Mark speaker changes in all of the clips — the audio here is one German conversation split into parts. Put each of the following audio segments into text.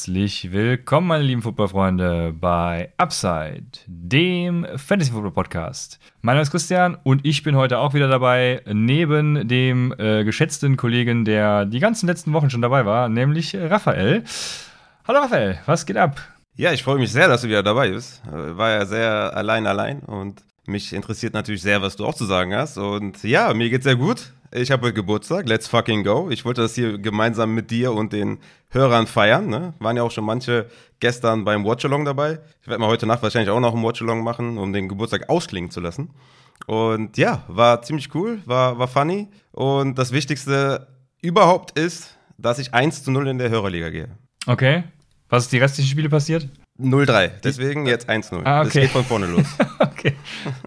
Speaker 1: Herzlich willkommen, meine lieben Footballfreunde, bei Upside, dem Fantasy Football Podcast. Mein Name ist Christian und ich bin heute auch wieder dabei, neben dem äh, geschätzten Kollegen, der die ganzen letzten Wochen schon dabei war, nämlich Raphael. Hallo Raphael, was geht ab?
Speaker 2: Ja, ich freue mich sehr, dass du wieder dabei bist. Äh, war ja sehr allein, allein und mich interessiert natürlich sehr, was du auch zu sagen hast. Und ja, mir geht's sehr gut. Ich habe Geburtstag, let's fucking go. Ich wollte das hier gemeinsam mit dir und den Hörern feiern. Ne? Waren ja auch schon manche gestern beim Watchalong dabei. Ich werde mal heute Nacht wahrscheinlich auch noch einen Watchalong machen, um den Geburtstag ausklingen zu lassen. Und ja, war ziemlich cool, war, war funny. Und das Wichtigste überhaupt ist, dass ich 1 zu 0 in der Hörerliga gehe.
Speaker 1: Okay. Was ist die restlichen Spiele passiert?
Speaker 2: 0-3. Deswegen jetzt 1-0.
Speaker 1: Ah, okay.
Speaker 2: Das geht von vorne los.
Speaker 1: okay.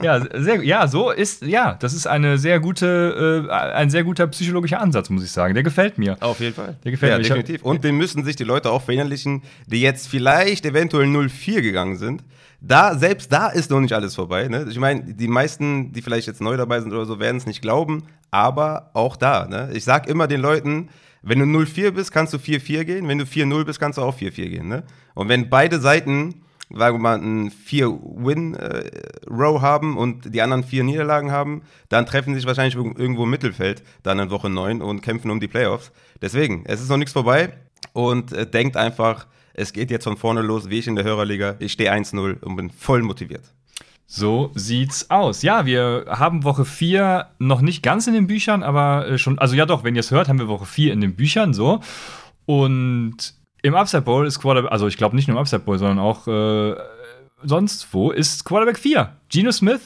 Speaker 1: Ja, sehr, ja, so ist, ja, das ist eine sehr gute, äh, ein sehr guter psychologischer Ansatz, muss ich sagen. Der gefällt mir.
Speaker 2: Auf jeden Fall.
Speaker 1: Der gefällt
Speaker 2: ja,
Speaker 1: mir.
Speaker 2: definitiv. Und den müssen sich die Leute auch verinnerlichen, die jetzt vielleicht eventuell 0-4 gegangen sind. Da, selbst da ist noch nicht alles vorbei. Ne? Ich meine, die meisten, die vielleicht jetzt neu dabei sind oder so, werden es nicht glauben, aber auch da. Ne? Ich sag immer den Leuten, wenn du 0-4 bist, kannst du 4-4 gehen. Wenn du 4-0 bist, kannst du auch 4-4 gehen. Ne? Und wenn beide Seiten, sagen wir mal, ein 4-Win-Row haben und die anderen vier Niederlagen haben, dann treffen sie sich wahrscheinlich irgendwo im Mittelfeld, dann in Woche 9 und kämpfen um die Playoffs. Deswegen, es ist noch nichts vorbei und äh, denkt einfach, es geht jetzt von vorne los, wie ich in der Hörerliga. Ich stehe 1-0 und bin voll motiviert.
Speaker 1: So sieht's aus. Ja, wir haben Woche 4 noch nicht ganz in den Büchern, aber äh, schon, also ja doch, wenn ihr es hört, haben wir Woche 4 in den Büchern so. Und im Upside Bowl ist Quarterback, also ich glaube nicht nur im Upside Bowl, sondern auch äh, sonst wo, ist Quarterback 4. Geno Smith,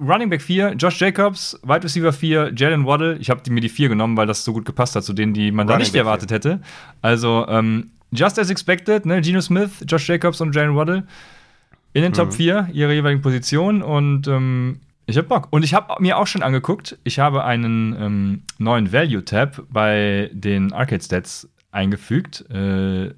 Speaker 1: Running Back 4, Josh Jacobs, Wide Receiver 4, Jalen Waddle. Ich habe mir die 4 genommen, weil das so gut gepasst hat zu denen, die man Running da nicht Back erwartet 4. hätte. Also, ähm, just as expected, ne? Geno Smith, Josh Jacobs und Jalen Waddle in den mhm. Top 4 ihrer jeweiligen Positionen und ähm, ich habe Bock. Und ich habe mir auch schon angeguckt, ich habe einen ähm, neuen Value-Tab bei den Arcade-Stats eingefügt äh,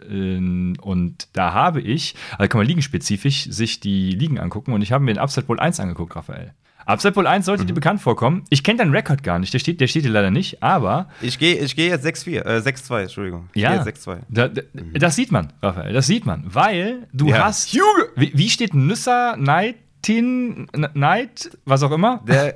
Speaker 1: und da habe ich, also kann man ligenspezifisch sich die Ligen angucken und ich habe mir den Upside Bowl 1 angeguckt, Raphael. Upside Bowl 1 sollte mhm. dir bekannt vorkommen. Ich kenne deinen Rekord gar nicht, der steht, der steht dir leider nicht, aber.
Speaker 2: Ich gehe ich geh jetzt 6-4, äh, 6-2, Entschuldigung.
Speaker 1: Ich ja, 6-2. Da, da, mhm. Das sieht man, Raphael, das sieht man, weil du ja. hast. Juge! Wie, wie steht Nüsser, Nightin, Night, was auch immer?
Speaker 2: Der,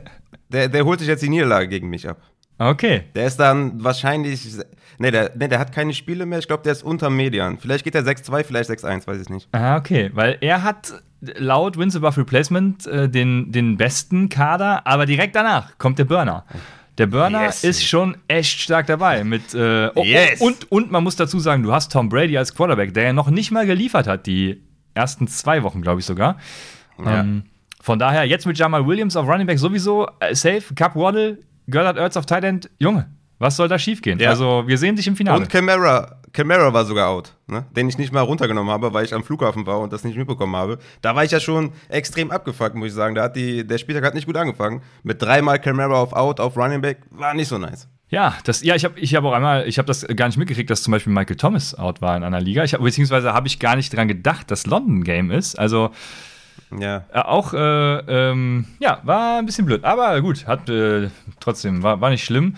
Speaker 2: der, der holt sich jetzt die Niederlage gegen mich ab.
Speaker 1: Okay.
Speaker 2: Der ist dann wahrscheinlich. Ne, der, nee, der hat keine Spiele mehr. Ich glaube, der ist unter Median. Vielleicht geht er 6-2, vielleicht 6-1, weiß ich nicht.
Speaker 1: Ah, okay. Weil er hat laut Wins Above Replacement äh, den, den besten Kader, aber direkt danach kommt der Burner. Der Burner yes. ist schon echt stark dabei. Mit, äh, oh, yes. und, und man muss dazu sagen, du hast Tom Brady als Quarterback, der ja noch nicht mal geliefert hat, die ersten zwei Wochen, glaube ich sogar. Ja. Ähm, von daher, jetzt mit Jamal Williams auf Running Back sowieso äh, safe, Cup Waddle, Gellert Earths auf Tight End. Junge, was soll da schiefgehen? Ja. Also, wir sehen dich im Finale.
Speaker 2: Und Camara, Camara war sogar out, ne? den ich nicht mal runtergenommen habe, weil ich am Flughafen war und das nicht mitbekommen habe. Da war ich ja schon extrem abgefuckt, muss ich sagen. Da hat die, der Spieltag hat nicht gut angefangen. Mit dreimal Camara auf Out, auf Running Back, war nicht so nice.
Speaker 1: Ja, das, ja, ich habe ich hab auch einmal, ich habe das gar nicht mitgekriegt, dass zum Beispiel Michael Thomas out war in einer Liga. Ich hab, beziehungsweise habe ich gar nicht dran gedacht, dass London Game ist. Also ja. Äh, auch, äh, ähm, ja, war ein bisschen blöd. Aber gut, hat äh, trotzdem, war, war nicht schlimm.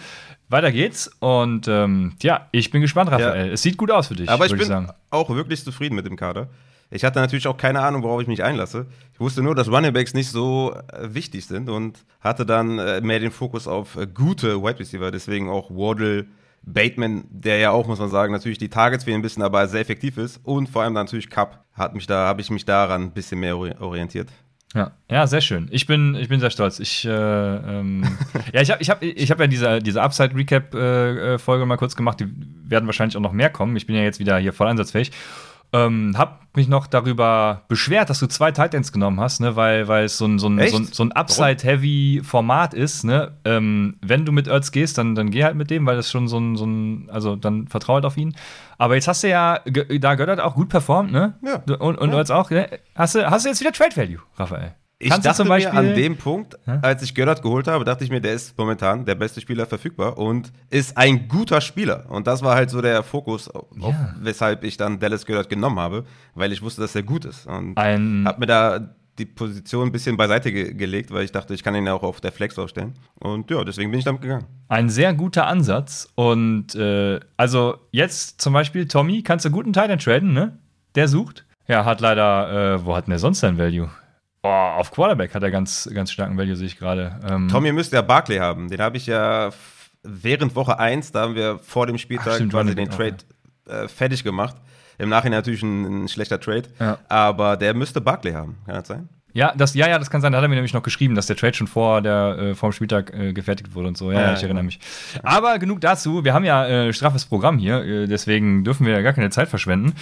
Speaker 1: Weiter geht's und ähm, ja, ich bin gespannt, Raphael. Ja. Es sieht gut aus für dich.
Speaker 2: Aber ich bin ich auch wirklich zufrieden mit dem Kader. Ich hatte natürlich auch keine Ahnung, worauf ich mich einlasse. Ich wusste nur, dass Runningbacks nicht so äh, wichtig sind und hatte dann äh, mehr den Fokus auf äh, gute Wide Receiver, deswegen auch Waddle, Bateman, der ja auch, muss man sagen, natürlich die Targets fehlen ein bisschen, aber sehr effektiv ist. Und vor allem natürlich Cup hat mich da, habe ich mich daran ein bisschen mehr orientiert.
Speaker 1: Ja, ja, sehr schön. Ich bin, ich bin sehr stolz. Ich, äh, ähm, ja, ich habe ich hab, ich hab ja diese, diese Upside-Recap-Folge äh, äh mal kurz gemacht. Die werden wahrscheinlich auch noch mehr kommen. Ich bin ja jetzt wieder hier voll einsatzfähig. Ähm, hab mich noch darüber beschwert, dass du zwei Titans genommen hast, ne? weil, weil es so ein, so ein, so ein, so ein Upside-Heavy-Format ist. Ne? Ähm, wenn du mit Erz gehst, dann, dann geh halt mit dem, weil das schon so ein, so ein also dann vertraue halt auf ihn. Aber jetzt hast du ja, da Göttert auch gut performt, ne? Ja. Und, und ja. Erz auch, ne? Hast du, hast du jetzt wieder Trade-Value, Raphael?
Speaker 2: Ich Kannst dachte Beispiel, mir an dem Punkt, als ich Göllert geholt habe, dachte ich mir, der ist momentan der beste Spieler verfügbar und ist ein guter Spieler. Und das war halt so der Fokus, auf, ja. weshalb ich dann Dallas Göllert genommen habe, weil ich wusste, dass er gut ist. Und habe mir da die Position ein bisschen beiseite ge gelegt, weil ich dachte, ich kann ihn ja auch auf der Flex aufstellen. Und ja, deswegen bin ich damit gegangen.
Speaker 1: Ein sehr guter Ansatz. Und äh, also jetzt zum Beispiel, Tommy, kannst du guten Teil traden, ne? Der sucht. Ja, hat leider, äh, wo hat denn der sonst sein Value? Oh, auf Quarterback hat er ganz, ganz starken Value, sehe ich gerade.
Speaker 2: Ähm, Tommy müsste ja Barkley haben. Den habe ich ja während Woche 1, da haben wir vor dem Spieltag Ach, stimmt, quasi den Trade äh, fertig gemacht. Im Nachhinein natürlich ein, ein schlechter Trade, ja. aber der müsste Barkley haben. Kann das sein?
Speaker 1: Ja, das, ja, ja, das kann sein. Da hat er mir nämlich noch geschrieben, dass der Trade schon vor der, äh, vor dem Spieltag äh, gefertigt wurde und so. Ja, ja, ja ich erinnere mich. Aber genug dazu. Wir haben ja äh, straffes Programm hier, äh, deswegen dürfen wir ja gar keine Zeit verschwenden.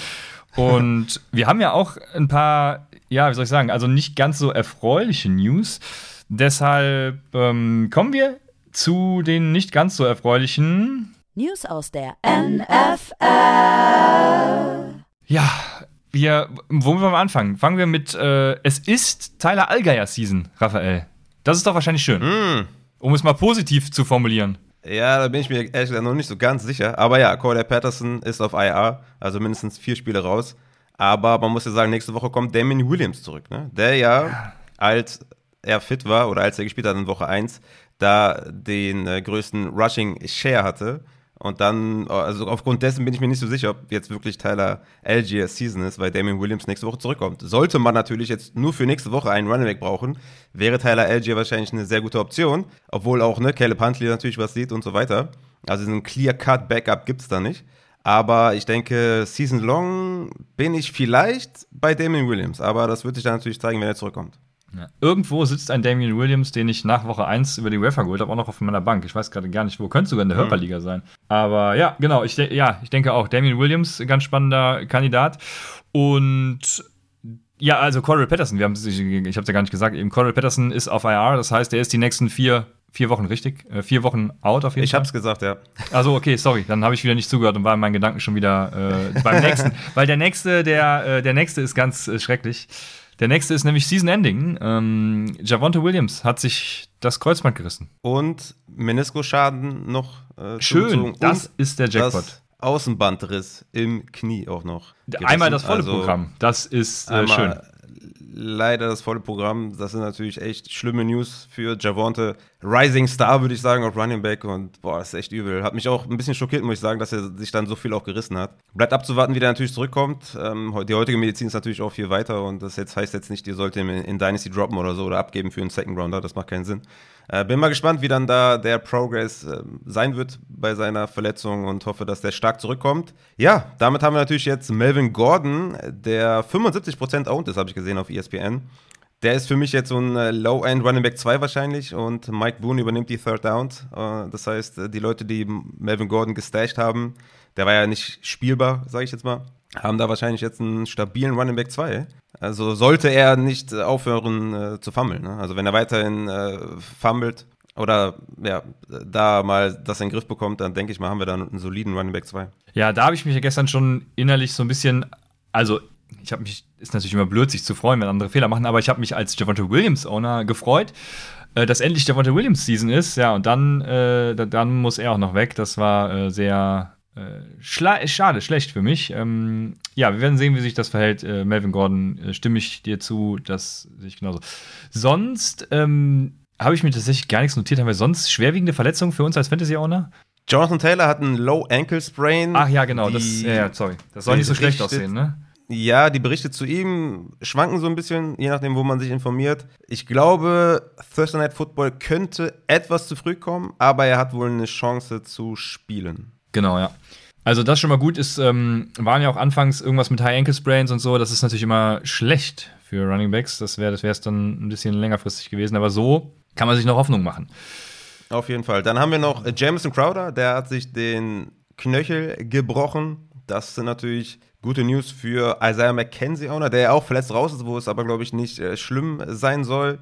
Speaker 1: Und wir haben ja auch ein paar, ja, wie soll ich sagen, also nicht ganz so erfreuliche News. Deshalb ähm, kommen wir zu den nicht ganz so erfreulichen
Speaker 3: News aus der NFL.
Speaker 1: Ja, wir, wo wir am Anfang? Fangen wir mit, äh, es ist Tyler Allgeier Season, Raphael. Das ist doch wahrscheinlich schön. Mm. Um es mal positiv zu formulieren.
Speaker 2: Ja, da bin ich mir ehrlich gesagt noch nicht so ganz sicher. Aber ja, Corey Patterson ist auf IR, also mindestens vier Spiele raus. Aber man muss ja sagen, nächste Woche kommt Damien Williams zurück, ne? Der ja, ja. als er fit war oder als er gespielt hat in Woche 1, da den äh, größten Rushing Share hatte. Und dann, also aufgrund dessen bin ich mir nicht so sicher, ob jetzt wirklich Tyler Algier Season ist, weil Damien Williams nächste Woche zurückkommt. Sollte man natürlich jetzt nur für nächste Woche einen Running Back brauchen, wäre Tyler Algier wahrscheinlich eine sehr gute Option. Obwohl auch, ne, Caleb Huntley natürlich was sieht und so weiter. Also ein Clear-Cut-Backup gibt es da nicht. Aber ich denke, Season Long bin ich vielleicht bei Damien Williams. Aber das wird sich dann natürlich zeigen, wenn er zurückkommt.
Speaker 1: Ja. Irgendwo sitzt ein Damien Williams, den ich nach Woche 1 über die UEFA geholt habe, auch noch auf meiner Bank. Ich weiß gerade gar nicht, wo. Könnte sogar in der mhm. Hörperliga sein. Aber ja, genau. Ich, ja, ich denke auch. Damien Williams, ganz spannender Kandidat. Und ja, also Cordell Patterson, wir haben ich, ich habe es ja gar nicht gesagt, eben Cordell Patterson ist auf IR, das heißt, er ist die nächsten vier, vier Wochen richtig, äh, vier Wochen out auf jeden
Speaker 2: ich Fall. Ich habe es gesagt, ja.
Speaker 1: Also okay, sorry, dann habe ich wieder nicht zugehört und war in meinen Gedanken schon wieder äh, beim nächsten, weil der nächste, der äh, der nächste ist ganz äh, schrecklich. Der nächste ist nämlich Season Ending. Ähm, Javonte Williams hat sich das Kreuzband gerissen.
Speaker 2: Und Meniskusschaden noch.
Speaker 1: Äh, Schön, das ist der Jackpot.
Speaker 2: Außenbandriss im Knie auch noch.
Speaker 1: Gerissen. Einmal das volle also, Programm. Das ist äh, schön
Speaker 2: leider das volle Programm. Das sind natürlich echt schlimme News für Javonte. Rising Star, würde ich sagen, auf Running Back. Und boah, das ist echt übel. Hat mich auch ein bisschen schockiert, muss ich sagen, dass er sich dann so viel auch gerissen hat. Bleibt abzuwarten, wie der natürlich zurückkommt. Ähm, die heutige Medizin ist natürlich auch viel weiter. Und das jetzt heißt jetzt nicht, ihr sollt ihn in Dynasty droppen oder so oder abgeben für einen Second Rounder. Das macht keinen Sinn. Äh, bin mal gespannt, wie dann da der Progress äh, sein wird bei seiner Verletzung und hoffe, dass der stark zurückkommt. Ja, damit haben wir natürlich jetzt Melvin Gordon, der 75% owned ist, habe ich gesehen auf ESPN. Der ist für mich jetzt so ein äh, Low-End Running Back 2 wahrscheinlich und Mike Boone übernimmt die Third Down. Äh, das heißt, die Leute, die Melvin Gordon gestasht haben, der war ja nicht spielbar, sage ich jetzt mal, haben da wahrscheinlich jetzt einen stabilen Running Back 2. Also sollte er nicht äh, aufhören äh, zu fummeln. Ne? Also wenn er weiterhin äh, fummelt oder ja, da mal das in den Griff bekommt, dann denke ich mal, haben wir dann einen soliden Running Back 2.
Speaker 1: Ja, da habe ich mich ja gestern schon innerlich so ein bisschen, also ich habe mich, ist natürlich immer blöd, sich zu freuen, wenn andere Fehler machen, aber ich habe mich als Javante Williams Owner gefreut, äh, dass endlich Javante Williams Season ist, ja, und dann, äh, dann muss er auch noch weg. Das war äh, sehr äh, schade, schlecht für mich. Ähm, ja, wir werden sehen, wie sich das verhält. Äh, Melvin Gordon, äh, stimme ich dir zu, das sehe ich genauso. Sonst ähm, habe ich mir tatsächlich gar nichts notiert. Haben wir sonst schwerwiegende Verletzungen für uns als Fantasy-Owner?
Speaker 2: Jonathan Taylor hat einen Low Ankle Sprain.
Speaker 1: Ach ja, genau. Das, ja, sorry. Das soll nicht so schlecht aussehen, ne?
Speaker 2: Ja, die Berichte zu ihm schwanken so ein bisschen, je nachdem, wo man sich informiert. Ich glaube, Thursday Night Football könnte etwas zu früh kommen, aber er hat wohl eine Chance zu spielen.
Speaker 1: Genau, ja. Also das schon mal gut ist, ähm, waren ja auch anfangs irgendwas mit High Ankle Sprains und so. Das ist natürlich immer schlecht für Running Backs. Das wäre das es dann ein bisschen längerfristig gewesen. Aber so kann man sich noch Hoffnung machen.
Speaker 2: Auf jeden Fall. Dann haben wir noch Jameson Crowder. Der hat sich den Knöchel gebrochen. Das sind natürlich gute News für Isaiah McKenzie Owner, der ja auch verletzt raus ist, wo es aber, glaube ich, nicht äh, schlimm sein soll.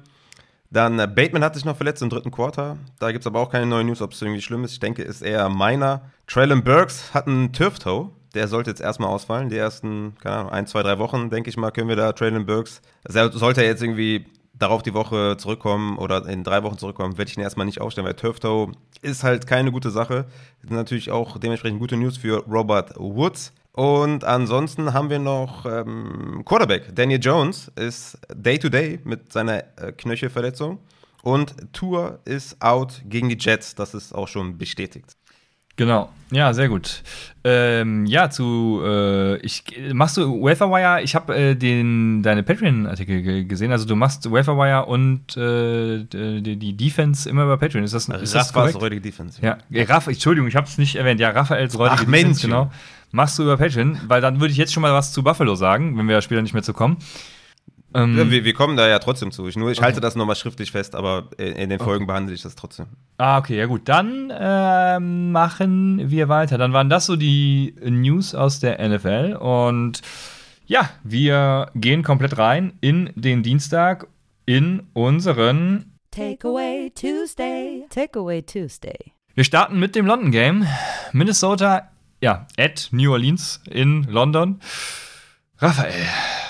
Speaker 2: Dann äh, Bateman hat sich noch verletzt im dritten Quarter. Da gibt es aber auch keine neuen News, ob es irgendwie schlimm ist. Ich denke, ist eher meiner. Traylon Burks hat einen Turf-Toe. Der sollte jetzt erstmal ausfallen. Die ersten, keine Ahnung, ein, zwei, drei Wochen, denke ich mal, können wir da Traylon Burks. Sollte er jetzt irgendwie darauf die Woche zurückkommen oder in drei Wochen zurückkommen, werde ich ihn erstmal nicht aufstellen, weil Turf-Toe ist halt keine gute Sache. Natürlich auch dementsprechend gute News für Robert Woods. Und ansonsten haben wir noch ähm, Quarterback. Daniel Jones ist Day-to-Day -Day mit seiner äh, Knöchelverletzung. Und Tour ist out gegen die Jets. Das ist auch schon bestätigt.
Speaker 1: Genau, ja, sehr gut. Ähm, ja, zu, äh, ich, machst du Waferwire? Ich habe äh, deine Patreon-Artikel gesehen. Also du machst Waferwire und äh, die, die, Defense immer über Patreon. Ist das, ist das korrekt?
Speaker 2: räudige Defense.
Speaker 1: Ja, ja Raff, Entschuldigung, ich habe es nicht erwähnt. Ja, Raphaels räudige Ach, Defense, Mensch. genau. Machst du über Patreon, weil dann würde ich jetzt schon mal was zu Buffalo sagen, wenn wir später nicht mehr zu kommen.
Speaker 2: Ähm, ja, wir, wir, kommen da ja trotzdem zu. Ich, nur, ich okay. halte das nochmal schriftlich fest, aber in, in den Folgen okay. behandle ich das trotzdem.
Speaker 1: Ah, okay, ja gut. Dann äh, machen wir weiter. Dann waren das so die News aus der NFL. Und ja, wir gehen komplett rein in den Dienstag in unseren
Speaker 3: Takeaway Tuesday. Takeaway Tuesday.
Speaker 1: Wir starten mit dem London Game. Minnesota, ja, at New Orleans in London. Raphael,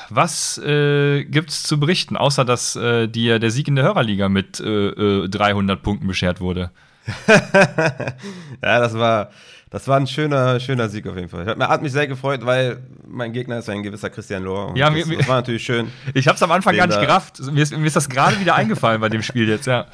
Speaker 1: was äh, gibt's zu berichten, außer dass äh, dir der Sieg in der Hörerliga mit äh, 300 äh, Punkten beschert wurde?
Speaker 2: ja, das war, das war ein schöner, schöner Sieg auf jeden Fall. Hat, hat mich sehr gefreut, weil mein Gegner ist ein gewisser Christian Lohr.
Speaker 1: Ja, das, mir, das war natürlich schön. Ich habe es am Anfang gar nicht gerafft. Mir ist, mir ist das gerade wieder eingefallen bei dem Spiel jetzt, ja.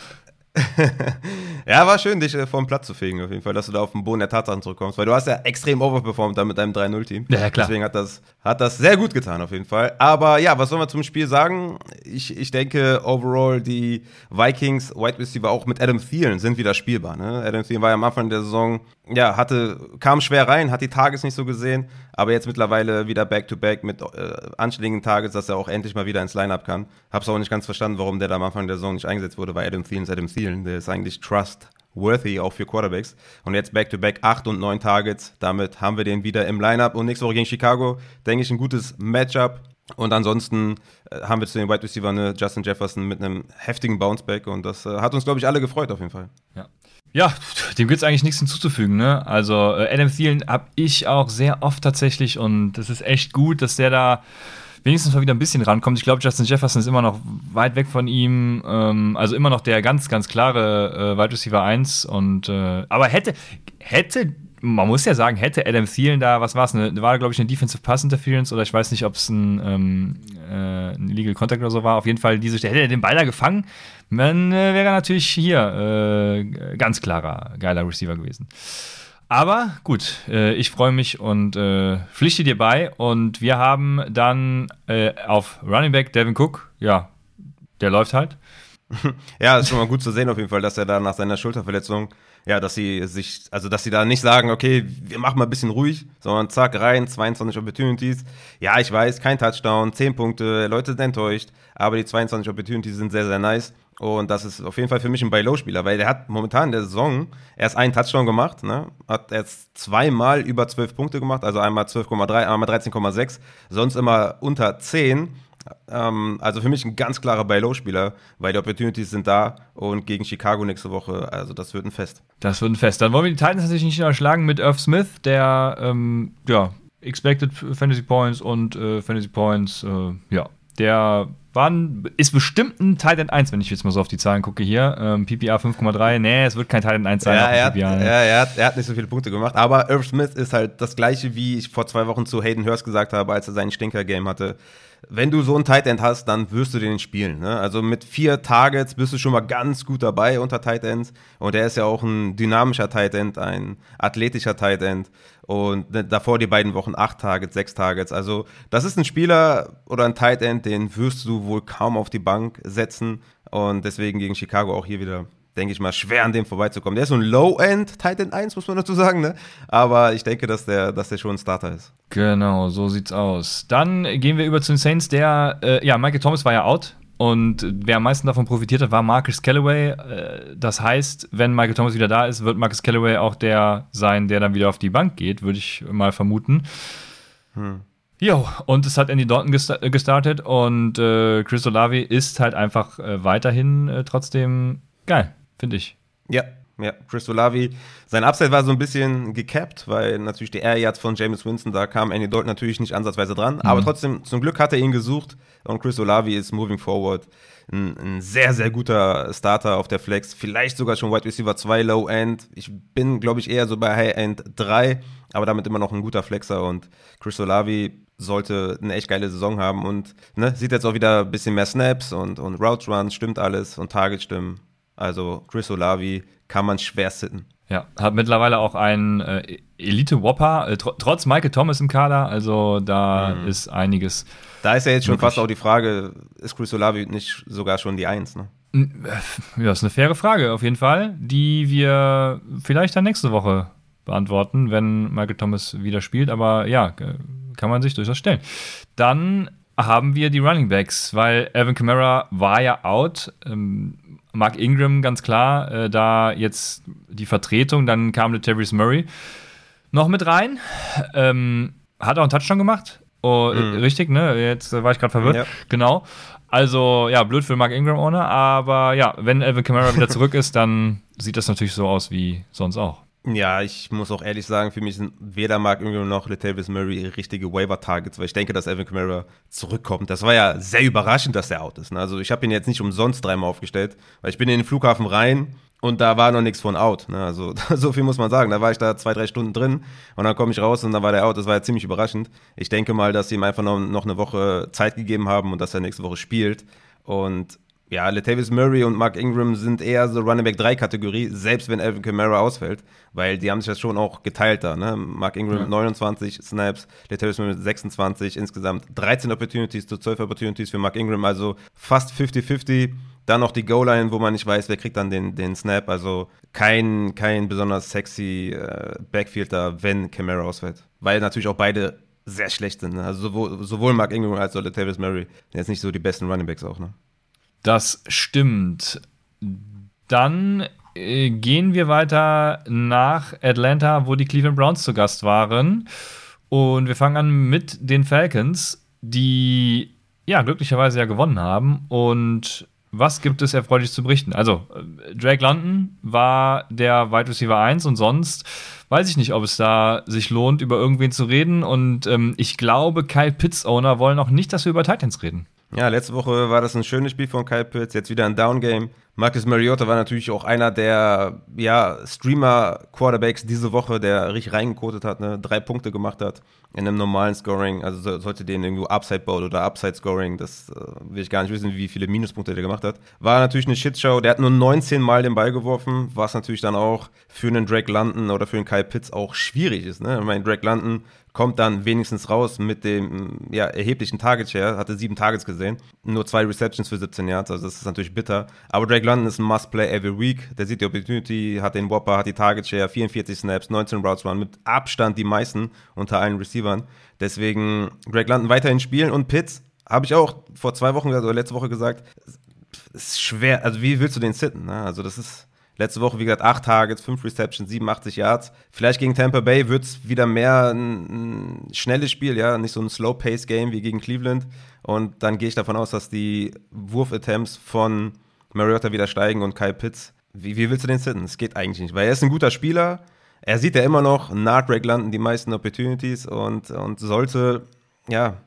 Speaker 2: ja, war schön, dich äh, vom Platz zu fegen, auf jeden Fall, dass du da auf den Boden der Tatsachen zurückkommst, weil du hast ja extrem overperformed da mit deinem 3-0-Team.
Speaker 1: Ja, klar.
Speaker 2: Deswegen hat das, hat das sehr gut getan, auf jeden Fall. Aber ja, was sollen wir zum Spiel sagen? Ich, ich denke, overall, die Vikings, Wide Receiver auch mit Adam Thielen sind wieder spielbar. Ne? Adam Thielen war ja am Anfang der Saison, ja, hatte, kam schwer rein, hat die Tages nicht so gesehen, aber jetzt mittlerweile wieder Back-to-Back -back mit äh, anständigen Tages, dass er auch endlich mal wieder ins Lineup kann. Hab's auch nicht ganz verstanden, warum der da am Anfang der Saison nicht eingesetzt wurde, weil Adam Thielen ist Adam Thielen. Der ist eigentlich trustworthy, auch für Quarterbacks. Und jetzt Back-to-Back 8 und 9 Targets. Damit haben wir den wieder im Lineup. Und nächste Woche gegen Chicago, denke ich, ein gutes Matchup. Und ansonsten äh, haben wir zu den Wide Receiver ne, Justin Jefferson mit einem heftigen Bounceback. Und das äh, hat uns, glaube ich, alle gefreut auf jeden Fall.
Speaker 1: Ja. Ja, dem gibt es eigentlich nichts hinzuzufügen. Ne? Also äh, Adam Thielen habe ich auch sehr oft tatsächlich und das ist echt gut, dass der da wenigstens mal wieder ein bisschen rankommt. Ich glaube, Justin Jefferson ist immer noch weit weg von ihm. Ähm, also immer noch der ganz, ganz klare äh, Wide Receiver 1. Und, äh, aber hätte, hätte, man muss ja sagen, hätte Adam Thielen da, was war es, ne, war glaube ich eine Defensive Pass Interference oder ich weiß nicht, ob es ein, ähm, äh, ein Illegal Contact oder so war. Auf jeden Fall, diese, hätte er den Ball da gefangen, dann äh, wäre er natürlich hier äh, ganz klarer, geiler Receiver gewesen. Aber gut, äh, ich freue mich und äh, pflichte dir bei. Und wir haben dann äh, auf Running Back Devin Cook, ja, der läuft halt.
Speaker 2: ja, ist schon mal gut zu sehen auf jeden Fall, dass er da nach seiner Schulterverletzung, ja, dass sie sich, also dass sie da nicht sagen, okay, wir machen mal ein bisschen ruhig, sondern zack, rein, 22 Opportunities. Ja, ich weiß, kein Touchdown, 10 Punkte, Leute sind enttäuscht, aber die 22 Opportunities sind sehr, sehr nice. Und das ist auf jeden Fall für mich ein Buy-Low-Spieler, weil der hat momentan in der Saison erst einen Touchdown gemacht, ne? hat erst zweimal über 12 Punkte gemacht, also einmal 12,3, einmal 13,6, sonst immer unter 10. Ähm, also für mich ein ganz klarer Buy-Low-Spieler, weil die Opportunities sind da und gegen Chicago nächste Woche, also das wird ein Fest.
Speaker 1: Das wird ein Fest. Dann wollen wir die Titans natürlich nicht erschlagen mit Irv Smith, der, ähm, ja, Expected Fantasy Points und äh, Fantasy Points, äh, ja, der war ist bestimmt ein Titan 1, wenn ich jetzt mal so auf die Zahlen gucke hier. Ähm, PPA 5,3. Nee, es wird kein Titan 1 sein.
Speaker 2: Ja, er hat, PPA, ne? ja er, hat, er hat nicht so viele Punkte gemacht. Aber Irv Smith ist halt das gleiche, wie ich vor zwei Wochen zu Hayden Hurst gesagt habe, als er seinen Stinker-Game hatte wenn du so ein Tight End hast, dann wirst du den spielen. Ne? Also mit vier Targets bist du schon mal ganz gut dabei unter Tight Ends. Und er ist ja auch ein dynamischer Tight End, ein athletischer Tight End. Und davor die beiden Wochen acht Targets, sechs Targets. Also das ist ein Spieler oder ein Tight End, den wirst du wohl kaum auf die Bank setzen. Und deswegen gegen Chicago auch hier wieder denke ich mal, schwer an dem vorbeizukommen. Der ist so ein Low-End Titan 1, muss man dazu sagen, ne? Aber ich denke, dass der, dass der schon ein Starter ist.
Speaker 1: Genau, so sieht's aus. Dann gehen wir über zu den Saints. Der, äh, ja, Michael Thomas war ja out. Und wer am meisten davon profitiert hat, war Marcus Callaway. Äh, das heißt, wenn Michael Thomas wieder da ist, wird Marcus Callaway auch der sein, der dann wieder auf die Bank geht, würde ich mal vermuten. Hm. Jo, und es hat Andy Dalton gestartet und äh, Chris Olavi ist halt einfach äh, weiterhin äh, trotzdem geil finde ich.
Speaker 2: Ja, ja, Chris Olavi. Sein Upside war so ein bisschen gecapped, weil natürlich die Air Yards von James Winston, da kam Andy Dalton natürlich nicht ansatzweise dran. Mhm. Aber trotzdem, zum Glück hat er ihn gesucht und Chris Olavi ist moving forward ein, ein, sehr, sehr guter Starter auf der Flex. Vielleicht sogar schon Wide Receiver 2 Low End. Ich bin, glaube ich, eher so bei High End 3. aber damit immer noch ein guter Flexer und Chris Olavi sollte eine echt geile Saison haben und ne, sieht jetzt auch wieder ein bisschen mehr Snaps und, und Route Runs, stimmt alles und Target stimmen. Also Chris Olavi kann man schwer sitten.
Speaker 1: Ja, hat mittlerweile auch einen äh, Elite-Whopper, äh, tr trotz Michael Thomas im Kader, also da mhm. ist einiges.
Speaker 2: Da ist ja jetzt schon möglich. fast auch die Frage, ist Chris Olavi nicht sogar schon die Eins, ne?
Speaker 1: Äh, ja, ist eine faire Frage auf jeden Fall, die wir vielleicht dann nächste Woche beantworten, wenn Michael Thomas wieder spielt, aber ja, kann man sich durchaus stellen. Dann haben wir die Running Backs, weil Alvin Kamara war ja out. Ähm, Mark Ingram ganz klar, äh, da jetzt die Vertretung, dann kam der Terry Murray noch mit rein. Ähm, hat auch einen Touchdown gemacht. Oh, mhm. Richtig, ne? Jetzt war ich gerade verwirrt. Ja. Genau. Also, ja, blöd für Mark Ingram ohne, aber ja, wenn Alvin Kamara wieder zurück ist, dann sieht das natürlich so aus wie sonst auch.
Speaker 2: Ja, ich muss auch ehrlich sagen, für mich sind weder Mark Ingram noch Latavius Murray richtige Waiver-Targets, weil ich denke, dass Evan Kamara zurückkommt. Das war ja sehr überraschend, dass er out ist. Ne? Also ich habe ihn jetzt nicht umsonst dreimal aufgestellt, weil ich bin in den Flughafen rein und da war noch nichts von out. Ne? Also so viel muss man sagen. Da war ich da zwei, drei Stunden drin und dann komme ich raus und dann war der out. Das war ja ziemlich überraschend. Ich denke mal, dass sie ihm einfach noch, noch eine Woche Zeit gegeben haben und dass er nächste Woche spielt. Und ja, Latavius Murray und Mark Ingram sind eher so Running Back 3 Kategorie, selbst wenn Alvin Kamara ausfällt, weil die haben sich das schon auch geteilt da, ne? Mark Ingram ja. 29 Snaps, Latavius Murray 26, insgesamt 13 Opportunities zu 12 Opportunities für Mark Ingram, also fast 50-50. Dann noch die Goal-Line, wo man nicht weiß, wer kriegt dann den, den Snap, also kein, kein besonders sexy äh, Backfield da, wenn Kamara ausfällt. Weil natürlich auch beide sehr schlecht sind, ne? also sowohl, sowohl Mark Ingram als auch Latavius Murray sind jetzt nicht so die besten Running Backs auch, ne?
Speaker 1: Das stimmt. Dann äh, gehen wir weiter nach Atlanta, wo die Cleveland Browns zu Gast waren. Und wir fangen an mit den Falcons, die ja glücklicherweise ja gewonnen haben. Und was gibt es erfreulich zu berichten? Also, äh, Drake London war der Wide Receiver 1 und sonst weiß ich nicht, ob es da sich lohnt, über irgendwen zu reden. Und ähm, ich glaube, Kyle Pitts Owner wollen auch nicht, dass wir über Titans reden.
Speaker 2: Ja, letzte Woche war das ein schönes Spiel von Kyle Pitts, jetzt wieder ein Down-Game. Marcus Mariota war natürlich auch einer der ja, Streamer-Quarterbacks diese Woche, der richtig reingekotet hat, ne? drei Punkte gemacht hat in einem normalen Scoring. Also so, sollte den irgendwo Upside Bowl oder Upside Scoring, das äh, will ich gar nicht wissen, wie viele Minuspunkte der gemacht hat. War natürlich eine Shitshow. Der hat nur 19 Mal den Ball geworfen, was natürlich dann auch für einen Drake London oder für einen Kyle Pitts auch schwierig ist. Ne? Ich meine, Drake London kommt dann wenigstens raus mit dem ja, erheblichen Target Share, hatte sieben Targets gesehen, nur zwei Receptions für 17 Yards, also das ist natürlich bitter. Aber Drake London ist ein Must-Play every week, der sieht die Opportunity, hat den Whopper, hat die Target Share, 44 Snaps, 19 Routes Run, mit Abstand die meisten unter allen Receivern. Deswegen Drake London weiterhin spielen und Pitts, habe ich auch vor zwei Wochen oder letzte Woche gesagt, ist schwer, also wie willst du den sitten? Ne? Also das ist Letzte Woche, wie gesagt, 8 Targets, 5 Receptions, 87 Yards. Vielleicht gegen Tampa Bay wird es wieder mehr ein, ein, schnelles Spiel, ja, nicht so ein Slow-Pace-Game wie gegen Cleveland. Und dann gehe ich davon aus, dass die Wurf-Attempts von Mariota wieder steigen und Kyle Pitts. Wie, wie willst du den sitten? Es geht eigentlich nicht, weil er ist ein guter Spieler. Er sieht ja immer noch nach Drake London die meisten Opportunities und, und sollte, ja,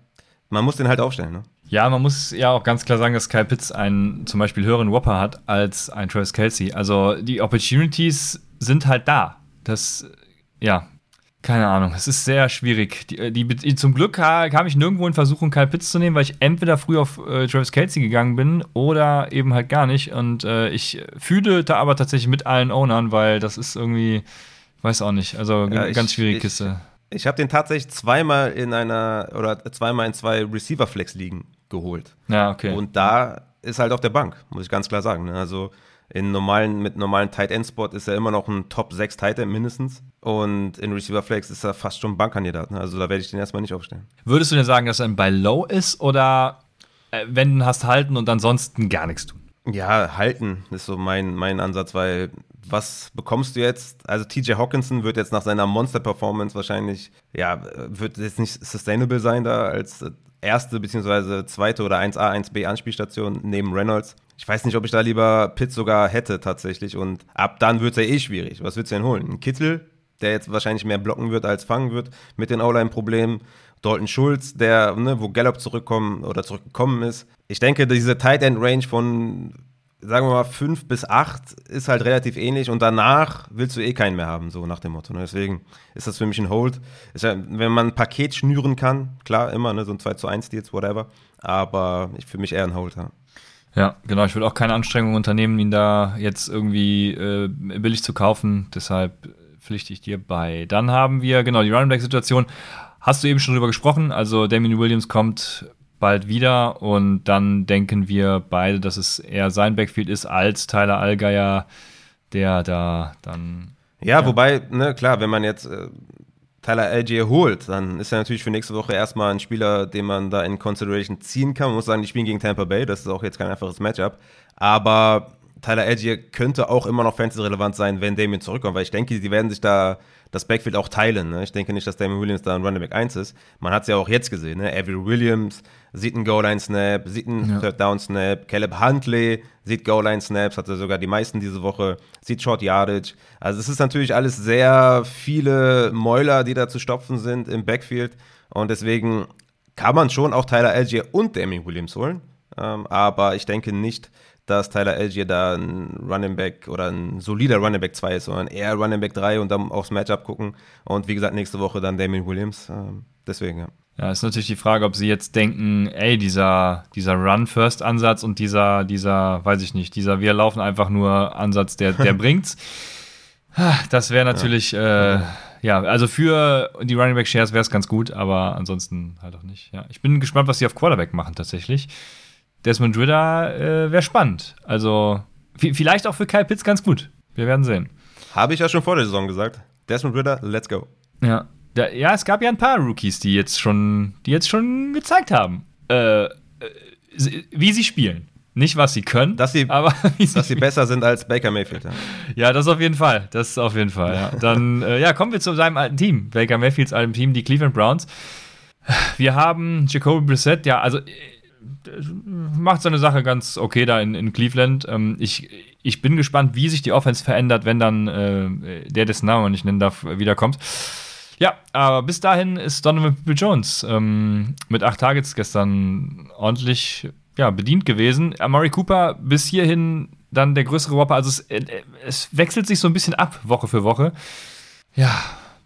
Speaker 2: man muss den halt aufstellen, ne?
Speaker 1: Ja, man muss ja auch ganz klar sagen, dass Kyle Pitts einen zum Beispiel höheren Whopper hat als ein Travis Kelsey. Also die Opportunities sind halt da. Das, ja, keine Ahnung. Es ist sehr schwierig. Die, die, zum Glück kam ich nirgendwo in Versuchung, Kyle Pitts zu nehmen, weil ich entweder früh auf äh, Travis Kelsey gegangen bin oder eben halt gar nicht. Und äh, ich fühle da aber tatsächlich mit allen Ownern, weil das ist irgendwie, weiß auch nicht, also ja, ganz schwierige ich, Kiste.
Speaker 2: Ich habe den tatsächlich zweimal in einer oder zweimal in zwei Receiver-Flex liegen geholt.
Speaker 1: Ja, okay.
Speaker 2: Und da ist halt auf der Bank, muss ich ganz klar sagen. Ne? Also in normalen, mit normalen Tight End Spot ist er immer noch ein Top 6 Tight End mindestens. Und in Receiver Flex ist er fast schon ein Bankkandidat. Ne? Also da werde ich den erstmal nicht aufstellen.
Speaker 1: Würdest du denn sagen, dass er bei Low ist oder äh, wenn du hast halten und ansonsten gar nichts tun?
Speaker 2: Ja, halten ist so mein, mein Ansatz, weil was bekommst du jetzt? Also TJ Hawkinson wird jetzt nach seiner Monster-Performance wahrscheinlich, ja, wird jetzt nicht sustainable sein da als erste beziehungsweise zweite oder 1A, 1B Anspielstation neben Reynolds. Ich weiß nicht, ob ich da lieber Pitt sogar hätte tatsächlich und ab dann wird es ja eh schwierig. Was willst du denn holen? Ein Kittel, der jetzt wahrscheinlich mehr blocken wird als fangen wird mit den O-Line-Problemen. Dalton Schulz, der, ne, wo Gallup zurückkommen oder zurückgekommen ist. Ich denke, diese Tight End Range von sagen wir mal, fünf bis acht ist halt relativ ähnlich und danach willst du eh keinen mehr haben, so nach dem Motto. Ne? Deswegen ist das für mich ein Hold. Ja, wenn man ein Paket schnüren kann, klar, immer, ne? so ein 2 zu 1 Deals, whatever. Aber ich für mich eher ein Hold, ja.
Speaker 1: Ja, genau. Ich würde auch keine Anstrengungen unternehmen, ihn da jetzt irgendwie äh, billig zu kaufen. Deshalb pflichte ich dir bei. Dann haben wir, genau, die Running Back-Situation. Hast du eben schon drüber gesprochen. Also Damien Williams kommt bald wieder und dann denken wir beide, dass es eher sein Backfield ist als Tyler Allgeier, der da dann.
Speaker 2: Ja, ja. wobei, ne, klar, wenn man jetzt äh, Tyler Algier holt, dann ist er natürlich für nächste Woche erstmal ein Spieler, den man da in Consideration ziehen kann. Man muss sagen, die spielen gegen Tampa Bay, das ist auch jetzt kein einfaches Matchup. Aber Tyler Algier könnte auch immer noch fantasy-relevant sein, wenn Damien zurückkommt, weil ich denke, die werden sich da das Backfield auch teilen. Ne? Ich denke nicht, dass Damien Williams da ein Running Back 1 ist. Man hat es ja auch jetzt gesehen. Ne? Avery Williams sieht einen Goal-Line-Snap, sieht einen ja. Third-Down-Snap. Caleb Huntley sieht Goal-Line-Snaps, hatte sogar die meisten diese Woche, sieht Short Yardage. Also es ist natürlich alles sehr viele Mäuler, die da zu stopfen sind im Backfield. Und deswegen kann man schon auch Tyler Algier und Damien Williams holen. Ähm, aber ich denke nicht, dass Tyler Algier da ein Running Back oder ein solider Running Back 2 ist, sondern eher Running Back 3 und dann aufs Matchup gucken. Und wie gesagt, nächste Woche dann Damien Williams. Ähm, deswegen, ja.
Speaker 1: Ja, ist natürlich die Frage, ob sie jetzt denken, ey, dieser, dieser Run-First-Ansatz und dieser, dieser, weiß ich nicht, dieser Wir laufen einfach nur Ansatz, der, der bringt's. Das wäre natürlich, ja. Äh, ja, also für die Running Back Shares wäre es ganz gut, aber ansonsten halt auch nicht. Ja, ich bin gespannt, was sie auf Quarterback machen tatsächlich. Desmond Ritter äh, wäre spannend. Also vielleicht auch für Kyle Pitts ganz gut. Wir werden sehen.
Speaker 2: Habe ich ja schon vor der Saison gesagt. Desmond Ritter, let's go.
Speaker 1: Ja. Da, ja, es gab ja ein paar Rookies, die jetzt schon, die jetzt schon gezeigt haben, äh, äh wie sie spielen. Nicht, was sie können,
Speaker 2: dass sie, aber sie, dass sie besser sind als Baker Mayfield. Ja.
Speaker 1: ja, das auf jeden Fall. Das auf jeden Fall. Ja. Dann äh, ja, kommen wir zu seinem alten Team. Baker Mayfields alten Team, die Cleveland Browns. Wir haben Jacoby Brissett, ja, also macht seine Sache ganz okay da in, in Cleveland. Ähm, ich, ich bin gespannt, wie sich die Offense verändert, wenn dann äh, der, dessen Namen nicht nennen darf, wiederkommt. Ja, aber bis dahin ist Donovan People Jones ähm, mit acht Targets gestern ordentlich ja, bedient gewesen. Amari Cooper bis hierhin dann der größere Whopper. Also es, äh, es wechselt sich so ein bisschen ab, Woche für Woche. Ja,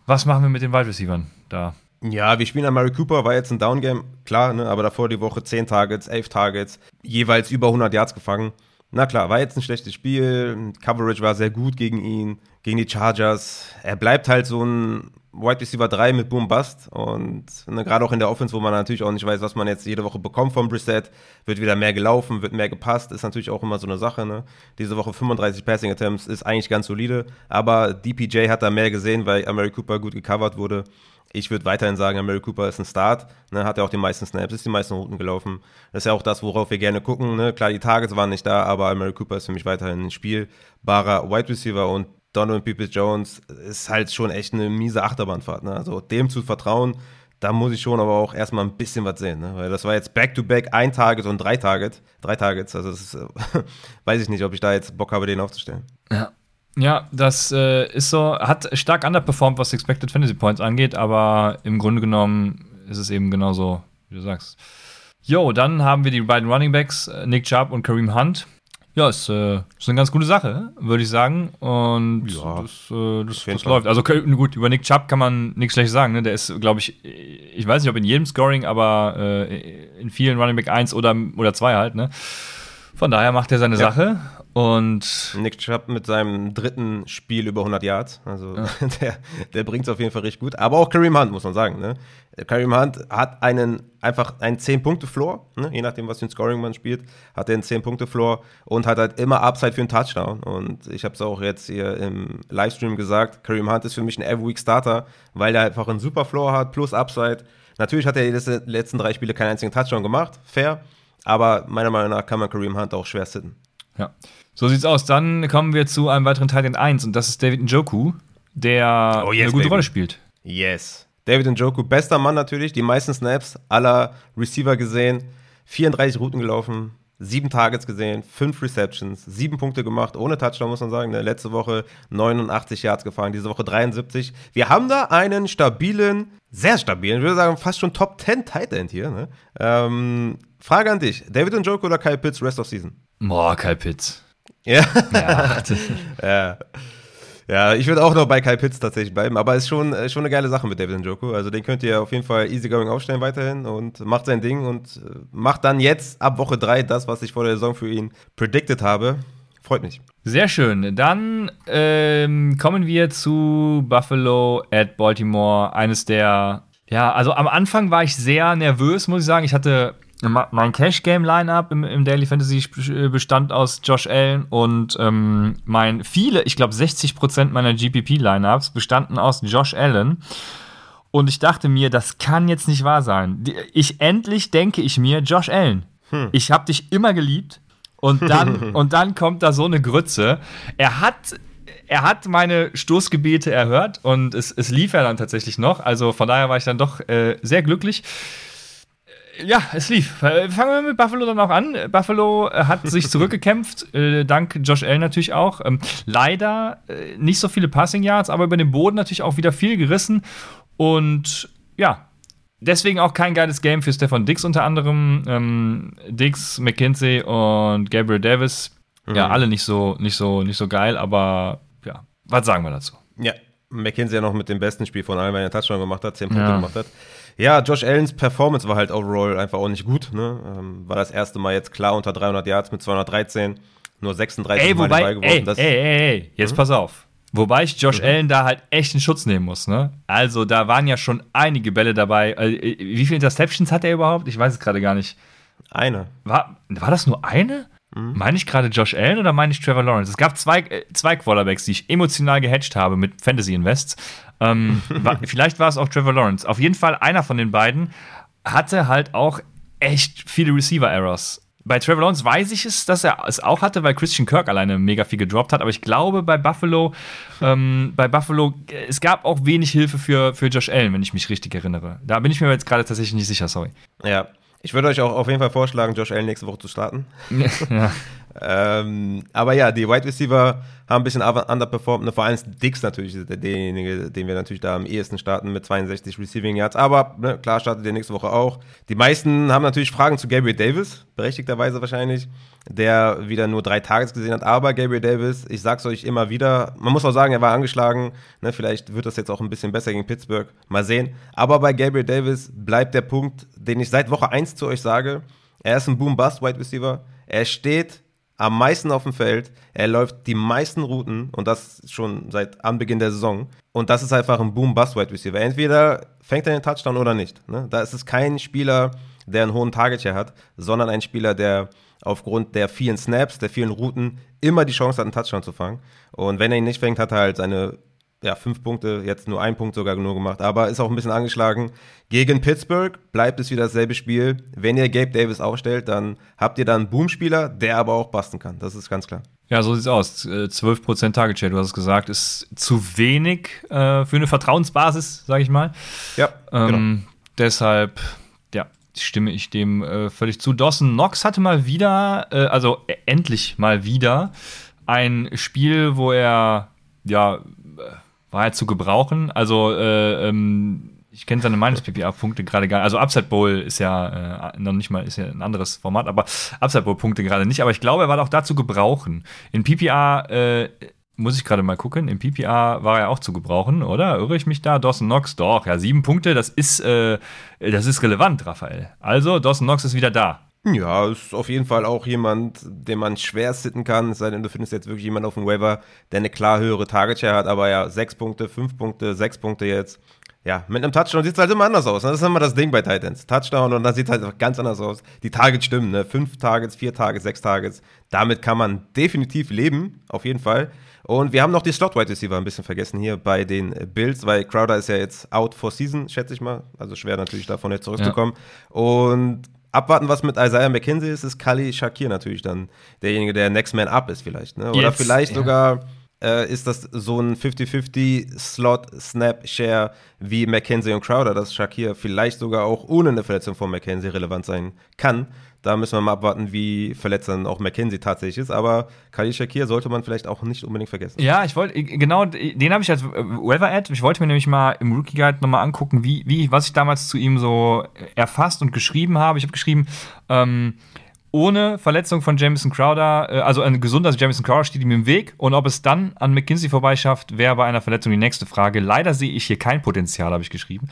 Speaker 1: was machen wir mit den Wide Receivers da?
Speaker 2: Ja, wir spielen an Mary Cooper, war jetzt ein Downgame, klar, ne, aber davor die Woche 10 Targets, 11 Targets, jeweils über 100 Yards gefangen. Na klar, war jetzt ein schlechtes Spiel, Coverage war sehr gut gegen ihn, gegen die Chargers. Er bleibt halt so ein Wide Receiver 3 mit Boom Bust und ne, gerade auch in der Offense, wo man natürlich auch nicht weiß, was man jetzt jede Woche bekommt vom Brissett, wird wieder mehr gelaufen, wird mehr gepasst, ist natürlich auch immer so eine Sache. Ne? Diese Woche 35 Passing Attempts ist eigentlich ganz solide, aber DPJ hat da mehr gesehen, weil Amari Cooper gut gecovert wurde ich würde weiterhin sagen, Mary Cooper ist ein Start. Ne, hat ja auch die meisten Snaps, ist die meisten Routen gelaufen. Das ist ja auch das, worauf wir gerne gucken. Ne? Klar, die Targets waren nicht da, aber Mary Cooper ist für mich weiterhin ein spielbarer Wide Receiver und Donovan Peoples Jones ist halt schon echt eine miese Achterbahnfahrt. Ne? Also dem zu vertrauen, da muss ich schon aber auch erstmal ein bisschen was sehen. Ne? Weil das war jetzt Back-to-Back -back, ein Target und drei Target, drei Targets. Also ist, weiß ich nicht, ob ich da jetzt Bock habe, den aufzustellen.
Speaker 1: Ja. Ja, das äh, ist so, hat stark underperformed, was Expected Fantasy Points angeht, aber im Grunde genommen ist es eben genauso, wie du sagst. Jo, dann haben wir die beiden Running Backs, äh, Nick Chubb und Kareem Hunt. Ja, ist, äh, ist eine ganz gute Sache, würde ich sagen. Und ja, das, äh, das, das läuft. Also gut, über Nick Chubb kann man nichts schlecht sagen. Ne? Der ist, glaube ich, ich weiß nicht, ob in jedem Scoring, aber äh, in vielen Running Back 1 oder, oder 2 halt. Ne? Von daher macht er seine ja. Sache. Und
Speaker 2: Nick Chubb mit seinem dritten Spiel über 100 Yards. Also ja. der, der bringt es auf jeden Fall richtig gut. Aber auch Kareem Hunt, muss man sagen. Ne? Kareem Hunt hat einen einfach einen 10-Punkte-Floor. Ne? Je nachdem, was für ein Scoring man spielt, hat er einen 10-Punkte-Floor und hat halt immer Upside für einen Touchdown. Und ich habe es auch jetzt hier im Livestream gesagt, Kareem Hunt ist für mich ein Every-Week-Starter, weil er einfach einen super Floor hat, plus Upside. Natürlich hat er die letzten drei Spiele keinen einzigen Touchdown gemacht, fair. Aber meiner Meinung nach kann man Kareem Hunt auch schwer sitten.
Speaker 1: Ja. So sieht's aus. Dann kommen wir zu einem weiteren Teil in 1 und das ist David Njoku, der oh yes, eine gute baby. Rolle spielt.
Speaker 2: Yes. David Njoku, bester Mann natürlich, die meisten Snaps aller Receiver gesehen, 34 Routen gelaufen, sieben Targets gesehen, fünf Receptions, sieben Punkte gemacht, ohne Touchdown, muss man sagen. Ne, letzte Woche 89 Yards gefahren, diese Woche 73. Wir haben da einen stabilen, sehr stabilen, ich würde sagen, fast schon Top 10 Tight End hier. Ne? Ähm, Frage an dich: David Njoku oder Kyle Pitts, Rest of Season?
Speaker 1: Boah, Kyle Pitts.
Speaker 2: Ja.
Speaker 1: Ja,
Speaker 2: ja. Ja, ich würde auch noch bei Kyle Pitts tatsächlich bleiben, aber ist schon, äh, schon eine geile Sache mit David Njoku. Also den könnt ihr auf jeden Fall easygoing aufstellen weiterhin und macht sein Ding und äh, macht dann jetzt ab Woche 3 das, was ich vor der Saison für ihn predicted habe. Freut mich.
Speaker 1: Sehr schön. Dann ähm, kommen wir zu Buffalo at Baltimore. Eines der, ja, also am Anfang war ich sehr nervös, muss ich sagen. Ich hatte mein Cash-Game-Line-Up im, im, Daily Fantasy bestand aus Josh Allen und ähm, mein viele, ich glaube 60% meiner GPP-Lineups bestanden aus Josh Allen. Und ich dachte mir, das kann jetzt nicht wahr sein. Ich endlich denke ich mir, Josh Allen, hm. ich habe dich immer geliebt. Und dann, und dann kommt da so eine Grütze. Er hat er hat meine Stoßgebete erhört und es, es lief ja dann tatsächlich noch. Also von daher war ich dann doch äh, sehr glücklich ja, es lief. Fangen wir mit Buffalo dann auch an. Buffalo äh, hat sich zurückgekämpft, äh, dank Josh Allen natürlich auch. Ähm, leider äh, nicht so viele Passing Yards, aber über den Boden natürlich auch wieder viel gerissen. Und ja, deswegen auch kein geiles Game für Stefan Dix unter anderem. Ähm, Dix, McKinsey und Gabriel Davis. Mhm. Ja, alle nicht so, nicht, so, nicht so geil, aber ja, was sagen wir dazu?
Speaker 2: Ja, McKinsey ja noch mit dem besten Spiel von allen, weil er Touchdown gemacht hat, 10 Punkte ja. gemacht hat. Ja, Josh Allens Performance war halt overall einfach auch nicht gut. Ne? Ähm, war das erste Mal jetzt klar unter 300 Yards mit 213, nur 36
Speaker 1: ey, wobei, Mal ey, ey, ey, ey, jetzt mhm. pass auf. Wobei ich Josh mhm. Allen da halt echt in Schutz nehmen muss, ne? Also, da waren ja schon einige Bälle dabei. Äh, wie viele Interceptions hat er überhaupt? Ich weiß es gerade gar nicht.
Speaker 2: Eine.
Speaker 1: War, war das nur eine? Mhm. Meine ich gerade Josh Allen oder meine ich Trevor Lawrence? Es gab zwei, äh, zwei Quarterbacks, die ich emotional gehatcht habe mit Fantasy Invests. Ähm, war, vielleicht war es auch Trevor Lawrence. Auf jeden Fall einer von den beiden hatte halt auch echt viele Receiver-Errors. Bei Trevor Lawrence weiß ich es, dass er es auch hatte, weil Christian Kirk alleine mega viel gedroppt hat. Aber ich glaube, bei Buffalo, ähm, bei Buffalo, äh, es gab auch wenig Hilfe für, für Josh Allen, wenn ich mich richtig erinnere. Da bin ich mir jetzt gerade tatsächlich nicht sicher, sorry.
Speaker 2: Ja, ich würde euch auch auf jeden Fall vorschlagen, Josh Allen nächste Woche zu starten. ja. ähm, aber ja, die Wide Receiver haben ein bisschen underperformed. Vor allem Dix natürlich derjenige, den wir natürlich da am ehesten starten mit 62 Receiving Yards. Aber ne, klar startet der nächste Woche auch. Die meisten haben natürlich Fragen zu Gabriel Davis, berechtigterweise wahrscheinlich, der wieder nur drei Tages gesehen hat. Aber Gabriel Davis, ich sag's euch immer wieder, man muss auch sagen, er war angeschlagen. Ne, vielleicht wird das jetzt auch ein bisschen besser gegen Pittsburgh. Mal sehen. Aber bei Gabriel Davis bleibt der Punkt, den ich seit Woche 1 zu euch sage. Er ist ein Boom-Bust-Wide Receiver. Er steht am meisten auf dem Feld. Er läuft die meisten Routen und das schon seit Anbeginn der Saison. Und das ist einfach ein Boom-Bust-Wide Receiver. Entweder fängt er den Touchdown oder nicht. Ne? Da ist es kein Spieler, der einen hohen Target-Share hat, sondern ein Spieler, der aufgrund der vielen Snaps, der vielen Routen immer die Chance hat, einen Touchdown zu fangen. Und wenn er ihn nicht fängt, hat er halt seine ja, fünf Punkte, jetzt nur ein Punkt sogar nur gemacht, aber ist auch ein bisschen angeschlagen. Gegen Pittsburgh bleibt es wieder dasselbe Spiel. Wenn ihr Gabe Davis aufstellt, dann habt ihr dann einen Boomspieler, der aber auch basten kann. Das ist ganz klar.
Speaker 1: Ja, so sieht's aus. 12% äh, Target Share, du hast es gesagt, ist zu wenig äh, für eine Vertrauensbasis, sage ich mal.
Speaker 2: Ja.
Speaker 1: Ähm, genau. Deshalb, ja, stimme ich dem äh, völlig zu. Dawson Knox hatte mal wieder, äh, also äh, endlich mal wieder, ein Spiel, wo er ja war er zu gebrauchen. Also, äh, ähm, ich kenne seine Minus-PPA-Punkte gerade gar nicht. Also, Upside Bowl ist ja äh, noch nicht mal ist ja ein anderes Format, aber Upside Bowl-Punkte gerade nicht. Aber ich glaube, er war auch da zu gebrauchen. In PPA äh, muss ich gerade mal gucken. Im PPA war er auch zu gebrauchen, oder? Irre ich mich da? Dawson Knox, doch, ja, sieben Punkte, das ist, äh, das ist relevant, Raphael. Also, Dawson Knox ist wieder da.
Speaker 2: Ja, ist auf jeden Fall auch jemand, den man schwer sitten kann, es sei denn, du findest jetzt wirklich jemanden auf dem Waiver, der eine klar höhere Target Share hat, aber ja, sechs Punkte, fünf Punkte, sechs Punkte jetzt. Ja, mit einem Touchdown sieht es halt immer anders aus. Ne? Das ist immer das Ding bei Titans. Touchdown und dann sieht es halt ganz anders aus. Die Targets stimmen, ne? Fünf Targets, vier Targets, sechs Targets. Damit kann man definitiv leben, auf jeden Fall. Und wir haben noch die Slot Wide Receiver ein bisschen vergessen hier bei den Bills, weil Crowder ist ja jetzt out for season, schätze ich mal. Also schwer natürlich davon jetzt zurückzukommen. Ja. Und abwarten, was mit Isaiah McKenzie ist, ist Kali Shakir natürlich dann derjenige, der Next Man Up ist vielleicht. Ne? Oder Jetzt, vielleicht ja. sogar äh, ist das so ein 50-50 Slot-Snap-Share wie McKenzie und Crowder, dass Shakir vielleicht sogar auch ohne eine Verletzung von McKenzie relevant sein kann. Da müssen wir mal abwarten, wie verletzt dann auch McKenzie tatsächlich ist. Aber Khalil Shakir sollte man vielleicht auch nicht unbedingt vergessen.
Speaker 1: Ja, ich wollte, genau, den habe ich als Weather-Ad. Ich wollte mir nämlich mal im Rookie Guide nochmal angucken, wie, wie, was ich damals zu ihm so erfasst und geschrieben habe. Ich habe geschrieben, ähm, ohne Verletzung von Jamison Crowder, äh, also ein gesunder Jamison Crowder steht ihm im Weg. Und ob es dann an McKinsey vorbeischafft, wäre bei einer Verletzung die nächste Frage. Leider sehe ich hier kein Potenzial, habe ich geschrieben.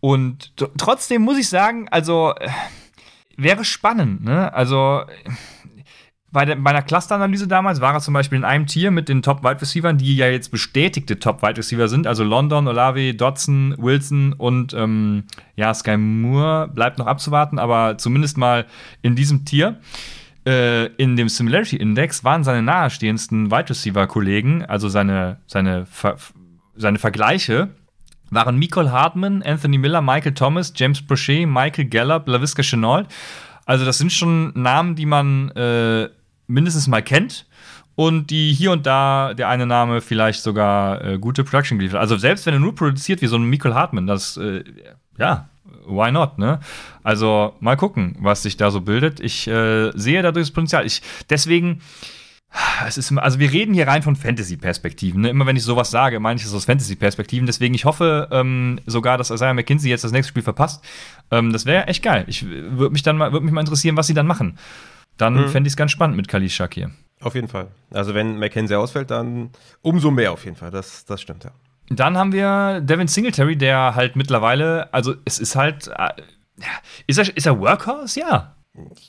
Speaker 1: Und trotzdem muss ich sagen, also äh, wäre spannend, ne? Also bei, der, bei einer Clusteranalyse damals war er zum Beispiel in einem Tier mit den Top-Wide Receivers, die ja jetzt bestätigte Top-Wide Receiver sind, also London, Olave, Dodson, Wilson und ähm, ja, Sky Moore bleibt noch abzuwarten, aber zumindest mal in diesem Tier. Äh, in dem Similarity Index waren seine nahestehendsten Wide Receiver-Kollegen, also seine, seine, Ver seine Vergleiche, waren Nicole Hartman, Anthony Miller, Michael Thomas, James Brochet, Michael Gallup, LaVisca Chenault. Also das sind schon Namen, die man äh, mindestens mal kennt und die hier und da der eine Name vielleicht sogar äh, gute Production geliefert. Also selbst wenn er nur produziert wie so ein Michael Hartman, das äh, ja, why not, ne? Also mal gucken, was sich da so bildet. Ich äh, sehe dadurch das Potenzial. Ich deswegen es ist, also wir reden hier rein von Fantasy-Perspektiven. Ne? Immer wenn ich sowas sage, meine ich es aus Fantasy-Perspektiven. Deswegen, ich hoffe ähm, sogar, dass Isaiah McKinsey jetzt das nächste Spiel verpasst. Ähm, das wäre echt geil. Ich würde mich dann mal, würde mich mal interessieren, was sie dann machen dann mhm. fände ich es ganz spannend mit Khalil Shakir.
Speaker 2: Auf jeden Fall. Also wenn McKenzie ausfällt, dann umso mehr auf jeden Fall. Das, das stimmt, ja.
Speaker 1: Dann haben wir Devin Singletary, der halt mittlerweile, also es ist halt, äh, ist er, ist er Workhorse? Ja.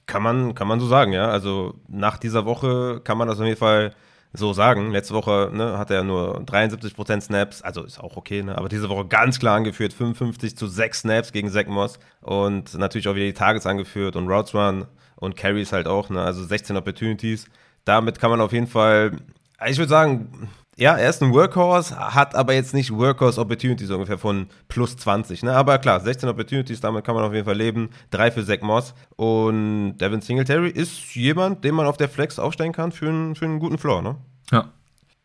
Speaker 2: Kann man, kann man so sagen, ja. Also nach dieser Woche kann man das auf jeden Fall so sagen. Letzte Woche ne, hat er nur 73% Snaps, also ist auch okay, ne? aber diese Woche ganz klar angeführt, 55 zu 6 Snaps gegen Zach Moss und natürlich auch wieder die Tages angeführt und Routes Run und Carries halt auch, ne? also 16 Opportunities. Damit kann man auf jeden Fall, ich würde sagen, ja, er ist ein Workhorse, hat aber jetzt nicht Workhorse Opportunities ungefähr von plus 20. Ne? Aber klar, 16 Opportunities, damit kann man auf jeden Fall leben. Drei für Zach Moss. Und Devin Singletary ist jemand, den man auf der Flex aufstellen kann für einen, für einen guten Floor. Ne?
Speaker 1: Ja.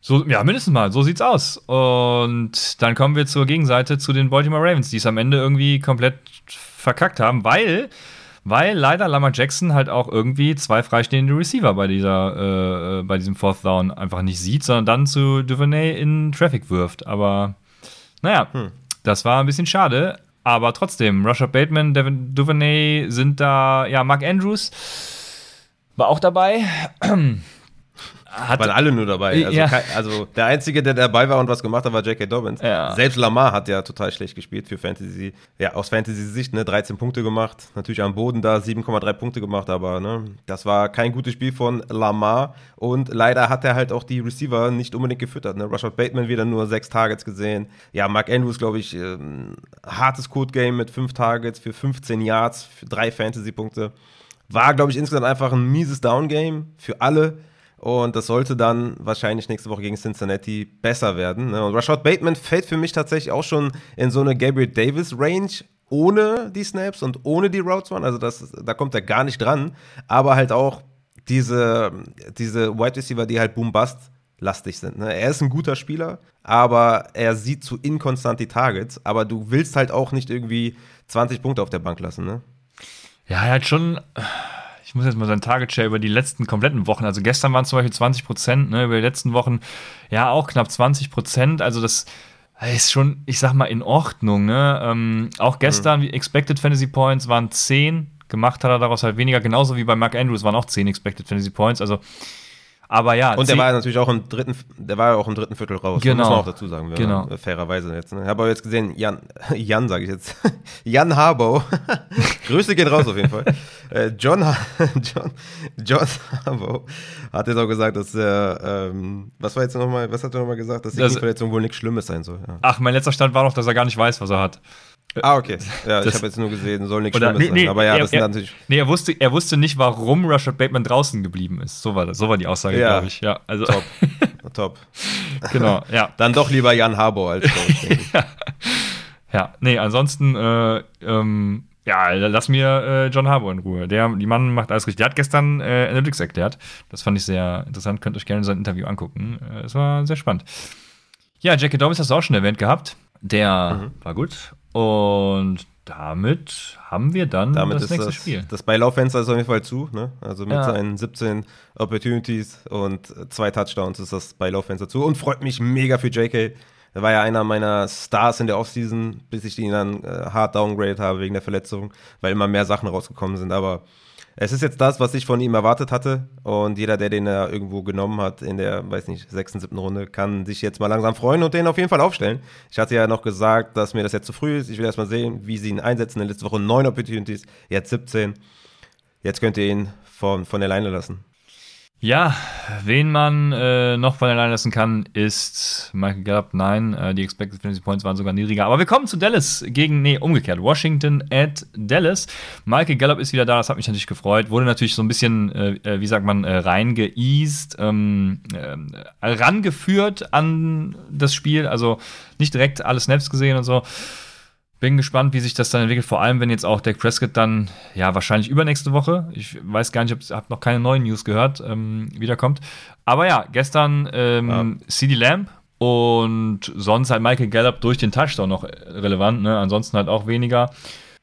Speaker 1: So, ja, mindestens mal, so sieht's aus. Und dann kommen wir zur Gegenseite zu den Baltimore Ravens, die es am Ende irgendwie komplett verkackt haben, weil weil leider Lamar Jackson halt auch irgendwie zwei freistehende Receiver bei dieser, äh, äh, bei diesem Fourth Down einfach nicht sieht, sondern dann zu Duvernay in Traffic wirft. Aber naja, hm. das war ein bisschen schade. Aber trotzdem, Rashad Bateman, Devin Duvernay sind da, ja, Mark Andrews war auch dabei.
Speaker 2: Hat, Weil alle nur dabei. Also, ja. kein, also, der Einzige, der dabei war und was gemacht hat, war J.K. Dobbins. Ja. Selbst Lamar hat ja total schlecht gespielt für Fantasy. Ja, aus Fantasy-Sicht, ne, 13 Punkte gemacht. Natürlich am Boden da 7,3 Punkte gemacht, aber ne, das war kein gutes Spiel von Lamar. Und leider hat er halt auch die Receiver nicht unbedingt gefüttert. Ne? Rashad Bateman wieder nur sechs Targets gesehen. Ja, Mark Andrews, glaube ich, ähm, hartes Code-Game mit fünf Targets für 15 Yards, für drei Fantasy-Punkte. War, glaube ich, insgesamt einfach ein mieses Down-Game für alle. Und das sollte dann wahrscheinlich nächste Woche gegen Cincinnati besser werden. Ne? Und Rashad Bateman fällt für mich tatsächlich auch schon in so eine Gabriel Davis Range ohne die Snaps und ohne die Routes One. Also das, da kommt er gar nicht dran. Aber halt auch diese, diese Wide Receiver, die halt boom-bust lastig sind. Ne? Er ist ein guter Spieler, aber er sieht zu inkonstant die Targets. Aber du willst halt auch nicht irgendwie 20 Punkte auf der Bank lassen. Ne?
Speaker 1: Ja, er hat schon ich muss jetzt mal sein Target Share über die letzten kompletten Wochen, also gestern waren es zum Beispiel 20 Prozent, ne, über die letzten Wochen ja auch knapp 20 Prozent, also das ist schon, ich sag mal, in Ordnung, ne, ähm, auch gestern, mhm. Expected Fantasy Points waren 10, gemacht hat er daraus halt weniger, genauso wie bei Mark Andrews waren auch 10 Expected Fantasy Points, also aber ja.
Speaker 2: Und der war natürlich auch im dritten, der war auch im dritten Viertel raus.
Speaker 1: Genau. Muss
Speaker 2: man auch dazu sagen,
Speaker 1: genau.
Speaker 2: Man, fairerweise jetzt. Ne? Ich habe aber jetzt gesehen, Jan, Jan sage ich jetzt, Jan Harbow. Grüße gehen raus auf jeden Fall. Äh, John, John, John Harbow hat jetzt auch gesagt, dass er, ähm, was war jetzt nochmal, was hat er nochmal gesagt, dass die das, Verletzung wohl nichts Schlimmes sein soll.
Speaker 1: Ja. Ach, mein letzter Stand war noch, dass er gar nicht weiß, was er hat.
Speaker 2: Ah, okay. Ja, das, ich habe jetzt nur gesehen, soll nichts Schlimmes nee, sein. aber ja,
Speaker 1: er,
Speaker 2: das sind natürlich.
Speaker 1: Nee, er wusste, er wusste nicht, warum Rashad Bateman draußen geblieben ist. So war das, so war die Aussage, ja. glaube ich. Ja, also.
Speaker 2: Top. Top.
Speaker 1: genau, ja.
Speaker 2: Dann doch lieber Jan Harbour als Coach,
Speaker 1: ja. ja, nee, ansonsten, äh, ähm, ja, lass mir äh, John Harbour in Ruhe. Der, die Mann macht alles richtig. Der hat gestern äh, Analytics erklärt. Das fand ich sehr interessant. Könnt euch gerne sein Interview angucken. Äh, es war sehr spannend. Ja, Jackie Dobbs hast du auch schon erwähnt gehabt. Der mhm. war gut. Und damit haben wir dann
Speaker 2: damit das nächste das, Spiel. Das Beilaufenster ist auf jeden Fall zu. Ne? Also mit ja. seinen 17 Opportunities und zwei Touchdowns ist das Beilaufenster zu. Und freut mich mega für JK. Er war ja einer meiner Stars in der Offseason, bis ich ihn dann äh, hart downgraded habe wegen der Verletzung, weil immer mehr Sachen rausgekommen sind. Aber es ist jetzt das, was ich von ihm erwartet hatte. Und jeder, der den er irgendwo genommen hat in der, weiß nicht, sechsten, siebten Runde, kann sich jetzt mal langsam freuen und den auf jeden Fall aufstellen. Ich hatte ja noch gesagt, dass mir das jetzt zu früh ist. Ich will erst mal sehen, wie sie ihn einsetzen. In der letzten Woche neun Opportunities, jetzt 17. Jetzt könnt ihr ihn von, von der Leine lassen.
Speaker 1: Ja, wen man äh, noch von allein lassen kann, ist Michael Gallup. Nein, äh, die Expected Fantasy Points waren sogar niedriger. Aber wir kommen zu Dallas gegen, nee, umgekehrt. Washington at Dallas. Michael Gallup ist wieder da, das hat mich natürlich gefreut. Wurde natürlich so ein bisschen, äh, äh wie sagt man, äh, reingeeased, ähm, äh, rangeführt an das Spiel. Also nicht direkt alle Snaps gesehen und so. Bin gespannt, wie sich das dann entwickelt, vor allem wenn jetzt auch der Prescott dann, ja, wahrscheinlich übernächste Woche, ich weiß gar nicht, ich habe noch keine neuen News gehört, ähm, wiederkommt. Aber ja, gestern ähm, ja. CD Lamb und sonst halt Michael Gallup durch den Touchdown noch relevant, ne? ansonsten halt auch weniger.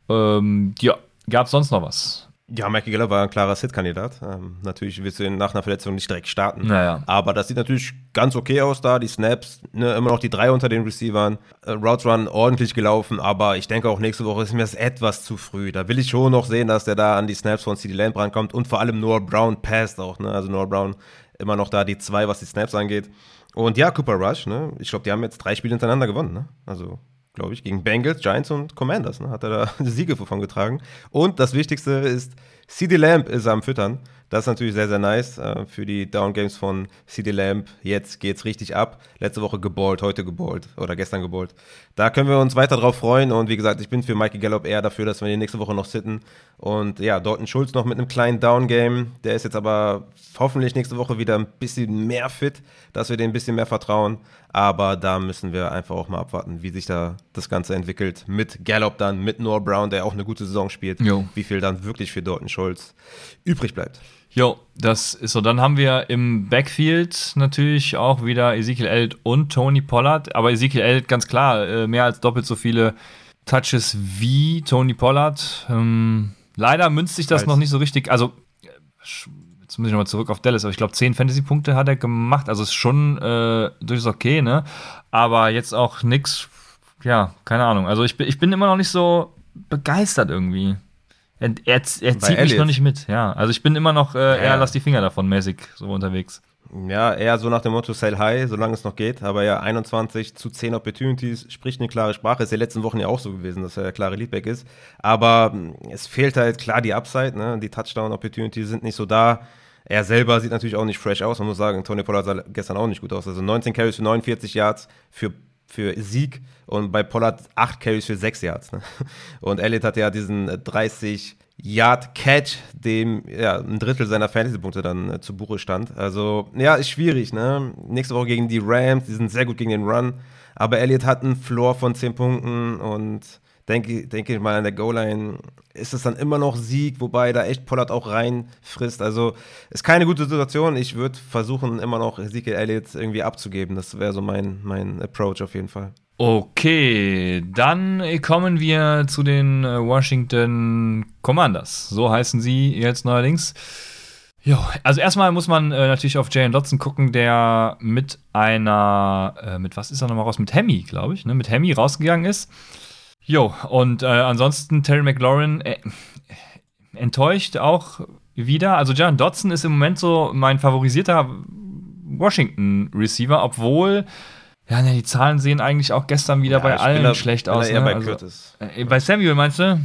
Speaker 1: Ähm, ja, gab es sonst noch was?
Speaker 2: Ja, Michael Geller war ein klarer Sit-Kandidat. Ähm, natürlich wirst du ihn nach einer Verletzung nicht direkt starten.
Speaker 1: Naja.
Speaker 2: Aber das sieht natürlich ganz okay aus da. Die Snaps, ne, immer noch die drei unter den Receivern. Äh, Routes Run ordentlich gelaufen. Aber ich denke auch nächste Woche ist mir das etwas zu früh. Da will ich schon noch sehen, dass der da an die Snaps von CD Lamb rankommt. Und vor allem Noah Brown passt auch. Ne? Also Noah Brown immer noch da die zwei, was die Snaps angeht. Und ja, Cooper Rush. Ne? Ich glaube, die haben jetzt drei Spiele hintereinander gewonnen. Ne? Also glaube ich, gegen Bengals, Giants und Commanders. Ne? Hat er da Siege davon getragen. Und das Wichtigste ist, CD Lamp ist am Füttern. Das ist natürlich sehr, sehr nice äh, für die Down Games von CD Lamp. Jetzt geht's richtig ab. Letzte Woche geballt, heute geballt oder gestern geballt. Da können wir uns weiter drauf freuen. Und wie gesagt, ich bin für Mikey Gallup eher dafür, dass wir die nächste Woche noch sitten. Und ja, Dalton Schulz noch mit einem kleinen Down Game. Der ist jetzt aber hoffentlich nächste Woche wieder ein bisschen mehr fit, dass wir dem ein bisschen mehr vertrauen. Aber da müssen wir einfach auch mal abwarten, wie sich da das Ganze entwickelt. Mit Gallup dann, mit Noah Brown, der auch eine gute Saison spielt.
Speaker 1: Jo.
Speaker 2: Wie viel dann wirklich für Dalton Schulz übrig bleibt.
Speaker 1: Jo, das ist so. Dann haben wir im Backfield natürlich auch wieder Ezekiel Elliott und Tony Pollard. Aber Ezekiel Elliott, ganz klar, äh, mehr als doppelt so viele Touches wie Tony Pollard. Ähm, leider münzt sich das als noch nicht so richtig. Also, jetzt muss ich nochmal zurück auf Dallas, aber ich glaube, 10 Fantasy-Punkte hat er gemacht. Also ist schon äh, durchaus okay, ne? Aber jetzt auch nix, ja, keine Ahnung. Also ich, ich bin immer noch nicht so begeistert irgendwie. Er, er, er zieht mich noch nicht mit, ja. Also ich bin immer noch äh, ja. eher lass die Finger davon mäßig so unterwegs.
Speaker 2: Ja, eher so nach dem Motto Sell High, solange es noch geht. Aber ja, 21 zu 10 Opportunities spricht eine klare Sprache. Ist ja letzten Wochen ja auch so gewesen, dass er der klare Leadback ist. Aber hm, es fehlt halt klar die Upside. Ne? Die Touchdown-Opportunities sind nicht so da. Er selber sieht natürlich auch nicht fresh aus. Man muss sagen, Tony Pollard sah gestern auch nicht gut aus. Also 19 Carries für 49 Yards für für Sieg und bei Pollard 8 Carries für 6 Yards. Ne? Und Elliott hat ja diesen 30 Yard Catch, dem ja, ein Drittel seiner Fantasy-Punkte dann äh, zu Buche stand. Also, ja, ist schwierig, ne? Nächste Woche gegen die Rams, die sind sehr gut gegen den Run. Aber Elliott hat einen Floor von 10 Punkten und denke, denke ich mal, an der Goal-Line ist es dann immer noch Sieg, wobei da echt Pollard auch reinfrisst. Also ist keine gute Situation. Ich würde versuchen, immer noch Ezekiel Elliott irgendwie abzugeben. Das wäre so mein, mein Approach auf jeden Fall.
Speaker 1: Okay, dann kommen wir zu den äh, Washington Commanders. So heißen sie jetzt neuerdings. Jo, also erstmal muss man äh, natürlich auf Jalen Dotson gucken, der mit einer, äh, mit was ist er nochmal raus? Mit Hemi, glaube ich, ne? Mit Hemi rausgegangen ist. Jo, und äh, ansonsten Terry McLaurin äh, enttäuscht auch wieder. Also Jalen Dotson ist im Moment so mein favorisierter Washington-Receiver, obwohl ja, ne, die Zahlen sehen eigentlich auch gestern wieder ja, bei allen da, schlecht aus.
Speaker 2: Ne? bei also.
Speaker 1: Äh, bei Samuel meinst du?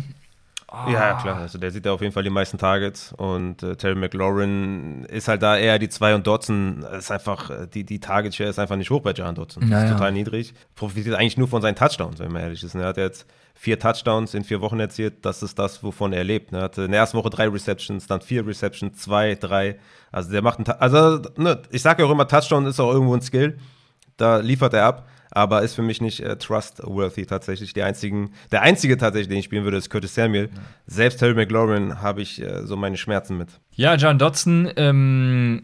Speaker 2: Oh. Ja, klar. Also der sieht ja auf jeden Fall die meisten Targets und äh, Terry McLaurin ist halt da eher die zwei und Dotson ist einfach, äh, die, die Target-Share ist einfach nicht hoch bei Jahan Dotson.
Speaker 1: Naja.
Speaker 2: Ist total niedrig. Profitiert eigentlich nur von seinen Touchdowns, wenn man ehrlich ist. Er hat jetzt vier Touchdowns in vier Wochen erzielt. Das ist das, wovon er lebt. Er hatte in der ersten Woche drei Receptions, dann vier Receptions, zwei, drei. Also der macht einen, also ne, ich sage ja auch immer, Touchdown ist auch irgendwo ein Skill da liefert er ab, aber ist für mich nicht äh, trustworthy tatsächlich. Die einzigen, der einzige tatsächlich, den ich spielen würde, ist Curtis Samuel. Ja. Selbst Terry McLaurin habe ich äh, so meine Schmerzen mit.
Speaker 1: Ja, John Dodson ähm,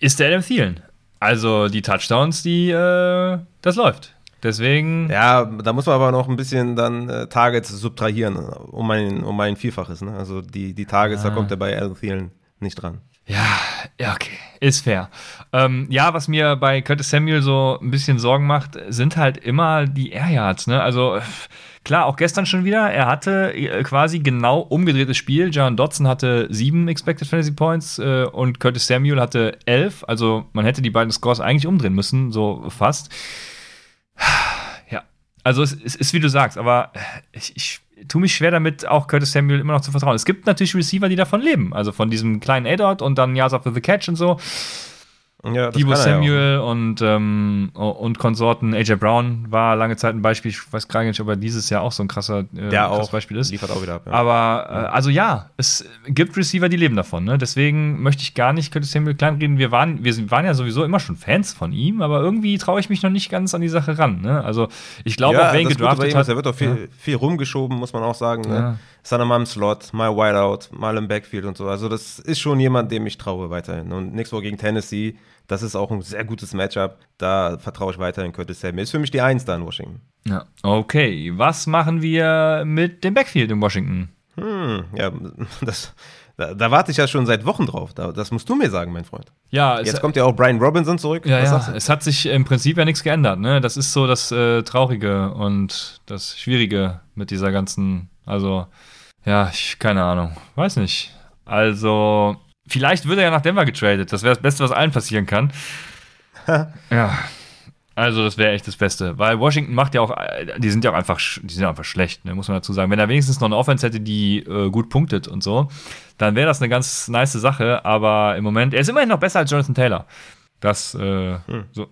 Speaker 1: ist der Adam Thielen. Also die Touchdowns, die, äh, das läuft. Deswegen.
Speaker 2: Ja, da muss man aber noch ein bisschen dann äh, Targets subtrahieren, um ein, um ein Vielfaches. Ne? Also die, die Targets, ah. da kommt er bei Adam Thielen nicht dran.
Speaker 1: Ja, ja, okay, ist fair. Ähm, ja, was mir bei Curtis Samuel so ein bisschen Sorgen macht, sind halt immer die Air Yards, ne? Also klar, auch gestern schon wieder. Er hatte äh, quasi genau umgedrehtes Spiel. John Dodson hatte sieben Expected Fantasy Points äh, und Curtis Samuel hatte elf. Also man hätte die beiden Scores eigentlich umdrehen müssen, so fast. Ja, also es, es ist wie du sagst, aber ich, ich tue mich schwer damit, auch Curtis Samuel immer noch zu vertrauen. Es gibt natürlich Receiver, die davon leben. Also von diesem kleinen A-Dot und dann Yards after the Catch und so.
Speaker 2: Ja,
Speaker 1: Debo
Speaker 2: er ja.
Speaker 1: Samuel und, ähm, und Konsorten. AJ Brown war lange Zeit ein Beispiel. Ich weiß gar nicht, ob er dieses Jahr auch so ein krasser äh,
Speaker 2: Der
Speaker 1: krasses
Speaker 2: auch
Speaker 1: Beispiel ist.
Speaker 2: liefert auch wieder ab. Ja.
Speaker 1: Aber äh, also ja, es gibt Receiver, die leben davon. Ne? Deswegen möchte ich gar nicht Curtis Samuel kleinreden. Wir waren, wir waren ja sowieso immer schon Fans von ihm, aber irgendwie traue ich mich noch nicht ganz an die Sache ran. Ne? Also ich glaube,
Speaker 2: ja,
Speaker 1: auch
Speaker 2: bei
Speaker 1: gedraftet
Speaker 2: ihm
Speaker 1: hat.
Speaker 2: ist, er wird auch viel, viel rumgeschoben, muss man auch sagen. Ne? Dann mal im Slot, mal Wideout, mal im Backfield und so. Also das ist schon jemand, dem ich traue weiterhin. Und nächste Woche gegen Tennessee, das ist auch ein sehr gutes Matchup. Da vertraue ich weiterhin Curtis Samuel. Ist für mich die Eins da in Washington.
Speaker 1: Ja. Okay, was machen wir mit dem Backfield in Washington?
Speaker 2: Hm, ja, das, da, da warte ich ja schon seit Wochen drauf. Da, das musst du mir sagen, mein Freund.
Speaker 1: Ja,
Speaker 2: Jetzt kommt ja auch Brian Robinson zurück.
Speaker 1: ja, ja, es hat sich im Prinzip ja nichts geändert. Ne? Das ist so das äh, Traurige und das Schwierige mit dieser ganzen, also ja, ich, keine Ahnung, weiß nicht. Also vielleicht wird er ja nach Denver getradet. Das wäre das Beste, was allen passieren kann. ja. Also, das wäre echt das Beste. Weil Washington macht ja auch, äh, die sind ja auch einfach, die sind einfach schlecht, ne, muss man dazu sagen. Wenn er wenigstens noch eine Offense hätte, die äh, gut punktet und so, dann wäre das eine ganz nice Sache. Aber im Moment, er ist immerhin noch besser als Jonathan Taylor. Das, äh, so,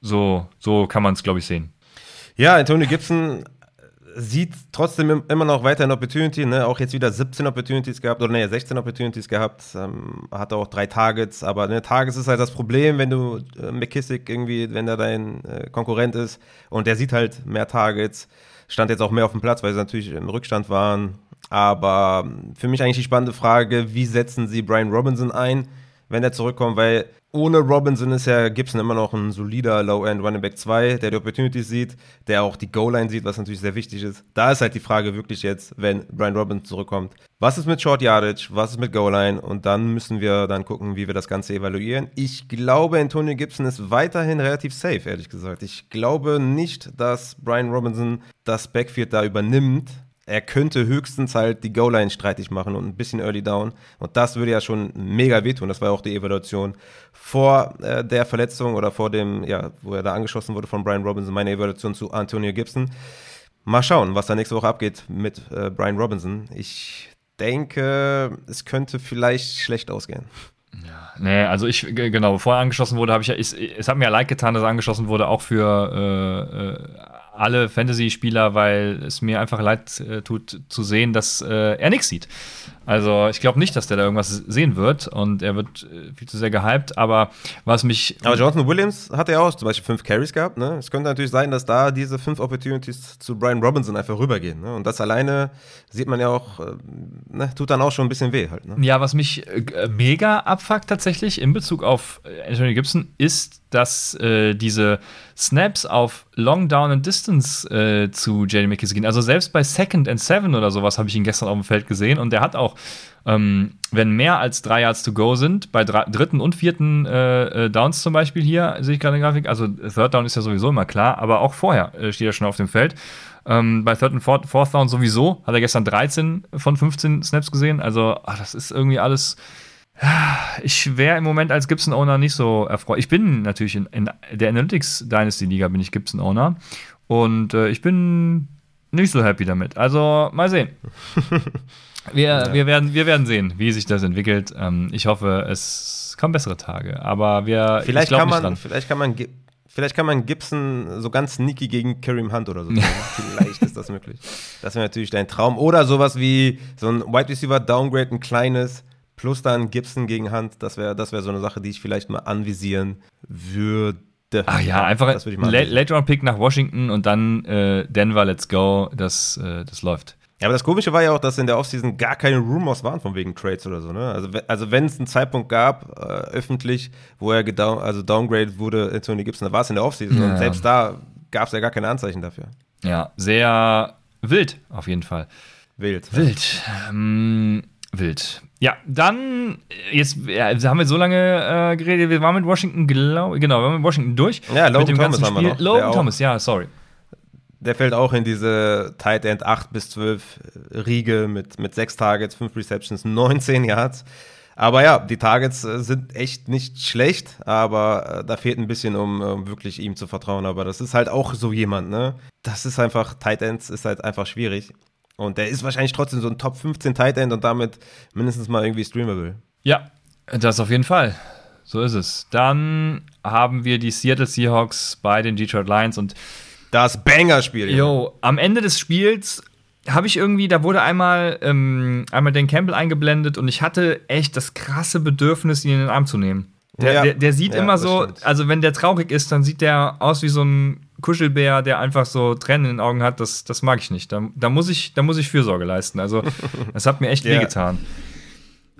Speaker 1: so, so kann man es, glaube ich, sehen.
Speaker 2: Ja, Antonio Gibson sieht trotzdem im- immer noch weiterhin Opportunity, ne? auch jetzt wieder 17 Opportunities gehabt, oder ne, 16 Opportunities gehabt, ähm, hatte auch drei Targets, aber ne, Targets ist halt das Problem, wenn du äh, McKissick irgendwie, wenn er dein äh, Konkurrent ist und der sieht halt mehr Targets, stand jetzt auch mehr auf dem Platz, weil sie natürlich im Rückstand waren, aber ähm, für mich eigentlich die spannende Frage, wie setzen sie Brian Robinson ein, wenn er zurückkommt, weil ohne Robinson ist ja Gibson immer noch ein solider Low-End Running Back 2, der die Opportunities sieht, der auch die Goal-Line sieht, was natürlich sehr wichtig ist. Da ist halt die Frage wirklich jetzt, wenn Brian Robinson zurückkommt, was ist mit Short Yardage, was ist mit Goal-Line und dann müssen wir dann gucken, wie wir das Ganze evaluieren. Ich glaube, Antonio Gibson ist weiterhin relativ safe, ehrlich gesagt. Ich glaube nicht, dass Brian Robinson das Backfield da übernimmt. Er könnte höchstens halt die Goal-Line streitig machen und ein bisschen Early Down. Und das würde ja schon mega wehtun. Das war ja auch die Evaluation vor äh, der Verletzung oder vor dem, ja, wo er da angeschossen wurde von Brian Robinson, meine Evaluation zu Antonio Gibson. Mal schauen, was da nächste Woche abgeht mit äh, Brian Robinson. Ich denke, es könnte vielleicht schlecht ausgehen.
Speaker 1: Nee, also ich, genau, bevor er angeschossen wurde, habe ich ja, es hat mir ja leid getan, dass er angeschossen wurde, auch für äh, äh, alle Fantasy-Spieler, weil es mir einfach leid äh, tut zu sehen, dass äh, er nichts sieht. Also ich glaube nicht, dass der da irgendwas sehen wird und er wird äh, viel zu sehr gehypt, aber was mich.
Speaker 2: Aber Jonathan Williams hat ja auch zum Beispiel fünf Carries gehabt. Ne? Es könnte natürlich sein, dass da diese fünf Opportunities zu Brian Robinson einfach rübergehen. Ne? Und das alleine sieht man ja auch, äh, ne? tut dann auch schon ein bisschen weh halt. Ne?
Speaker 1: Ja, was mich äh, mega abfuckt tatsächlich in Bezug auf äh, Anthony Gibson ist, dass äh, diese Snaps auf Long Down and Distance äh, zu JD McKissick gehen. Also selbst bei Second and Seven oder sowas habe ich ihn gestern auf dem Feld gesehen und der hat auch, ähm, wenn mehr als drei Yards to go sind, bei dra- dritten und vierten äh, äh, Downs zum Beispiel hier, sehe ich gerade in der Grafik, also Third Down ist ja sowieso immer klar, aber auch vorher äh, steht er schon auf dem Feld. Ähm, bei Third und Fourth, Fourth Down sowieso hat er gestern 13 von 15 Snaps gesehen. Also, ach, das ist irgendwie alles. Ich wäre im Moment als Gibson-Owner nicht so erfreut. Ich bin natürlich in, in der Analytics Dynasty Liga bin ich Gibson-Owner und äh, ich bin nicht so happy damit. Also mal sehen. Wir, wir, werden, wir werden sehen, wie sich das entwickelt. Ähm, ich hoffe, es kommen bessere Tage. Aber wir, ich
Speaker 2: Vielleicht, kann
Speaker 1: nicht
Speaker 2: man,
Speaker 1: dran.
Speaker 2: vielleicht, kann man, vielleicht kann man Gibson so ganz sneaky gegen Kareem Hunt oder so. vielleicht ist das möglich. Das wäre natürlich dein Traum. Oder sowas wie so ein Wide Receiver Downgrade, ein kleines, plus dann Gibson gegen Hunt. Das wäre das wär so eine Sache, die ich vielleicht mal anvisieren würde.
Speaker 1: Ach ja, einfach
Speaker 2: das würde ich mal
Speaker 1: ein
Speaker 2: anvisieren.
Speaker 1: Late Round Pick nach Washington und dann äh, Denver, let's go. Das, äh, das läuft.
Speaker 2: Ja, aber das Komische war ja auch, dass in der Offseason gar keine Rumors waren von wegen Trades oder so. Ne? Also, also wenn es einen Zeitpunkt gab, äh, öffentlich, wo er gedown, also downgrade wurde, Anthony Gibson, da war es in der Offseason.
Speaker 1: Ja.
Speaker 2: Und selbst da gab es ja gar keine Anzeichen dafür.
Speaker 1: Ja, sehr wild, auf jeden Fall.
Speaker 2: Wild.
Speaker 1: Wild. Ähm, wild. Ja, dann, äh, jetzt ja, haben wir so lange äh, geredet, wir waren mit Washington, genau, wir waren mit Washington durch.
Speaker 2: Ja, Logan
Speaker 1: mit dem
Speaker 2: Thomas
Speaker 1: ganzen
Speaker 2: haben wir noch, der
Speaker 1: Logan
Speaker 2: auch-
Speaker 1: Thomas, ja, sorry.
Speaker 2: Der fällt auch in diese Tight End 8 bis 12 Riege mit, mit 6 Targets, 5 Receptions, 19 Yards. Aber ja, die Targets äh, sind echt nicht schlecht, aber äh, da fehlt ein bisschen, um um wirklich ihm zu vertrauen. Aber das ist halt auch so jemand, ne? Das ist einfach, Tight Ends ist halt einfach schwierig. Und der ist wahrscheinlich trotzdem so ein Top 15 Tight End und damit mindestens mal irgendwie streamable.
Speaker 1: Ja, das auf jeden Fall. So ist es. Dann haben wir die Seattle Seahawks bei den Detroit Lions und
Speaker 2: Das Banger-Spiel.
Speaker 1: Jo, am Ende des Spiels habe ich irgendwie, da wurde einmal, ähm, einmal Dan Campbell eingeblendet und ich hatte echt das krasse Bedürfnis, ihn in den Arm zu nehmen. Der,
Speaker 2: Ja.
Speaker 1: der, der sieht
Speaker 2: Ja,
Speaker 1: immer so,
Speaker 2: stimmt.
Speaker 1: also wenn der traurig ist, dann sieht der aus wie so ein Kuschelbär, der einfach so Tränen in den Augen hat. Das, das mag ich nicht. Da, da, muss ich, da muss ich Fürsorge leisten. Also, das hat mir echt
Speaker 2: Ja.
Speaker 1: wehgetan.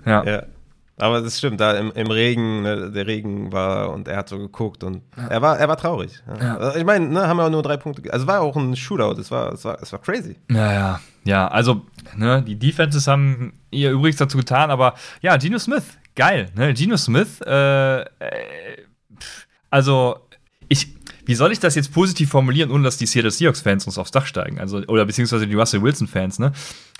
Speaker 1: Ja.
Speaker 2: Ja. Aber das stimmt, da im, im Regen, ne, der Regen war und er hat so geguckt und er war, er war traurig. Ja.
Speaker 1: Ja.
Speaker 2: Also Ich meine, ne, haben wir auch nur drei Punkte. Also es war auch ein Shootout, es war, es war, es war crazy.
Speaker 1: Ja, ja, ja. Also, ne, die Defenses haben ihr übrigens dazu getan, aber ja, Geno Smith, geil, ne? Geno Smith, äh, äh, also, ich, wie soll ich das jetzt positiv formulieren, ohne dass die Seattle Seahawks-Fans uns aufs Dach steigen? Also, oder beziehungsweise die Russell Wilson-Fans, ne?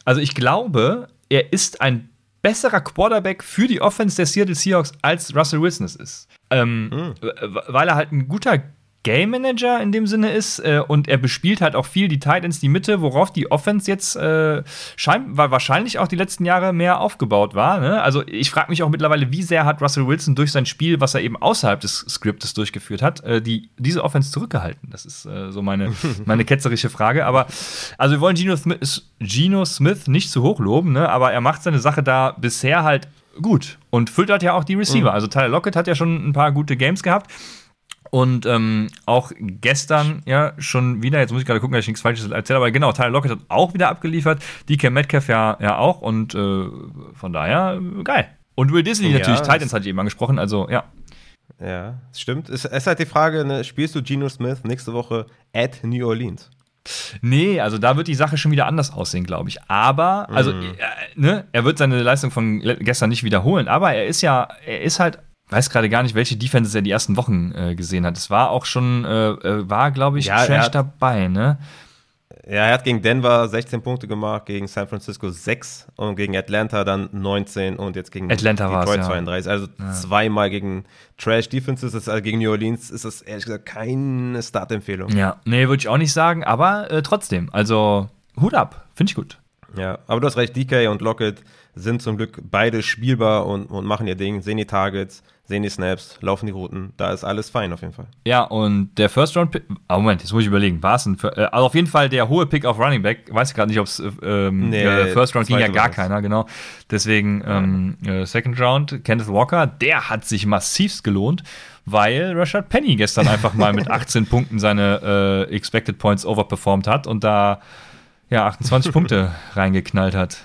Speaker 1: Also, ich glaube, er ist ein besserer Quarterback für die Offense der Seattle Seahawks als Russell Wilson es ist. Ähm, w- Weil er halt ein guter Game Manager in dem Sinne ist äh, und er bespielt halt auch viel die Titans die Mitte, worauf die Offense jetzt äh, scheinbar wahrscheinlich auch die letzten Jahre mehr aufgebaut war. Ne? Also ich frage mich auch mittlerweile, wie sehr hat Russell Wilson durch sein Spiel, was er eben außerhalb des Skriptes durchgeführt hat, äh, die, diese Offense zurückgehalten. Das ist äh, so meine, meine ketzerische Frage. Aber also wir wollen Geno Smith, Geno Smith nicht zu hoch loben, ne? aber er macht seine Sache da bisher halt gut und halt ja auch die Receiver. Also Tyler Lockett hat ja schon ein paar gute Games gehabt. Und ähm, auch gestern ja schon wieder, jetzt muss ich gerade gucken, dass ich nichts Falsches erzähle, aber genau, Tyler Lockett hat auch wieder abgeliefert, DK Metcalf ja, ja auch und äh, von daher äh, geil. Und Will Disley
Speaker 2: Ja,
Speaker 1: natürlich, Titans hatte ich eben angesprochen, also ja.
Speaker 2: Ja, stimmt. Es ist halt die Frage, ne, spielst du Geno Smith nächste Woche at New Orleans?
Speaker 1: Nee, also da wird die Sache schon wieder anders aussehen, glaube ich. Aber, also, äh, ne, er wird seine Leistung von gestern nicht wiederholen, aber er ist ja, er ist halt, weiß gerade gar nicht, welche Defenses er die ersten Wochen äh, gesehen hat. Es war auch schon, äh, äh, war, glaube ich,
Speaker 2: Ja,
Speaker 1: Trash dabei, ne?
Speaker 2: Ja, er hat gegen Denver 16 Punkte gemacht, gegen San Francisco 6 und gegen Atlanta dann 19 und jetzt gegen
Speaker 1: Atlanta war's, ja.
Speaker 2: 32. Also zweimal gegen Trash Defenses. Also gegen New Orleans ist das ehrlich gesagt keine Startempfehlung.
Speaker 1: Ja, nee, würde ich auch nicht sagen, aber äh, trotzdem, also Hut ab, finde ich gut.
Speaker 2: Ja, aber du hast recht, DK und Lockett sind zum Glück beide spielbar und, und machen ihr Ding, sehen die Targets, sehen die Snaps, laufen die Routen. Da ist alles fein auf jeden Fall.
Speaker 1: Ja, und der First Round Pick, ah, Moment, jetzt muss ich überlegen, war es ein, äh, also auf jeden Fall der hohe Pick auf Running Back, weiß ich gerade nicht, ob es, äh, ähm,
Speaker 2: Nee,
Speaker 1: äh, First Round ging ja gar keiner, genau. Deswegen, ähm, äh, Second Round, Kenneth Walker, der hat sich massivst gelohnt, weil Rashad Penny gestern einfach mal mit 18 Punkten seine äh, Expected Points overperformed hat und da, ja, 28 Punkte reingeknallt hat.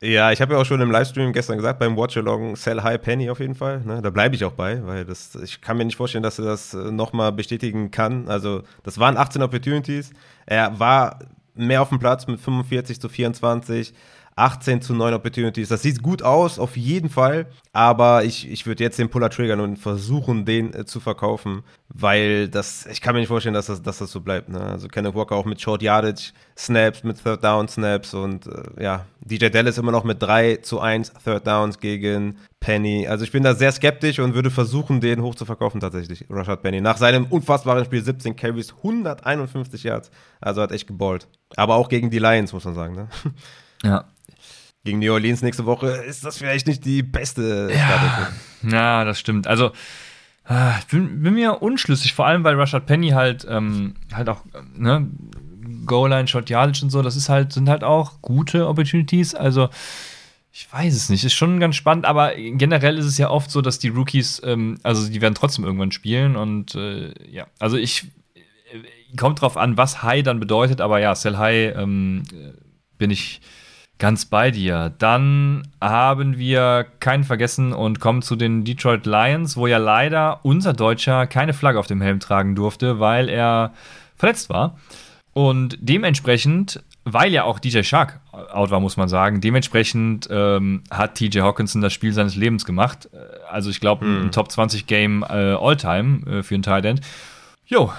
Speaker 2: Ja, ich habe ja auch schon im Livestream gestern gesagt, beim Watch-Along Sell High Penny auf jeden Fall. Ne? Da bleibe ich auch bei, weil das, ich kann mir nicht vorstellen, dass er das äh, nochmal bestätigen kann. Also, das waren 18 Opportunities. Er war mehr auf dem Platz mit 45 zu 24. 18 zu 9 Opportunities. Das sieht gut aus, auf jeden Fall. Aber ich, ich würde jetzt den Puller triggern und versuchen, den äh, zu verkaufen, weil das, ich kann mir nicht vorstellen, dass das, dass das so bleibt. Ne? Also Kenneth Walker auch mit Short Yardage Snaps, mit Third Down Snaps und äh, ja, DJ Dallas immer noch mit 3 zu 1 Third Downs gegen Penny. Also ich bin da sehr skeptisch und würde versuchen, den hoch zu verkaufen tatsächlich, Rashad Penny. Nach seinem unfassbaren Spiel 17 Carries, 151 Yards. Also hat echt geballt. Aber auch gegen die Lions, muss man sagen. Ne?
Speaker 1: Ja,
Speaker 2: Gegen New Orleans nächste Woche ist das vielleicht nicht die beste Startelf.
Speaker 1: Ja, das stimmt. Also, ah, ich bin, bin mir unschlüssig, vor allem weil Rashad Penny halt, ähm, halt auch, ähm, ne, Goal-Line, Shot Yardage und so, das ist halt, sind halt auch gute Opportunities. Also, ich weiß es nicht. Ist schon ganz spannend, aber generell ist es ja oft so, dass die Rookies, ähm, also die werden trotzdem irgendwann spielen und äh, ja, also ich äh, kommt drauf an, was High dann bedeutet, aber ja, Sell High ähm, äh, bin ich ganz bei dir. Dann haben wir keinen vergessen und kommen zu den Detroit Lions, wo ja leider unser Deutscher keine Flagge auf dem Helm tragen durfte, weil er verletzt war. Und dementsprechend, weil ja auch DJ Shark out war, muss man sagen. Dementsprechend ähm, hat TJ Hawkinson das Spiel seines Lebens gemacht. Äh, Also ich glaube, ein Top 20 Game äh, All-Time äh, für einen Tight End. Jo,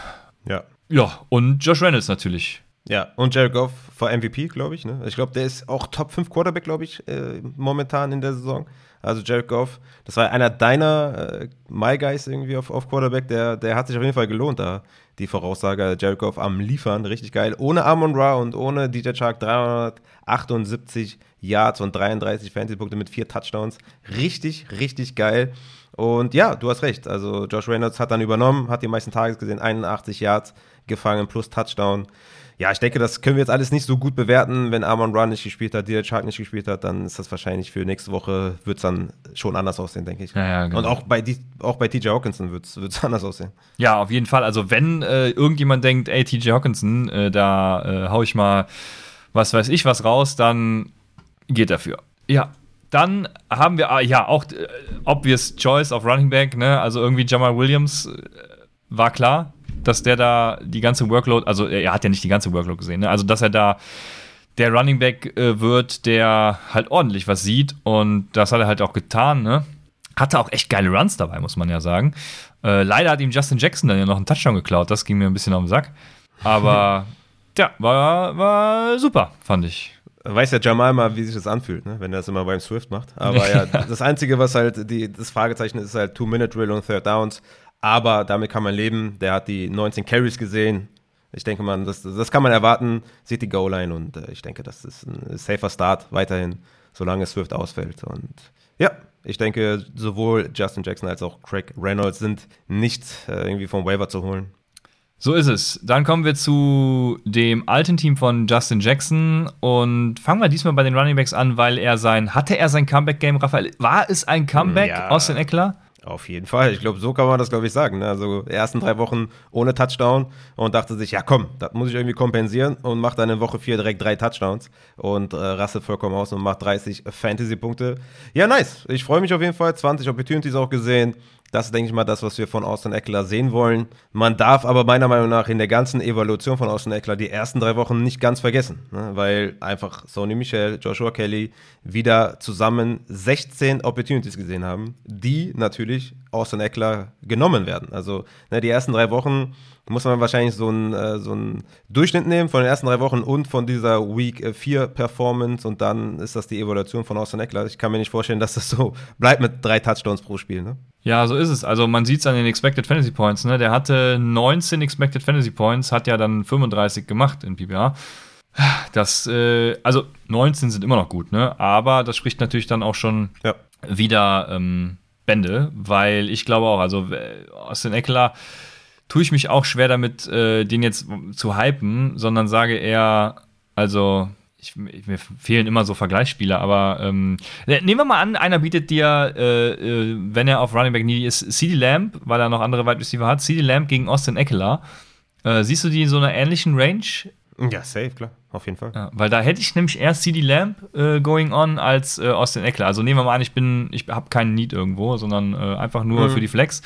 Speaker 2: Ja.
Speaker 1: ja, und Josh Reynolds natürlich.
Speaker 2: Ja, und Jared Goff vor MVP, glaube ich. Ne? Ich glaube, der ist auch Top 5 Quarterback, glaube ich, äh, momentan in der Saison. Also Jared Goff, das war einer deiner äh, My Guys irgendwie auf, auf Quarterback, der, der hat sich auf jeden Fall gelohnt, da die Voraussage Jared Goff am Liefern, richtig geil. Ohne Amon Ra und ohne DJ Chark 378 Yards und 33 Fantasy-Punkte mit vier Touchdowns. Richtig, richtig geil. Und ja, du hast recht. Also Josh Reynolds hat dann übernommen, hat die meisten Tages gesehen, 81 Yards gefangen plus Touchdown. Ja, ich denke, das können wir jetzt alles nicht so gut bewerten. Wenn Amon Run nicht gespielt hat, DJ Chark nicht gespielt hat, dann ist das wahrscheinlich für nächste Woche, wird es dann schon anders aussehen, denke ich.
Speaker 1: Ja, ja, genau.
Speaker 2: Und auch bei, auch bei TJ Hawkinson wird es anders aussehen.
Speaker 1: Ja, auf jeden Fall. Also wenn äh, irgendjemand denkt, ey, TJ Hawkinson, äh, da äh, hau ich mal was weiß ich was raus, dann geht dafür. Ja. Dann haben wir, ah, ja, auch äh, obvious choice of Running Back, ne? Also irgendwie Jamal Williams äh, war klar, dass der da die ganze Workload, also er hat ja nicht die ganze Workload gesehen, ne? Also dass er da der Running Back äh, wird, der halt ordentlich was sieht und das hat er halt auch getan, ne? Hatte auch echt geile Runs dabei, muss man ja sagen. Äh, leider hat ihm Justin Jackson dann ja noch einen Touchdown geklaut, das ging mir ein bisschen auf den Sack. Aber ja, war, war super, fand ich.
Speaker 2: Weiß ja Jamal mal, wie sich das anfühlt, ne? wenn er das immer beim Swift macht. Aber ja, das Einzige, was halt die, das Fragezeichen ist, ist halt Two-Minute-Drill und Third Downs. Aber damit kann man leben. Der hat die 19 Carries gesehen. Ich denke mal, das, das kann man erwarten. Sieht die Goal-Line und äh, ich denke, das ist ein safer Start weiterhin, solange Swift ausfällt. Und ja, ich denke, sowohl Justin Jackson als auch Craig Reynolds sind nicht äh, irgendwie vom Waiver zu holen.
Speaker 1: So ist es. Dann kommen wir zu dem alten Team von Justin Jackson und fangen wir diesmal bei den Running Backs an, weil er sein, hatte er sein Comeback-Game, Raphael? War es ein Comeback
Speaker 2: Ja.
Speaker 1: aus den Eckler?
Speaker 2: Auf jeden Fall. Ich glaube, so kann man das, glaube ich, sagen. ne? Also ersten drei Wochen ohne Touchdown und dachte sich, ja komm, das muss ich irgendwie kompensieren und macht dann in Woche vier direkt drei Touchdowns und äh, rastet vollkommen aus und macht 30 Fantasy-Punkte. Ja, nice. Ich freue mich auf jeden Fall. 20 Opportunities auch gesehen. Das ist, denke ich mal, das, was wir von Austin Eckler sehen wollen. Man darf aber meiner Meinung nach in der ganzen Evaluation von Austin Eckler die ersten drei Wochen nicht ganz vergessen, ne? weil einfach Sony Michel, Joshua Kelly wieder zusammen 16 Opportunities gesehen haben, die natürlich Austin Eckler genommen werden. Also ne, die ersten drei Wochen muss man wahrscheinlich so einen äh, so einen Durchschnitt nehmen von den ersten drei Wochen und von dieser Week 4 Performance und dann ist das die Evaluation von Austin Eckler. Ich kann mir nicht vorstellen, dass das so bleibt mit drei Touchdowns pro Spiel. Ne?
Speaker 1: Ja, so ist es. Also man sieht es an den Expected Fantasy Points. Ne? Der hatte 19 Expected Fantasy Points, hat ja dann 35 gemacht in PPA. Das, äh, also 19 sind immer noch gut, ne? Aber das spricht natürlich dann auch schon
Speaker 2: Ja.
Speaker 1: wieder ähm, Bände, weil ich glaube auch, also äh, Austin Eckler tue ich mich auch schwer damit, äh, den jetzt zu hypen, sondern sage eher, also ich, mir fehlen immer so Vergleichsspieler, aber ähm, ne, nehmen wir mal an, einer bietet dir, äh, äh, wenn er auf Running Back needy ist, CD Lamb, weil er noch andere Wide Receiver hat, CD Lamb gegen Austin Eckler. Äh, siehst du die in so einer ähnlichen Range?
Speaker 2: Ja, safe, klar, auf jeden Fall.
Speaker 1: Ja, weil da hätte ich nämlich eher CD Lamb äh, going on als äh, Austin Eckler. Also nehmen wir mal an, ich bin, ich habe keinen Need irgendwo, sondern äh, einfach nur
Speaker 2: Mhm.
Speaker 1: für die Flex.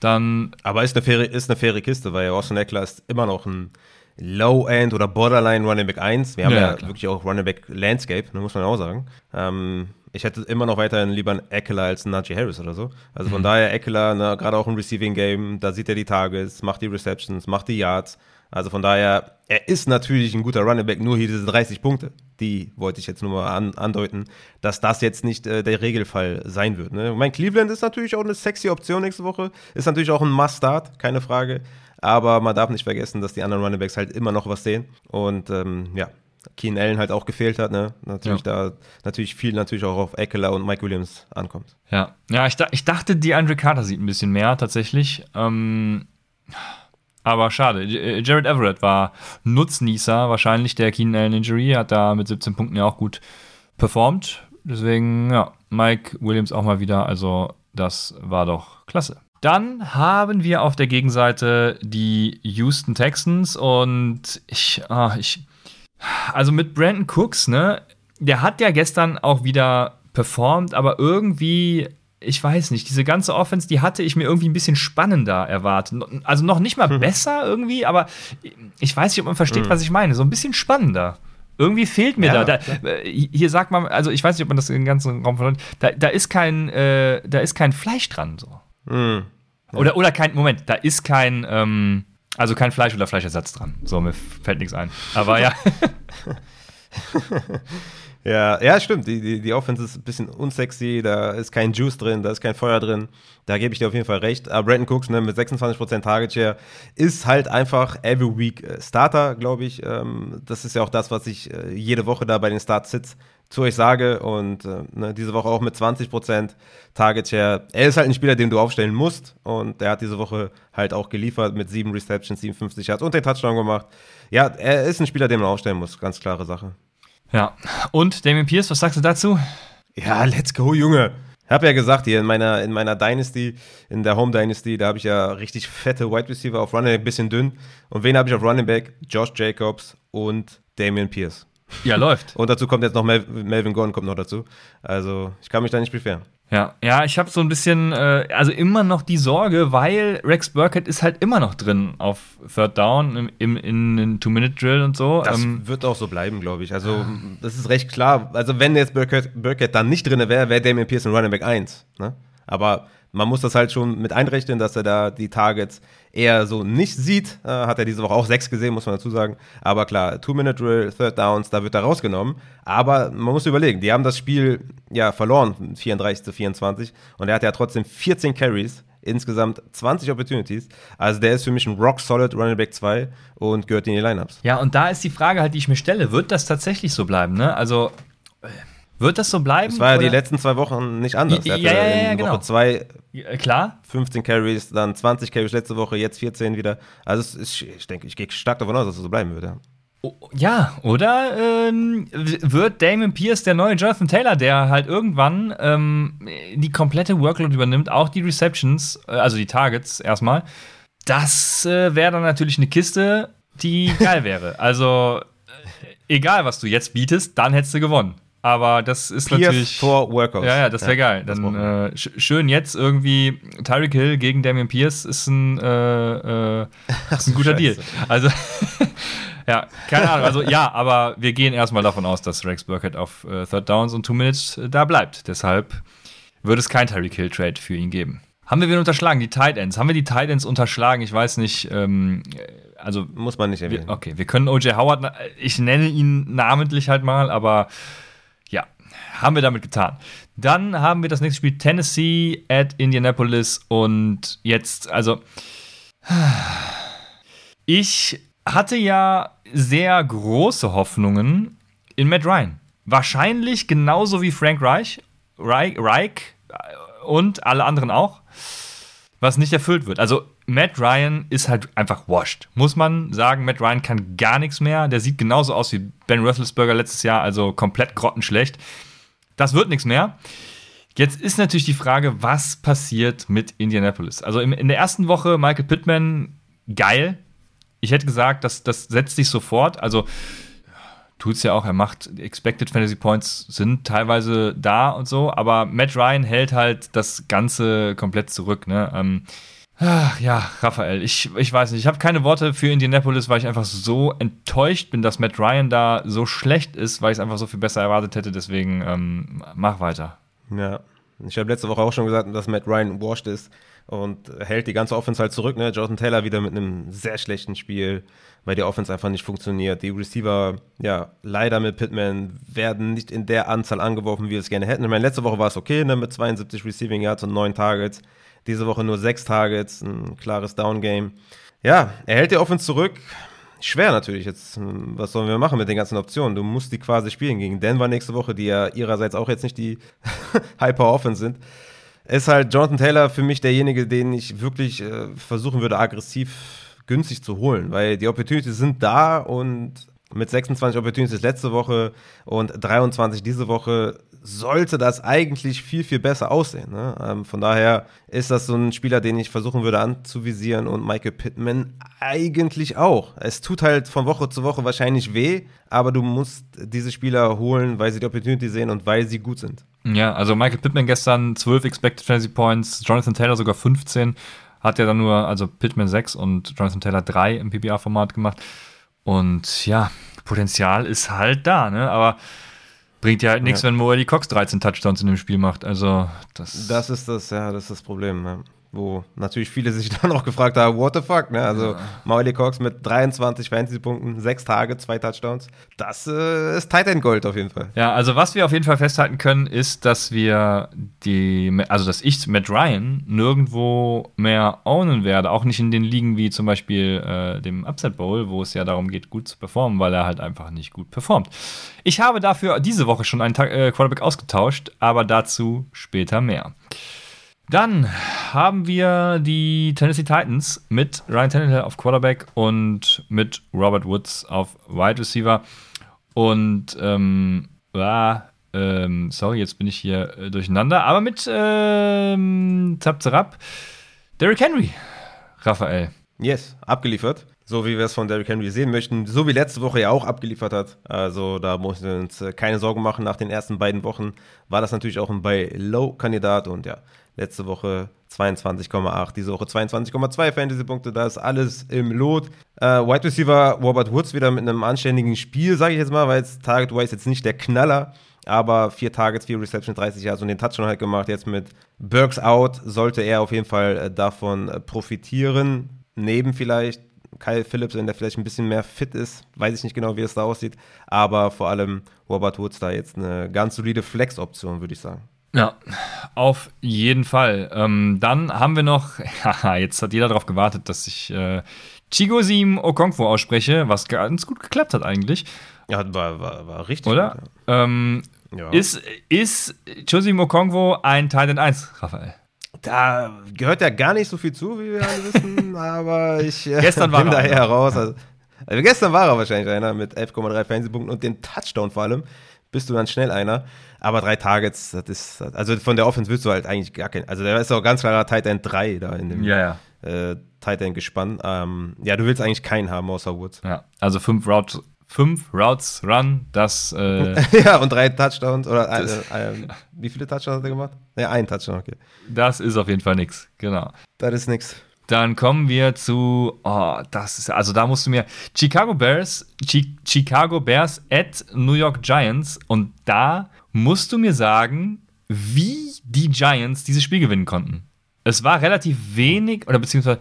Speaker 1: Dann
Speaker 2: Aber ist eine faire, ist eine faire Kiste, weil Austin Eckler ist immer noch ein Low-End oder Borderline Running Back 1. Wir haben
Speaker 1: Ja,
Speaker 2: ja, wirklich auch Running Back Landscape, ne, muss man auch sagen. Ähm, ich hätte immer noch weiterhin lieber einen Eckler als einen Najee Harris oder so. Also
Speaker 1: Mhm.
Speaker 2: von daher Eckler, ne, gerade auch im Receiving Game, da sieht er die Targets, macht die Receptions, macht die Yards. Also von daher, er ist natürlich ein guter Running Back, nur hier diese 30 Punkte, die wollte ich jetzt nur mal an, andeuten, dass das jetzt nicht äh, der Regelfall sein wird. Ne? Mein Cleveland ist natürlich auch eine sexy Option nächste Woche, ist natürlich auch ein Must-Start, keine Frage. Aber man darf nicht vergessen, dass die anderen Running Backs halt immer noch was sehen. Und ähm, ja, Keen Allen halt auch gefehlt hat, ne? Natürlich da natürlich viel natürlich auch auf Eckler und Mike Williams ankommt.
Speaker 1: Ja, ja ich, ich dachte, die Andre Carter sieht ein bisschen mehr tatsächlich. Ähm, aber schade. Äh, Jared Everett war Nutznießer wahrscheinlich der Keenan Allen Injury, hat da mit 17 Punkten ja auch gut performt. Deswegen, ja, Mike Williams auch mal wieder. Also, das war doch klasse. Dann haben wir auf der Gegenseite die Houston Texans und ich, ah, ich, also mit Brandon Cooks, ne, der hat ja gestern auch wieder performt, aber irgendwie, ich weiß nicht, diese ganze Offense, die hatte ich mir irgendwie ein bisschen spannender erwartet. Also noch nicht mal besser irgendwie, aber ich weiß nicht, ob man versteht, was ich meine. So ein bisschen spannender Irgendwie fehlt mir
Speaker 2: Ja,
Speaker 1: da. da äh, hier sagt man, also ich weiß nicht, ob man das im ganzen Raum verloren da, da ist kein, äh, da ist kein Fleisch dran. So.
Speaker 2: Mhm.
Speaker 1: Oder, oder kein, Moment, da ist kein, ähm, also kein Fleisch oder Fleischersatz dran. So, mir fällt nichts ein. Aber ja.
Speaker 2: Ja, ja, stimmt. Die, die, die Offense ist ein bisschen unsexy, da ist kein Juice drin, da ist kein Feuer drin. Da gebe ich dir auf jeden Fall recht. Aber Brandon Cooks ne, mit 26% Target Share ist halt einfach every week äh, Starter, glaube ich. Ähm, das ist ja auch das, was ich äh, jede Woche da bei den Start-Sits zu euch sage. Und äh, ne, diese Woche auch mit 20% Target Share. Er ist halt ein Spieler, den du aufstellen musst. Und er hat diese Woche halt auch geliefert mit 7 Receptions, 57 Yards und den Touchdown gemacht. Ja, er ist ein Spieler, den man aufstellen muss. Ganz klare Sache.
Speaker 1: Ja. Und Damien Pierce, was sagst du dazu?
Speaker 2: Ja, let's go, Junge. Ich habe ja gesagt, hier in meiner, in meiner Dynasty, in der Home Dynasty, da habe ich ja richtig fette Wide Receiver auf Running Back, bisschen dünn. Und wen habe ich auf Running Back? Josh Jacobs und Damian Pierce.
Speaker 1: Ja, läuft.
Speaker 2: Und dazu kommt jetzt noch Mel Melvin Gordon kommt noch dazu. Also ich kann mich da nicht beschweren.
Speaker 1: Ja, ja, ich habe so ein bisschen, äh, also immer noch die Sorge, weil Rex Burkhead ist halt immer noch drin auf Third Down im, im, in den Two-Minute-Drill und so.
Speaker 2: Das
Speaker 1: Ähm,
Speaker 2: wird auch so bleiben, glaube ich. Also das ist recht klar. Also wenn jetzt Burkett, Burkett dann nicht drin wäre, wäre Damian Pierce ein Running Back 1. Ne? Aber man muss das halt schon mit einrechnen, dass er da die Targets eher so nicht sieht. Äh, hat er diese Woche auch sechs gesehen, muss man dazu sagen. Aber klar, Two-Minute-Drill, Third Downs, da wird er rausgenommen. Aber man muss überlegen, die haben das Spiel ja verloren, 34 zu 24. Und er hat ja trotzdem 14 Carries, insgesamt 20 Opportunities. Also der ist für mich ein rock-solid Running Back 2 und gehört in die Lineups.
Speaker 1: ja, und da ist die Frage halt, die ich mir stelle, wird das tatsächlich so bleiben, ne? Also, äh, wird das so bleiben?
Speaker 2: Das war ja die
Speaker 1: oder-
Speaker 2: letzten zwei Wochen nicht anders.
Speaker 1: Ja, ja, ja, ja, genau.
Speaker 2: Woche 2
Speaker 1: Ja, Klar,
Speaker 2: 15 Carries, dann 20 Carries letzte Woche, jetzt 14 wieder. Also ist, ich denke, ich gehe stark davon aus, dass es so bleiben wird. Ja.
Speaker 1: Oh, Ja, oder ähm, wird Damon Pierce der neue Jonathan Taylor, der halt irgendwann ähm, die komplette Workload übernimmt, auch die Receptions, äh, also die Targets erstmal. Das äh, wäre dann natürlich eine Kiste, die geil wäre. Also, äh, egal was du jetzt bietest, dann hättest du gewonnen. Aber das ist
Speaker 2: Pierce
Speaker 1: natürlich.
Speaker 2: vor Workouts.
Speaker 1: Ja, ja, das wäre geil.
Speaker 2: das
Speaker 1: Dann äh, sch schön jetzt irgendwie Tyreek Hill gegen Damian Pierce ist ein, äh, äh, ist ein guter Deal.
Speaker 2: Scheiße.
Speaker 1: Also ja, keine Ahnung. Also ja, aber wir gehen erstmal davon aus, dass Rex Burkhead auf äh, Third Downs und Two Minutes äh, da bleibt. Deshalb wird es kein Tyreek Hill Trade für ihn geben. Haben wir wen unterschlagen? Die Tight Ends. Haben wir die Tight Ends unterschlagen? Ich weiß nicht. Ähm, also
Speaker 2: Muss man nicht erwähnen.
Speaker 1: wir, okay, wir können OJ Howard, ich nenne ihn namentlich halt mal, aber ja, haben wir damit getan. Dann haben wir das nächste Spiel Tennessee at Indianapolis und jetzt, also ich hatte ja sehr große Hoffnungen in Matt Ryan. Wahrscheinlich genauso wie Frank Reich, Reich, Reich äh, und alle anderen auch was nicht erfüllt wird. Also Matt Ryan ist halt einfach washed. Muss man sagen, Matt Ryan kann gar nichts mehr. Der sieht genauso aus wie Ben Roethlisberger letztes Jahr, also komplett grottenschlecht. Das wird nichts mehr. Jetzt ist natürlich die Frage, was passiert mit Indianapolis? Also in der ersten Woche Michael Pittman, geil. Ich hätte gesagt, das, das setzt sich sofort. Also tut's ja auch, er macht Expected Fantasy Points sind teilweise da und so, aber Matt Ryan hält halt das Ganze komplett zurück, ne? Ähm, ach, ja, Raphael, ich, ich weiß nicht, ich habe keine Worte für Indianapolis, weil ich einfach so enttäuscht bin, dass Matt Ryan da so schlecht ist, weil ich es einfach so viel besser erwartet hätte, deswegen ähm, mach weiter.
Speaker 2: Ja. Ich habe letzte Woche auch schon gesagt, dass Matt Ryan washed ist und hält die ganze Offense halt zurück. Ne? Jonathan Taylor wieder mit einem sehr schlechten Spiel, weil die Offense einfach nicht funktioniert. Die Receiver, ja, leider mit Pittman werden nicht in der Anzahl angeworfen, wie wir es gerne hätten. Ich meine, letzte Woche war es okay, ne? mit 72 Receiving Yards und 9 Targets. Diese Woche nur 6 Targets, ein klares Down-Game. Ja, er hält die Offense zurück. Schwer natürlich jetzt. Was sollen wir machen mit den ganzen Optionen? Du musst die quasi spielen gegen Denver nächste Woche, die ja ihrerseits auch jetzt nicht die Hyper-Offense sind. Ist halt Jonathan Taylor für mich derjenige, den ich wirklich äh, versuchen würde, aggressiv günstig zu holen, weil die Opportunities sind da und mit 26 Opportunities letzte Woche und 23 diese Woche sollte das eigentlich viel, viel besser aussehen. Ne? Ähm, von daher ist das so ein Spieler, den ich versuchen würde anzuvisieren und Michael Pittman eigentlich auch. Es tut halt von Woche zu Woche wahrscheinlich weh, aber du musst diese Spieler holen, weil sie die Opportunity sehen und weil sie gut sind.
Speaker 1: Ja, also Michael Pittman gestern 12 Expected Fantasy Points, Jonathan Taylor sogar 15, hat ja dann nur, also Pittman 6 und Jonathan Taylor 3 im PPA-Format gemacht. Und ja, Potenzial ist halt da, ne? Aber bringt ja halt nichts,
Speaker 2: Ja.
Speaker 1: wenn Moody Cox 13 Touchdowns in dem Spiel macht. Also, das.
Speaker 2: Das ist das, ja, das ist das Problem, ne? Wo natürlich viele sich dann auch gefragt haben, what the fuck, ne? Also Mauli Cox mit 23 Fantasy-Punkten, 6 Tage, 2 Touchdowns. Das äh, ist Tight End Gold auf jeden Fall.
Speaker 1: Ja, also was wir auf jeden Fall festhalten können, ist, dass wir die, also dass ich Matt Ryan nirgendwo mehr ownen werde, auch nicht in den Ligen wie zum Beispiel äh, dem Upset Bowl, wo es ja darum geht, gut zu performen, weil er halt einfach nicht gut performt. Ich habe dafür diese Woche schon einen Ta äh, Quarterback ausgetauscht, aber dazu später mehr. Dann haben wir die Tennessee Titans mit Ryan Tannehill auf Quarterback und mit Robert Woods auf Wide Receiver. Und ähm, ah, ähm, sorry, jetzt bin ich hier äh, durcheinander, aber mit ähm, Zap Zerab, Derrick Henry, Raphael.
Speaker 2: Yes, abgeliefert. So wie wir es von Derrick Henry sehen möchten. So wie letzte Woche ja auch abgeliefert hat. Also da mussten wir uns äh, keine Sorgen machen. Nach den ersten beiden Wochen war das natürlich auch ein Buy-Low-Kandidat. Und ja, letzte Woche 22,8, diese Woche 22,2 Fantasy-Punkte. Da ist alles im Lot. Äh, Wide Receiver Robert Woods wieder mit einem anständigen Spiel, sage ich jetzt mal, weil jetzt Target-wise jetzt nicht der Knaller. Aber vier Targets, vier Reception, 30 Yards und den Touchdown halt gemacht. Jetzt mit Burks out sollte er auf jeden Fall äh, davon äh, profitieren. Neben vielleicht Kyle Phillips, wenn der vielleicht ein bisschen mehr fit ist. Weiß ich nicht genau, wie es da aussieht. Aber vor allem Robert Woods da jetzt eine ganz solide Flex-Option, würde ich sagen.
Speaker 1: Ja, auf jeden Fall. Ähm, dann haben wir noch, haha, jetzt hat jeder darauf gewartet, dass ich äh, Chigosim Okonkwo ausspreche, was ganz gut geklappt hat eigentlich,
Speaker 2: Ja, war, war, war richtig.
Speaker 1: oder?
Speaker 2: Gut,
Speaker 1: Ähm,
Speaker 2: ja.
Speaker 1: Ist, ist Chigosim Okonkwo ein Titan 1, Raphael?
Speaker 2: Da gehört ja gar nicht so viel zu, wie wir alle wissen, aber ich äh,
Speaker 1: Gestern war
Speaker 2: bin
Speaker 1: er
Speaker 2: da
Speaker 1: einer.
Speaker 2: eher raus. Also, also gestern war er wahrscheinlich einer mit 11,3 Fantasy-Punkten und dem Touchdown vor allem. Bist du dann schnell einer. Aber drei Targets, das ist, also von der Offense willst du halt eigentlich gar kein, also der ist auch ganz klarer Tight End 3 da in dem
Speaker 1: ja.
Speaker 2: äh, Tight End gespann. Ähm, ja, du willst eigentlich keinen haben außer Woods.
Speaker 1: Ja, also fünf Routes, fünf Routes Run, das äh,
Speaker 2: ja, und drei Touchdowns oder äh, äh, wie viele Touchdowns hat er gemacht? Ja, ein Touchdown, okay.
Speaker 1: Das ist auf jeden Fall nix, genau.
Speaker 2: Das ist nix.
Speaker 1: Dann kommen wir zu, oh, das ist, also da musst du mir, Chicago Bears, Chi Chicago Bears at New York Giants und da musst du mir sagen, wie die Giants dieses Spiel gewinnen konnten. Es war relativ wenig, oder beziehungsweise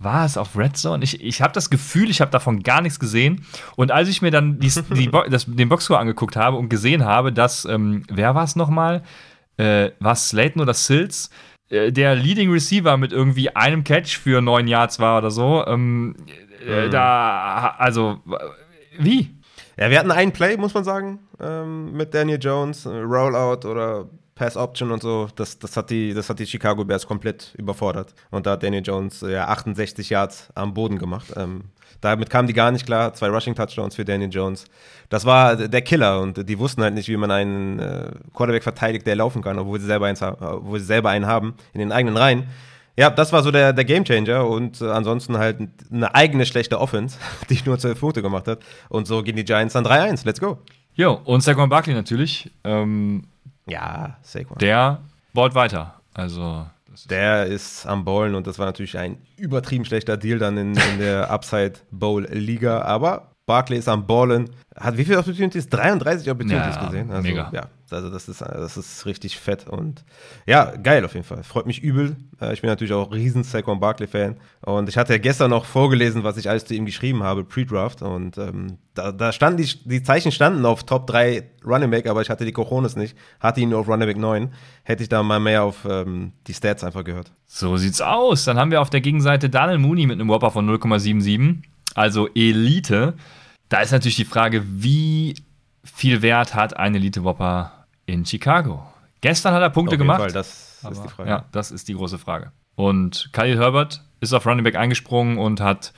Speaker 1: war es auf Red Zone? Ich, ich habe das Gefühl, ich habe davon gar nichts gesehen. Und als ich mir dann die, die Bo das, den Boxscore angeguckt habe und gesehen habe, dass, ähm, wer war es nochmal? Äh, war es Slayton oder Sills? Äh, der Leading Receiver mit irgendwie einem Catch für neun Yards war oder so. Ähm, äh, Da, also, wie?
Speaker 2: Ja, wir hatten einen Play, muss man sagen, ähm, mit Daniel Jones, äh, Rollout oder Pass Option und so. Das, das, hat die, das hat die Chicago Bears komplett überfordert. Und da hat Daniel Jones äh, ja 68 Yards am Boden gemacht. Ähm, damit kamen die gar nicht klar. Zwei Rushing Touchdowns für Daniel Jones. Das war der Killer und die wussten halt nicht, wie man einen äh, Quarterback verteidigt, der laufen kann, obwohl sie selber, eins, obwohl sie selber einen haben in den eigenen Reihen. Ja, das war so der, der Gamechanger und äh, ansonsten halt eine eigene schlechte Offense, die nur 12 Punkte gemacht hat. Und so gehen die Giants dann 3-1. Let's go.
Speaker 1: Jo, und Saquon Barkley natürlich. Ähm,
Speaker 2: Ja, Saquon.
Speaker 1: der baut weiter. Also, ist
Speaker 2: Der ist am Ballen und das war natürlich ein übertrieben schlechter Deal dann in, in der Upside Bowl Liga. Aber Barkley ist am Ballen. Hat wie viele Opportunities? 33 Opportunities
Speaker 1: Ja,
Speaker 2: gesehen. Also,
Speaker 1: mega.
Speaker 2: Ja, also das ist, das ist richtig fett und ja, geil auf jeden Fall. Freut mich übel. Äh, Ich bin natürlich auch riesen Saquon Barkley-Fan. Und ich hatte ja gestern noch vorgelesen, was ich alles zu ihm geschrieben habe, Pre-Draft. Und ähm, da, da standen die, die Zeichen standen auf Top 3 Running Back, aber ich hatte die Cojones nicht. Hatte ihn nur auf Running Back 9. Hätte ich da mal mehr auf ähm, die Stats einfach gehört.
Speaker 1: So sieht's aus. Dann haben wir auf der Gegenseite Daniel Mooney mit einem Whopper von 0,77, also Elite. Da ist natürlich die Frage, wie viel Wert hat ein Elite-Whopper in Chicago? Gestern hat er Punkte
Speaker 2: Auf jeden
Speaker 1: gemacht.
Speaker 2: Fall, das ist
Speaker 1: aber,
Speaker 2: die Frage.
Speaker 1: Ja, das ist die große Frage. Und Khalil Herbert ist auf Running Back eingesprungen und hat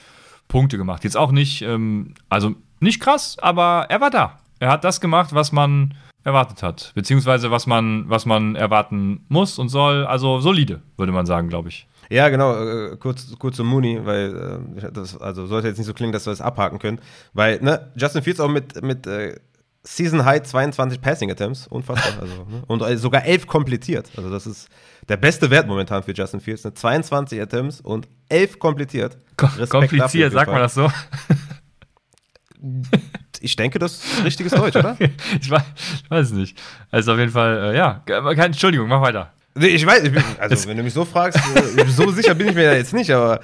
Speaker 1: Punkte gemacht. Jetzt auch nicht, ähm, also nicht krass, aber er war da. Er hat das gemacht, was man erwartet hat, beziehungsweise was man, was man erwarten muss und soll. Also solide, würde man sagen, glaube ich.
Speaker 2: Ja, genau, äh, kurz, kurz zu Mooney, weil äh, das also sollte jetzt nicht so klingen, dass wir das abhaken können. Weil, ne, Justin Fields auch mit, mit äh, Season High 22 Passing Attempts, unfassbar. also, ne? Und äh, sogar 11 komplettiert. Also, das ist der beste Wert momentan für Justin Fields. Ne? 22 Attempts und 11 komplettiert. Respekt
Speaker 1: kompliziert, sagt man das so?
Speaker 2: Ich denke, das ist richtiges Deutsch, oder?
Speaker 1: ich, weiß, ich weiß nicht. Also auf jeden Fall, äh, ja. Entschuldigung, mach weiter.
Speaker 2: Nee, ich weiß, ich bin, also wenn du mich so fragst, äh, so sicher bin ich mir ja jetzt nicht, aber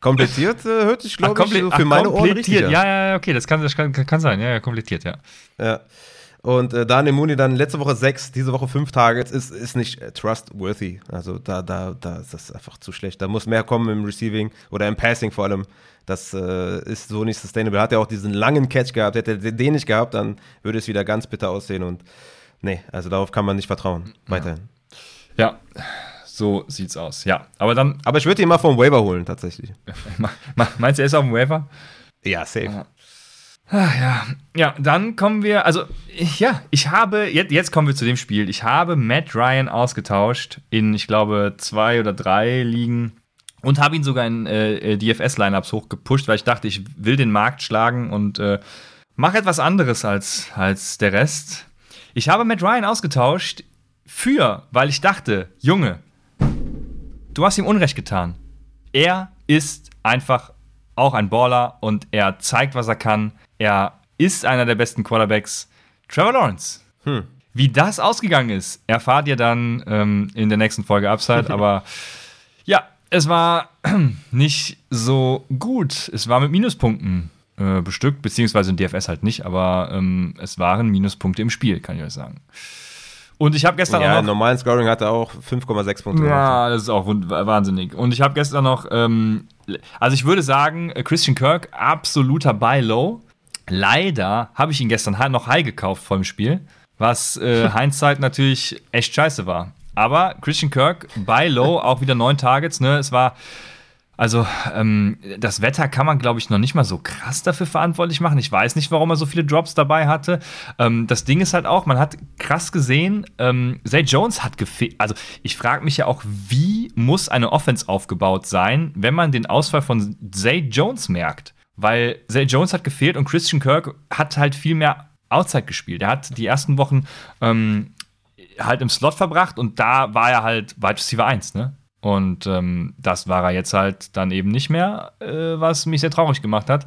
Speaker 2: komplettiert äh, hört sich, glaube ich, so für
Speaker 1: ach,
Speaker 2: meine Ohren richtig an.
Speaker 1: Ja, ja, ja, okay, das kann, das kann, kann sein. Ja, ja, komplettiert, ja.
Speaker 2: Ja. Und äh, Daniel Mooney dann letzte Woche sechs, diese Woche fünf Targets, ist, ist nicht äh, trustworthy. Also da, da, da ist das einfach zu schlecht. Da muss mehr kommen im Receiving oder im Passing vor allem. Das äh, ist so nicht sustainable. Hat er auch diesen langen Catch gehabt. Hätte er den nicht gehabt, dann würde es wieder ganz bitter aussehen. Und nee, also darauf kann man nicht vertrauen. Weiterhin.
Speaker 1: Ja, so sieht's aus. Ja, aber dann.
Speaker 2: Aber ich würde ihn mal vom Waiver holen, tatsächlich.
Speaker 1: Meinst du, er ist auf dem Waiver?
Speaker 2: Ja, safe.
Speaker 1: Ah. Ach, ja, ja, dann kommen wir, also ja, ich habe, jetzt, jetzt kommen wir zu dem Spiel. Ich habe Matt Ryan ausgetauscht in, ich glaube, zwei oder drei Ligen und habe ihn sogar in äh, DFS-Lineups hochgepusht, weil ich dachte, ich will den Markt schlagen und äh, mache etwas anderes als, als der Rest. Ich habe Matt Ryan ausgetauscht für, weil ich dachte, Junge, du hast ihm Unrecht getan. Er ist einfach auch ein Baller und er zeigt, was er kann. Er ist einer der besten Quarterbacks. Trevor Lawrence. Hm. Wie das ausgegangen ist, erfahrt ihr dann ähm, in der nächsten Folge Upside. Aber ja, es war nicht so gut. Es war mit Minuspunkten äh, bestückt, beziehungsweise in DFS halt nicht, aber ähm, es waren Minuspunkte im Spiel, kann ich euch sagen. Und ich habe gestern
Speaker 2: ja,
Speaker 1: auch.
Speaker 2: Noch, normalen Scoring hatte auch 5,6 Punkte.
Speaker 1: Ja, das ist auch wahnsinnig. Und ich habe gestern noch, ähm, also ich würde sagen, Christian Kirk, absoluter Buy-Low. Leider habe ich ihn gestern noch high gekauft vor dem Spiel, was äh, Hindsight natürlich echt scheiße war. Aber Christian Kirk bei Low auch wieder neun Targets. Ne? Es war also ähm, das Wetter kann man, glaube ich, noch nicht mal so krass dafür verantwortlich machen. Ich weiß nicht, warum er so viele Drops dabei hatte. Ähm, das Ding ist halt auch, man hat krass gesehen, ähm, Zay Jones hat gefehlt. Also ich frage mich ja auch, wie muss eine Offense aufgebaut sein, wenn man den Ausfall von Zay Jones merkt? weil Zay Jones hat gefehlt und Christian Kirk hat halt viel mehr Outside gespielt. Er hat die ersten Wochen ähm, halt im Slot verbracht und da war er halt Wide Receiver 1, ne? Und ähm, das war er jetzt halt dann eben nicht mehr, äh, was mich sehr traurig gemacht hat.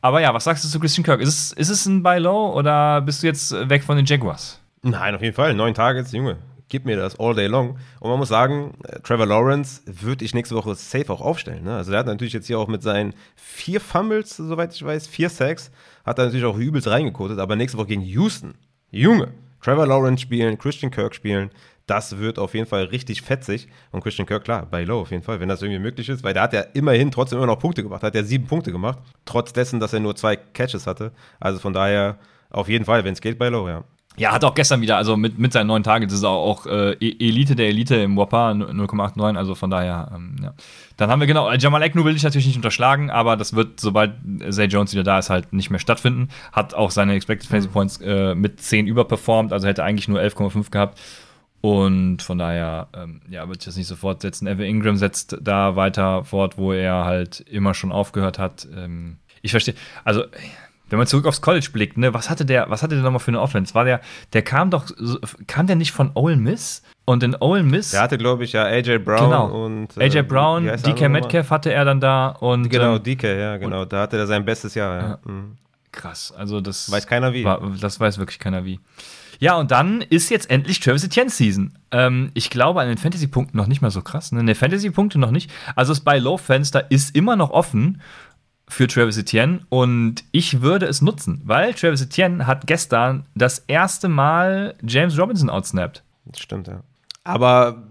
Speaker 1: Aber ja, was sagst du zu Christian Kirk? Ist es, ist es ein Buy Low oder bist du jetzt weg von den Jaguars?
Speaker 2: Nein, auf jeden Fall. Neun Targets, Junge gib mir das all day long. Und man muss sagen, äh, Trevor Lawrence würde ich nächste Woche safe auch aufstellen. Ne? Also der hat natürlich jetzt hier auch mit seinen vier Fumbles, soweit ich weiß, vier Sacks, hat er natürlich auch übelst reingekotet, aber nächste Woche gegen Houston. Junge, Trevor Lawrence spielen, Christian Kirk spielen, das wird auf jeden Fall richtig fetzig. Und Christian Kirk, klar, bei Low auf jeden Fall, wenn das irgendwie möglich ist, weil der hat ja immerhin trotzdem immer noch Punkte gemacht, hat ja sieben Punkte gemacht, trotz dessen, dass er nur zwei Catches hatte. Also von daher auf jeden Fall, wenn es geht, bei Low, ja.
Speaker 1: Ja, hat auch gestern wieder, also mit, mit seinen neuen Targets ist er auch, auch äh, e-, Elite der Elite im Whopper 0,89, also von daher, ähm, ja. Dann haben wir genau, äh, Jamal Eknu will ich natürlich nicht unterschlagen, aber das wird, sobald Zay Jones wieder da ist, halt nicht mehr stattfinden. Hat auch seine Expected Fantasy Points äh, mit 10 überperformt, also hätte eigentlich nur 11,5 gehabt. Und von daher, ähm, ja, würde ich das nicht so fortsetzen. Evan Ingram setzt da weiter fort, wo er halt immer schon aufgehört hat. Ähm, ich verstehe, also wenn man zurück aufs College blickt, ne, was hatte der, was hatte der nochmal für eine Offense? War der, der kam doch, kam der nicht von Ole Miss? Und in Ole Miss.
Speaker 2: Der hatte, glaube ich, ja AJ Brown
Speaker 1: genau.
Speaker 2: und.
Speaker 1: Äh, AJ Brown, DK Metcalf hatte er dann da und.
Speaker 2: Genau, ähm, DK, ja, genau. Da hatte er sein bestes Jahr, ja. Mhm.
Speaker 1: Krass, also das.
Speaker 2: Weiß keiner wie.
Speaker 1: War, das weiß wirklich keiner wie. Ja, und dann ist jetzt endlich Travis Etienne Season. Ähm, ich glaube an den Fantasy-Punkten noch nicht mal so krass. Ne, Fantasy-Punkte noch nicht. Also das Buy-Low-Fenster ist immer noch offen für Travis Etienne und ich würde es nutzen, weil Travis Etienne hat gestern das erste Mal James Robinson outsnapped.
Speaker 2: Das stimmt, ja. Aber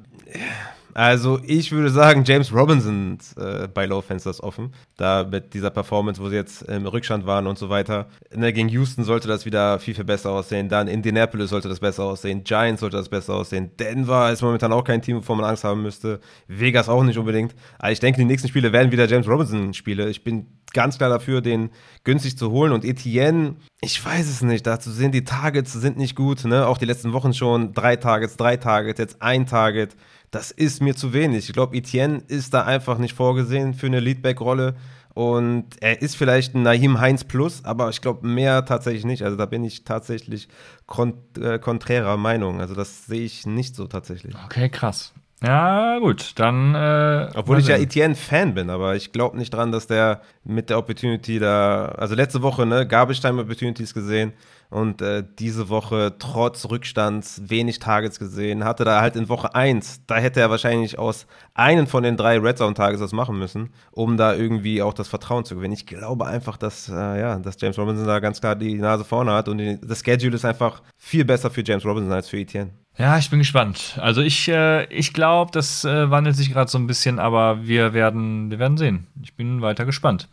Speaker 2: also ich würde sagen, James Robinson äh, bei Low Fensters offen. Da mit dieser Performance, wo sie jetzt im Rückstand waren und so weiter. Ne, gegen Houston sollte das wieder viel, viel besser aussehen. Dann Indianapolis sollte das besser aussehen. Giants sollte das besser aussehen. Denver ist momentan auch kein Team, wovor man Angst haben müsste. Vegas auch nicht unbedingt. Aber ich denke, die nächsten Spiele werden wieder James Robinson Spiele. Ich bin ganz klar dafür, den günstig zu holen. Und Etienne, ich weiß es nicht. Dazu sind die Targets sind nicht gut. Ne? Auch die letzten Wochen schon drei Targets, drei Targets, jetzt ein Target das ist mir zu wenig. Ich glaube, Etienne ist da einfach nicht vorgesehen für eine Leadback-Rolle. Und er ist vielleicht ein Naim Heinz Plus, aber ich glaube mehr tatsächlich nicht. Also da bin ich tatsächlich kont äh, konträrer Meinung. Also das sehe ich nicht so tatsächlich.
Speaker 1: Okay, krass. Ja, gut, dann. Äh,
Speaker 2: Obwohl ich ja. Etienne-Fan bin, aber ich glaube nicht dran, dass der mit der Opportunity da. Also letzte Woche, ne, Time Opportunities gesehen und äh, diese Woche trotz Rückstands wenig Targets gesehen. Hatte da halt in Woche 1, da hätte er wahrscheinlich aus einen von den drei Red Zone Targets was machen müssen, um da irgendwie auch das Vertrauen zu gewinnen. Ich glaube einfach, dass, äh, ja, dass James Robinson da ganz klar die Nase vorne hat und die, das Schedule ist einfach viel besser für James Robinson als für Etienne.
Speaker 1: Ja, ich bin gespannt. Also ich, äh, ich glaube, das äh, wandelt sich gerade so ein bisschen, aber wir werden, wir werden sehen. Ich bin weiter gespannt.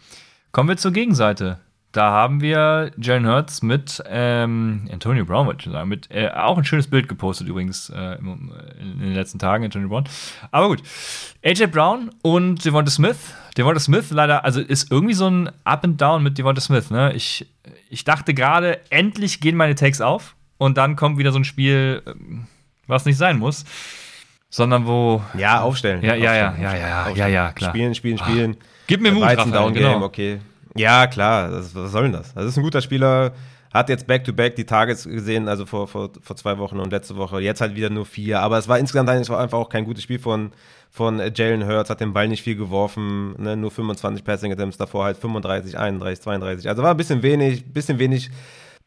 Speaker 1: Kommen wir zur Gegenseite. Da haben wir Jalen Hurts mit ähm, Antonio Brown, wollte ich sagen, mit äh, auch ein schönes Bild gepostet übrigens äh, im, in den letzten Tagen, Antonio Brown. Aber gut. AJ Brown und Devonta Smith. Devonta Smith leider, also ist irgendwie so ein Up and Down mit Devonta Smith. Ne? Ich, ich dachte gerade, endlich gehen meine Takes auf und dann kommt wieder so ein Spiel, ähm, was nicht sein muss, sondern wo.
Speaker 2: Ja, aufstellen.
Speaker 1: Ja, ja, ja,
Speaker 2: Aufstellen,
Speaker 1: ja, ja, ja,
Speaker 2: aufstellen.
Speaker 1: ja, ja, klar.
Speaker 2: Spielen, spielen, spielen.
Speaker 1: Gib mir Mut,
Speaker 2: ein
Speaker 1: Raphael,
Speaker 2: Down-Game,
Speaker 1: genau.
Speaker 2: okay. Ja, klar, das, was soll denn das? Das ist ein guter Spieler, hat jetzt Back-to-Back die Targets gesehen, also vor, vor, vor zwei Wochen und letzte Woche. Jetzt halt wieder nur vier, aber es war insgesamt einfach auch kein gutes Spiel von, von Jalen Hurts, hat den Ball nicht viel geworfen, ne? nur 25 Passing Attempts, davor halt 35, 31, 32. Also war ein bisschen wenig, bisschen wenig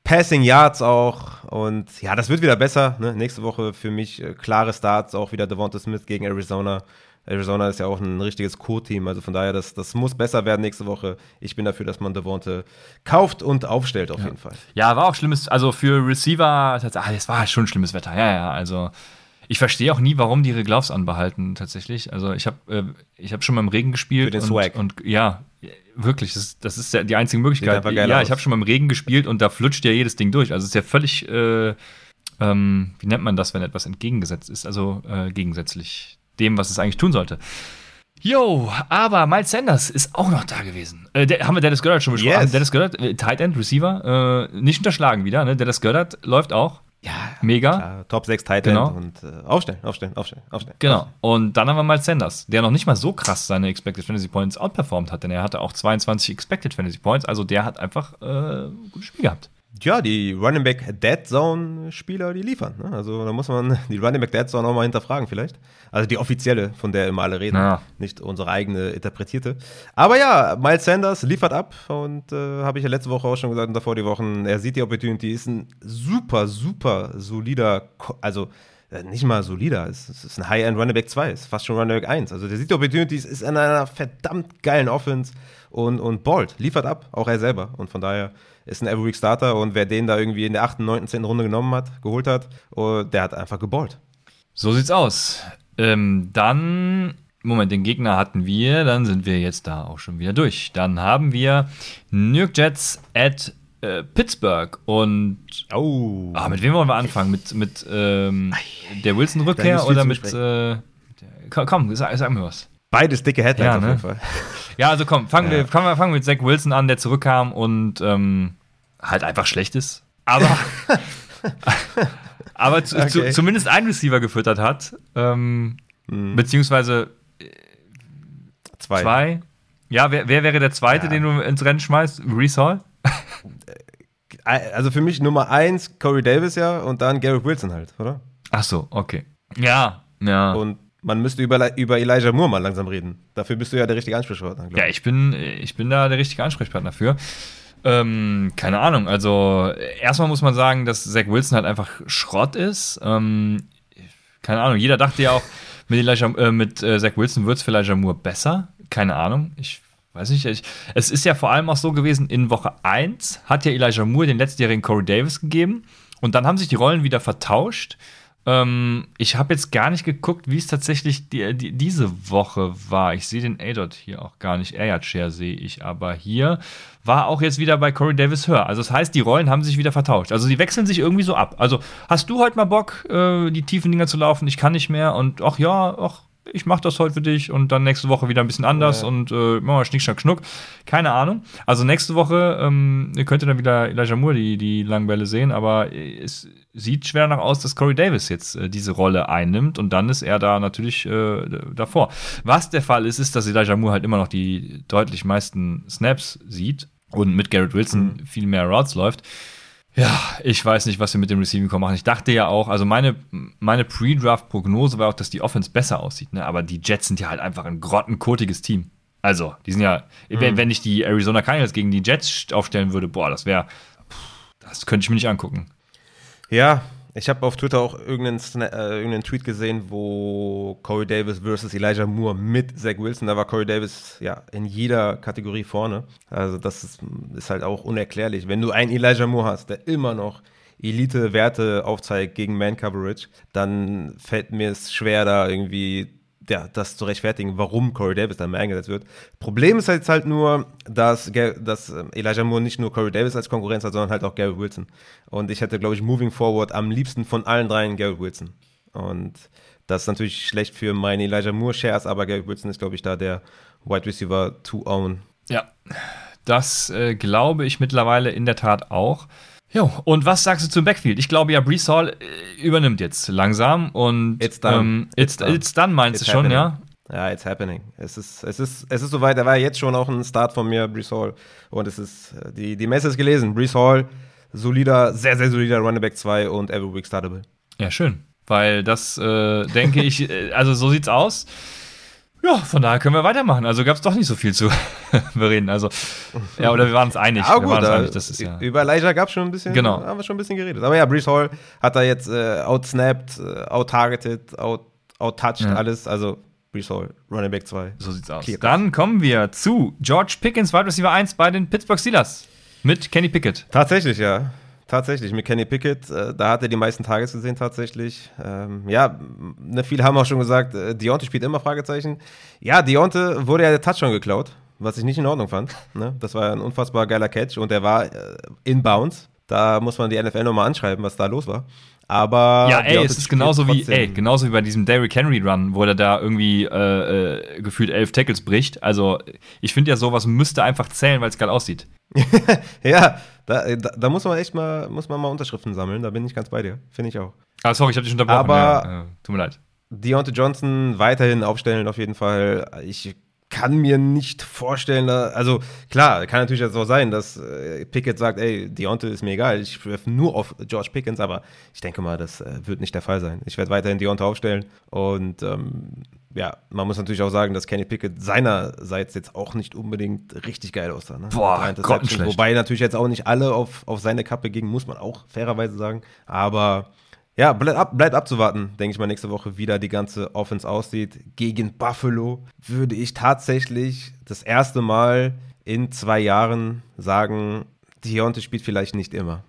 Speaker 2: Passing Yards auch. Und ja, das wird wieder besser. Ne? Nächste Woche für mich äh, klare Starts, auch wieder Devonta Smith gegen Arizona. Arizona ist ja auch ein richtiges Co-Team, also von daher, das, das muss besser werden nächste Woche. Ich bin dafür, dass man Devonta kauft und aufstellt auf jeden Fall.
Speaker 1: Ja, war auch schlimmes, also für Receiver, ah, das war schon schlimmes Wetter. Ja, ja, also ich verstehe auch nie, warum die ihre Gloves anbehalten tatsächlich. Also ich habe äh, ich habe schon mal im Regen gespielt
Speaker 2: Für den
Speaker 1: und,
Speaker 2: Swag.
Speaker 1: und ja, wirklich, das ist, das ist ja die einzige Möglichkeit. Ja,
Speaker 2: aus.
Speaker 1: ich habe schon mal im Regen gespielt und da flutscht ja jedes Ding durch. Also es ist ja völlig, äh, ähm, wie nennt man das, wenn etwas entgegengesetzt ist? Also äh, gegensätzlich dem, was es eigentlich tun sollte. Jo, aber Miles Sanders ist auch noch da gewesen. Äh, der, haben wir Dennis Goddard schon besprochen?
Speaker 2: Yes.
Speaker 1: Dennis Goddard, äh, Tight End, Receiver, äh, nicht unterschlagen wieder. Ne? Dennis Goddard läuft auch.
Speaker 2: Ja,
Speaker 1: Mega.
Speaker 2: klar, Top 6 Tight End
Speaker 1: Genau.
Speaker 2: und äh, aufstellen, aufstellen, aufstellen, aufstellen.
Speaker 1: Genau. Und dann haben wir Miles Sanders, der noch nicht mal so krass seine Expected Fantasy Points outperformed hat, denn er hatte auch 22 Expected Fantasy Points. Also der hat einfach äh, ein gutes Spiel gehabt.
Speaker 2: Ja, die Running Back Dead Zone Spieler, die liefern. Ne? Also da muss man die Running Back Dead Zone auch mal hinterfragen vielleicht. Also die offizielle, von der immer alle reden,
Speaker 1: Ja.
Speaker 2: nicht unsere eigene interpretierte. Aber ja, Miles Sanders liefert ab und äh, habe ich ja letzte Woche auch schon gesagt und davor die Wochen, er sieht die Opportunity, ist ein super, super solider, also äh, nicht mal solider, es, es ist ein High-End Running Back 2, ist fast schon Running Back 1. Also der sieht die Opportunities, ist in einer verdammt geilen Offense und, und ballt, liefert ab, auch er selber. Und von daher ist ein Every Week Starter und wer den da irgendwie in der 8., 9., 10. Runde genommen hat, geholt hat, oh, der hat einfach geballt.
Speaker 1: So sieht's aus. Ähm, dann, Moment, den Gegner hatten wir, dann sind wir jetzt da auch schon wieder durch. Dann haben wir New York Jets at äh, Pittsburgh und
Speaker 2: Oh.
Speaker 1: ah, mit wem wollen wir anfangen? Mit, mit ähm, der Wilson-Rückkehr oder mit, äh, komm, sag, sag mir was.
Speaker 2: Beides dicke Headlines
Speaker 1: Ja,
Speaker 2: auf
Speaker 1: ne?
Speaker 2: jeden Fall.
Speaker 1: Ja, also komm, fangen,
Speaker 2: Ja.
Speaker 1: Wir, fangen, wir, fangen wir mit Zach Wilson an, der zurückkam und ähm, halt einfach schlecht ist. Aber, aber zu, zu,
Speaker 2: Okay.
Speaker 1: zumindest ein Receiver gefüttert hat. Ähm,
Speaker 2: Mhm.
Speaker 1: Beziehungsweise
Speaker 2: Zwei.
Speaker 1: zwei. Ja, wer, wer wäre der zweite,
Speaker 2: Ja.
Speaker 1: den du ins Rennen schmeißt? Reese Hall?
Speaker 2: Also für mich Nummer eins Corey Davis ja und dann Garrett Wilson halt, oder?
Speaker 1: Ach so, okay. Ja, ja.
Speaker 2: Und man müsste über, über Elijah Moore mal langsam reden. Dafür bist du ja der richtige Ansprechpartner,
Speaker 1: Ja, ich bin, ich bin da der richtige Ansprechpartner für. Ähm, keine Ahnung. Also, erstmal muss man sagen, dass Zach Wilson halt einfach Schrott ist. Ähm, keine Ahnung. Jeder dachte ja auch, mit, Elijah, äh, mit äh, Zach Wilson wird es für Elijah Moore besser. Keine Ahnung. Ich weiß nicht. Ich, es ist ja vor allem auch so gewesen, in Woche 1 hat ja Elijah Moore den letztjährigen Corey Davis gegeben. Und dann haben sich die Rollen wieder vertauscht. Ähm, ich habe jetzt gar nicht geguckt, wie es tatsächlich die, die, diese Woche war. Ich sehe den A-Dot hier auch gar nicht. Air Share sehe ich aber hier. War auch jetzt wieder bei Corey Davis höher. Also das heißt, die Rollen haben sich wieder vertauscht. Also die wechseln sich irgendwie so ab. Also hast du heute mal Bock, äh, die tiefen Dinger zu laufen? Ich kann nicht mehr. Und ach ja, ach, ich mach das heute für dich. Und dann nächste Woche wieder ein bisschen anders.
Speaker 2: Ja.
Speaker 1: Und äh, machen wir Schnick, Schnack, Schnuck. Keine Ahnung. Also nächste Woche, ähm, ihr könnt dann wieder Elijah Moore die, die langen Bälle sehen. Aber es sieht schwer nach aus, dass Corey Davis jetzt äh, diese Rolle einnimmt. Und dann ist er da natürlich äh, davor. Was der Fall ist, ist, dass Elijah Moore halt immer noch die deutlich meisten Snaps sieht und mit Garrett Wilson viel mehr Routes läuft. Ja, ich weiß nicht, was wir mit dem Receiving Core machen. Ich dachte ja auch, also meine, meine Pre-Draft-Prognose war auch, dass die Offense besser aussieht, ne? aber die Jets sind ja halt einfach ein grottenkotiges Team. Also, die sind ja, mhm. wenn, wenn ich die Arizona Cardinals gegen die Jets aufstellen würde, boah, das wäre, das könnte ich mir nicht angucken.
Speaker 2: Ja, ich habe auf Twitter auch irgendeinen, äh, irgendeinen Tweet gesehen, wo Corey Davis versus Elijah Moore mit Zach Wilson, da war Corey Davis ja in jeder Kategorie vorne. Also das ist, ist halt auch unerklärlich. Wenn du einen Elijah Moore hast, der immer noch Elite-Werte aufzeigt gegen Man-Coverage, dann fällt mir es schwer, da irgendwie ja, das zu rechtfertigen, warum Corey Davis dann mehr eingesetzt wird. Problem ist jetzt halt nur, dass, dass ähm, Elijah Moore nicht nur Corey Davis als Konkurrenz hat, sondern halt auch Gary Wilson. Und ich hätte, glaube ich, moving forward am liebsten von allen dreien Gary Wilson. Und das ist natürlich schlecht für meine Elijah Moore-Shares, aber Gary Wilson ist, glaube ich, da der Wide Receiver to own.
Speaker 1: Ja, das äh, glaube ich mittlerweile in der Tat auch. Jo, und was sagst du zum Backfield? Ich glaube ja, Brees Hall äh, übernimmt jetzt langsam und
Speaker 2: it's done.
Speaker 1: Ähm, it's, it's, done. it's done, meinst it's du schon,
Speaker 2: happening. ja? Ja, it's happening. Es ist, es ist, es ist soweit. Er war jetzt schon auch ein Start von mir, Brees Hall. Und es ist, äh, die, die Messe ist gelesen. Brees Hall, solider, sehr, sehr solider Running Back 2 und every week startable.
Speaker 1: Ja, schön. Weil das, äh, denke ich, äh, also so sieht's aus. Ja, von daher können wir weitermachen. Also gab es doch nicht so viel zu bereden. Also, ja, oder wir waren uns einig.
Speaker 2: Ja, gut,
Speaker 1: wir
Speaker 2: einig, das ist ja über Elijah gab es schon ein bisschen,
Speaker 1: genau.
Speaker 2: haben wir schon ein bisschen geredet. Aber ja, Brees Hall hat da jetzt äh, outsnapped, äh, out-targeted, out, out-touched, ja. alles. Also Brees Hall, Running Back 2.
Speaker 1: So sieht's aus. Clear. Dann kommen wir zu George Pickens, Wide Receiver 1 bei den Pittsburgh Steelers. Mit Kenny Pickett.
Speaker 2: Tatsächlich, ja. Tatsächlich, mit Kenny Pickett, äh, da hat er die meisten Tages gesehen tatsächlich. Ähm, ja, ne, viele haben auch schon gesagt, äh, Deontay spielt immer Fragezeichen. Ja, Deontay wurde ja der Touchdown geklaut, was ich nicht in Ordnung fand. Ne? Das war ein unfassbar geiler Catch und der war äh, inbounds. Da muss man die NFL nochmal anschreiben, was da los war. Aber
Speaker 1: ja, ey, es ist genauso wie, ey, genauso wie bei diesem Derrick Henry Run, wo er da irgendwie äh, äh, gefühlt elf Tackles bricht. Also ich finde ja, sowas müsste einfach zählen, weil es geil aussieht.
Speaker 2: ja, da, da, da, muss man echt mal, muss man mal Unterschriften sammeln. Da bin ich ganz bei dir. Finde ich auch.
Speaker 1: Ah, sorry, ich habe dich unterbrochen.
Speaker 2: Aber
Speaker 1: ja, äh, tut mir leid.
Speaker 2: Deontay Johnson weiterhin aufstellen auf jeden Fall. Ich kann mir nicht vorstellen, also klar, kann natürlich jetzt auch sein, dass äh, Pickett sagt, ey, Deontay ist mir egal, ich werfe nur auf George Pickens, aber ich denke mal, das äh, wird nicht der Fall sein. Ich werde weiterhin Deontay aufstellen und ähm, ja, man muss natürlich auch sagen, dass Kenny Pickett seinerseits jetzt auch nicht unbedingt richtig geil aussah. Ne?
Speaker 1: Boah,
Speaker 2: Wobei natürlich jetzt auch nicht alle auf, auf seine Kappe gingen, muss man auch fairerweise sagen, aber ja, bleibt, ab, bleibt abzuwarten, denke ich mal, nächste Woche, wie da die ganze Offense aussieht. Gegen Buffalo würde ich tatsächlich das erste Mal in zwei Jahren sagen, Deontay spielt vielleicht nicht immer.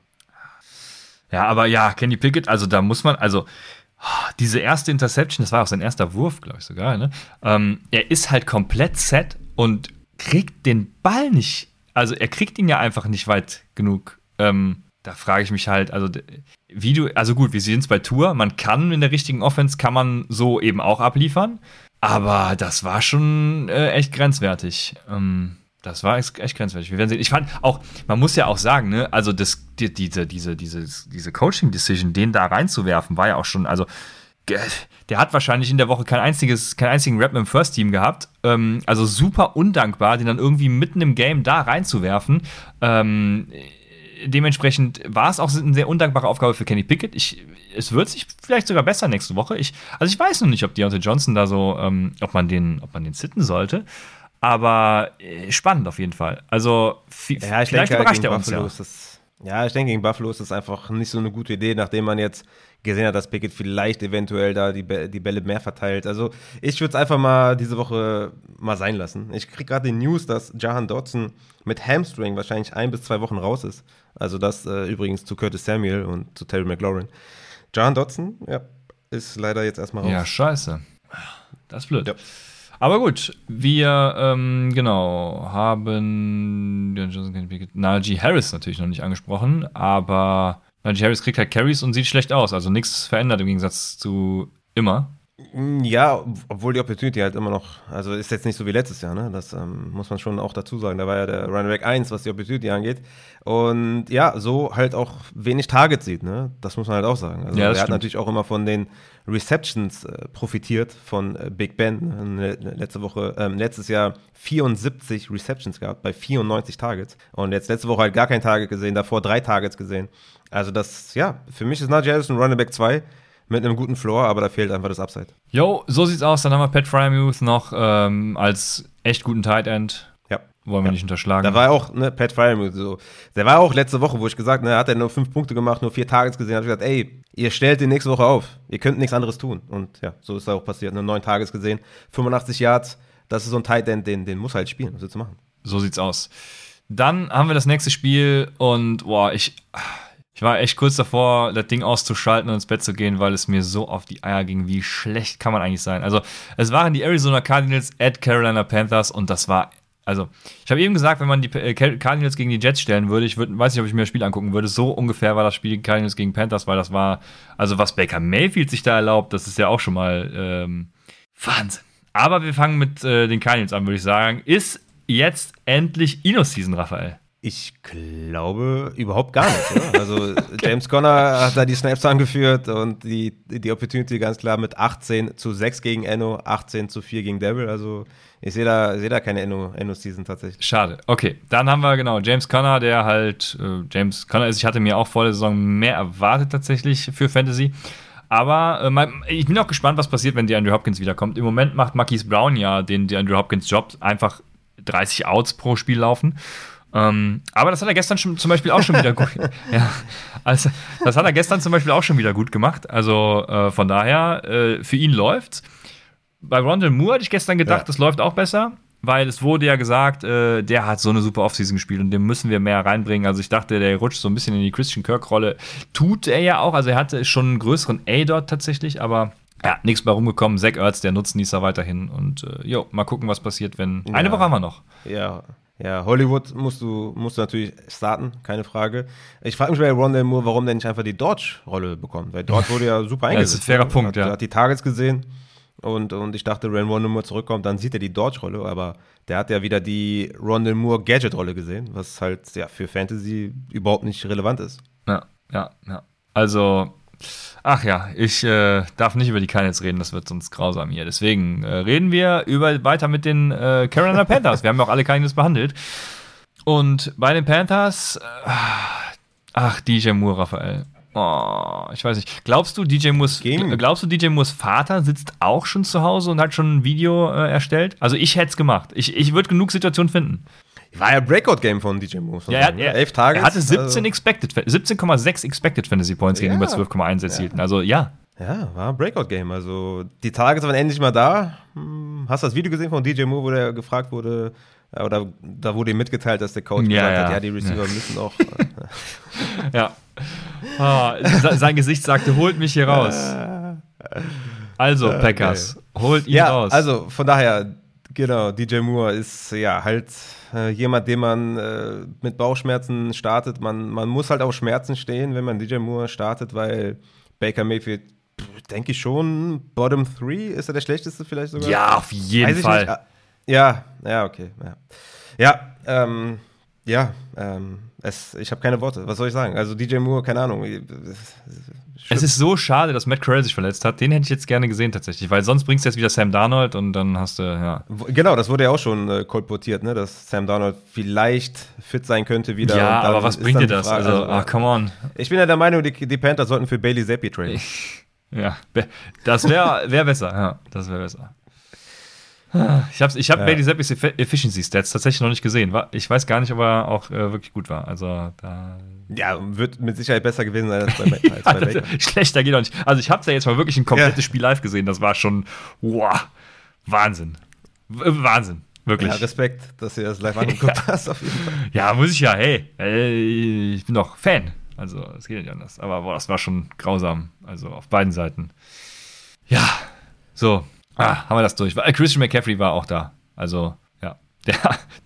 Speaker 1: Ja, aber ja, Kenny Pickett, also da muss man, also diese erste Interception, das war auch sein erster Wurf, glaube ich sogar, ne? Ähm, er ist halt komplett set und kriegt den Ball nicht. Also er kriegt ihn ja einfach nicht weit genug. Ähm, da frage ich mich halt, also wie du, also gut, wir sehen es bei Tour, man kann in der richtigen Offense, kann man so eben auch abliefern, aber das war schon äh, echt grenzwertig. Ähm, das war echt, grenzwertig. Wir werden sehen. Ich fand auch, man muss ja auch sagen, ne, also das, die, diese, diese, diese, diese Coaching-Decision, den da reinzuwerfen, war ja auch schon, also der hat wahrscheinlich in der Woche kein einziges, keinen einzigen Rap im First Team gehabt. Ähm, also super undankbar, den dann irgendwie mitten im Game da reinzuwerfen. Ähm, dementsprechend war es auch eine sehr undankbare Aufgabe für Kenny Pickett. Ich, es wird sich vielleicht sogar besser nächste Woche. Ich, also ich weiß noch nicht, ob Deontay Johnson da so, ähm, ob man den, ob man den sitten sollte. Aber äh, spannend auf jeden Fall. Also
Speaker 2: ja, ich vielleicht denke, überrascht er uns ja. Das, ja, ich denke, gegen Buffalo ist das einfach nicht so eine gute Idee, nachdem man jetzt gesehen hat, dass Pickett vielleicht eventuell da die, die Bälle mehr verteilt. Also ich würde es einfach mal diese Woche mal sein lassen. Ich kriege gerade die News, dass Jahan Dodson mit Hamstring wahrscheinlich ein bis zwei Wochen raus ist. Also das äh, übrigens zu Curtis Samuel und zu Terry McLaurin. John Dodson, ja, ist leider jetzt erstmal raus.
Speaker 1: Ja, scheiße. Das ist blöd. Ja. Aber gut, wir ähm, genau haben Najee Harris natürlich noch nicht angesprochen, aber Najee Harris kriegt halt Carries und sieht schlecht aus. Also nichts verändert im Gegensatz zu immer.
Speaker 2: Mm, Ja, obwohl die Opportunity halt immer noch, also ist jetzt nicht so wie letztes Jahr, ne? Das ähm, muss man schon auch dazu sagen. Da war ja der Running Back 1, was die Opportunity angeht. Und ja, so halt auch wenig Targets sieht, ne? Das muss man halt auch sagen. Also
Speaker 1: Ja,
Speaker 2: er hat natürlich auch immer von den Receptions äh, profitiert von äh, Big Ben. Letzte Woche, ähm, letztes Jahr 74 Receptions gehabt bei 94 Targets. Und jetzt letzte Woche halt gar kein Target gesehen, davor drei Targets gesehen. Also das, ja, für mich ist Najee Harris ein Running Back 2 mit einem guten Floor, aber da fehlt einfach das Upside.
Speaker 1: Jo, so sieht's aus. Dann haben wir Pat Fryermuth noch ähm, als echt guten Tight End.
Speaker 2: Ja.
Speaker 1: Wollen wir nicht unterschlagen.
Speaker 2: Da war auch, ne, Pat Fryermuth so. Der war auch letzte Woche, wo ich gesagt, ne, hat er nur fünf Punkte gemacht, nur vier Targets gesehen, hab ich gesagt, ey, ihr stellt den nächste Woche auf. Ihr könnt nichts anderes tun. Und ja, so ist da auch passiert. Nur neun Tages gesehen, 85 Yards. Das ist so ein Tight End, den, den muss halt spielen. Was willst du machen?
Speaker 1: So sieht's aus. Dann haben wir das nächste Spiel und boah, ich, ich war echt kurz davor, das Ding auszuschalten und ins Bett zu gehen, weil es mir so auf die Eier ging. Wie schlecht kann man eigentlich sein? Also, es waren die Arizona Cardinals at Carolina Panthers und das war. Also, ich habe eben gesagt, wenn man die äh, Cardinals gegen die Jets stellen würde, ich würd, weiß nicht, ob ich mir das Spiel angucken würde. So ungefähr war das Spiel Cardinals gegen Panthers, weil das war, also was Baker Mayfield sich da erlaubt, das ist ja auch schon mal ähm, Wahnsinn. Aber wir fangen mit äh, den Cardinals an, würde ich sagen. Ist jetzt endlich Ino-Season, Raphael?
Speaker 2: Ich glaube überhaupt gar nicht. Oder? Also James Conner hat da die Snaps angeführt und die, die Opportunity ganz klar mit 18 zu 6 gegen Enno, 18 zu 4 gegen Devil. Also ich sehe da, sehe da keine Enno- Enno-Season tatsächlich.
Speaker 1: Schade. Okay, dann haben wir genau James Conner, der halt äh, James Conner ist. Ich hatte mir auch vor der Saison mehr erwartet tatsächlich für Fantasy. Aber äh, ich bin auch gespannt, was passiert, wenn DeAndre Hopkins wiederkommt. Im Moment macht Marquise Brown ja den DeAndre Hopkins Job, einfach 30 Outs pro Spiel laufen. Ähm, aber das hat er gestern schon, zum Beispiel auch schon wieder gut. ja, also, das hat er gestern zum Beispiel auch schon wieder gut gemacht. Also äh, von daher, äh, für ihn läuft's. Bei Rondell Moore hatte ich gestern gedacht,
Speaker 2: Ja.
Speaker 1: das läuft auch besser, weil es wurde ja gesagt, äh, der hat so eine super Offseason gespielt und den müssen wir mehr reinbringen. Also ich dachte, der rutscht so ein bisschen in die Christian Kirk-Rolle. Tut er ja auch, also er hatte schon einen größeren A-Dot tatsächlich, aber ja, nichts bei rumgekommen. Zach Ertz, der Nutznießer weiterhin. Und äh, jo, mal gucken, was passiert, wenn. Eine
Speaker 2: Ja.
Speaker 1: Woche haben wir noch.
Speaker 2: Ja, ja, Hollywood musst du, musst du natürlich starten, keine Frage. Ich frage mich bei Rondell Moore, warum der nicht einfach die Dodge-Rolle bekommt, weil dort wurde ja super
Speaker 1: Ja, das
Speaker 2: eingesetzt.
Speaker 1: ist ein fairer? Punkt,
Speaker 2: hat,
Speaker 1: ja.
Speaker 2: Hat die Targets gesehen und, und ich dachte, wenn Rondell Moore zurückkommt, dann sieht er die Dodge-Rolle, aber der hat ja wieder die Rondell Moore Gadget-Rolle gesehen, was halt ja für Fantasy überhaupt nicht relevant ist.
Speaker 1: Ja, ja, ja. Also, ach ja, ich äh, darf nicht über die Cardinals reden, das wird sonst grausam hier. Deswegen äh, reden wir über, weiter mit den äh, Carolina Panthers. wir haben ja auch alle Cardinals behandelt. Und bei den Panthers, äh, ach, DJ Moore, Raphael. Oh, ich weiß nicht. Glaubst du, DJ Moores, glaubst du, DJ Moores Vater sitzt auch schon zu Hause und hat schon ein Video äh, erstellt? Also ich hätte es gemacht. Ich, ich würde genug Situationen finden.
Speaker 2: War ja Breakout-Game von DJ Moore.
Speaker 1: Ja, er, er,
Speaker 2: elf Tage.
Speaker 1: er hatte 17 expected, 17,6 expected Fantasy Points
Speaker 2: Ja.
Speaker 1: gegenüber 12,1 erzielten. Also ja.
Speaker 2: Ja, war ein Breakout-Game. Also die Targets waren endlich mal da. Hm, Hast du das Video gesehen von DJ Moore, wo der gefragt wurde, äh, oder da wurde ihm mitgeteilt, dass der Coach
Speaker 1: Ja,
Speaker 2: gesagt
Speaker 1: ja.
Speaker 2: hat, ja, die Receiver müssen auch. äh,
Speaker 1: Ja. Se- sein Gesicht sagte, holt mich hier raus. Also, Packers, holt ihn
Speaker 2: ja,
Speaker 1: raus.
Speaker 2: also von daher, genau, DJ Moore ist ja halt äh, jemand, den man äh, mit Bauchschmerzen startet. Man, man muss halt auf Schmerzen stehen, wenn man DJ Moore startet, weil Baker Mayfield, denke ich schon, Bottom 3 ist er der schlechteste vielleicht sogar.
Speaker 1: ja, auf jeden Fall.
Speaker 2: nicht. Ah, Ja, ja, okay. Ja, ja, ähm, ja ähm, es, ich habe keine Worte. Was soll ich sagen? Also DJ Moore, keine Ahnung.
Speaker 1: Es ist so schade, dass Matt Corral sich verletzt hat. Den hätte ich jetzt gerne gesehen tatsächlich, weil sonst bringst du jetzt wieder Sam Darnold und dann hast du, ja.
Speaker 2: Genau, das wurde ja auch schon äh, kolportiert, ne, dass Sam Donald vielleicht fit sein könnte wieder.
Speaker 1: Ja, aber was bringt dir das?
Speaker 2: Frage-
Speaker 1: Also,
Speaker 2: also,
Speaker 1: ah, come on.
Speaker 2: ich bin ja der Meinung, die, die Panthers sollten für Bailey Zappi traden.
Speaker 1: Ja, das wäre wär besser. Ja, das wäre besser. Ich habe ich hab
Speaker 2: Ja.
Speaker 1: Bailey Zappis Efficiency Stats tatsächlich noch nicht gesehen. Ich weiß gar nicht, ob er auch äh, wirklich gut war. Also da.
Speaker 2: Ja, wird mit Sicherheit besser gewesen sein als bei, als bei Baker.
Speaker 1: Schlechter geht auch nicht. Also ich habe ja jetzt mal wirklich ein komplettes
Speaker 2: Ja.
Speaker 1: Spiel live gesehen. Das war schon wow, Wahnsinn. Wahnsinn. Wirklich.
Speaker 2: Ja,
Speaker 1: Ja,
Speaker 2: Respekt, dass du das live angeguckt hast, auf jeden Fall.
Speaker 1: muss ich ja. Hey, äh, ich bin doch Fan. Also es geht nicht anders. Aber boah, das war schon grausam. Also auf beiden Seiten. Ja, so. Ah, haben wir das durch. Äh, Christian McCaffrey war auch da. Also, ja. Der,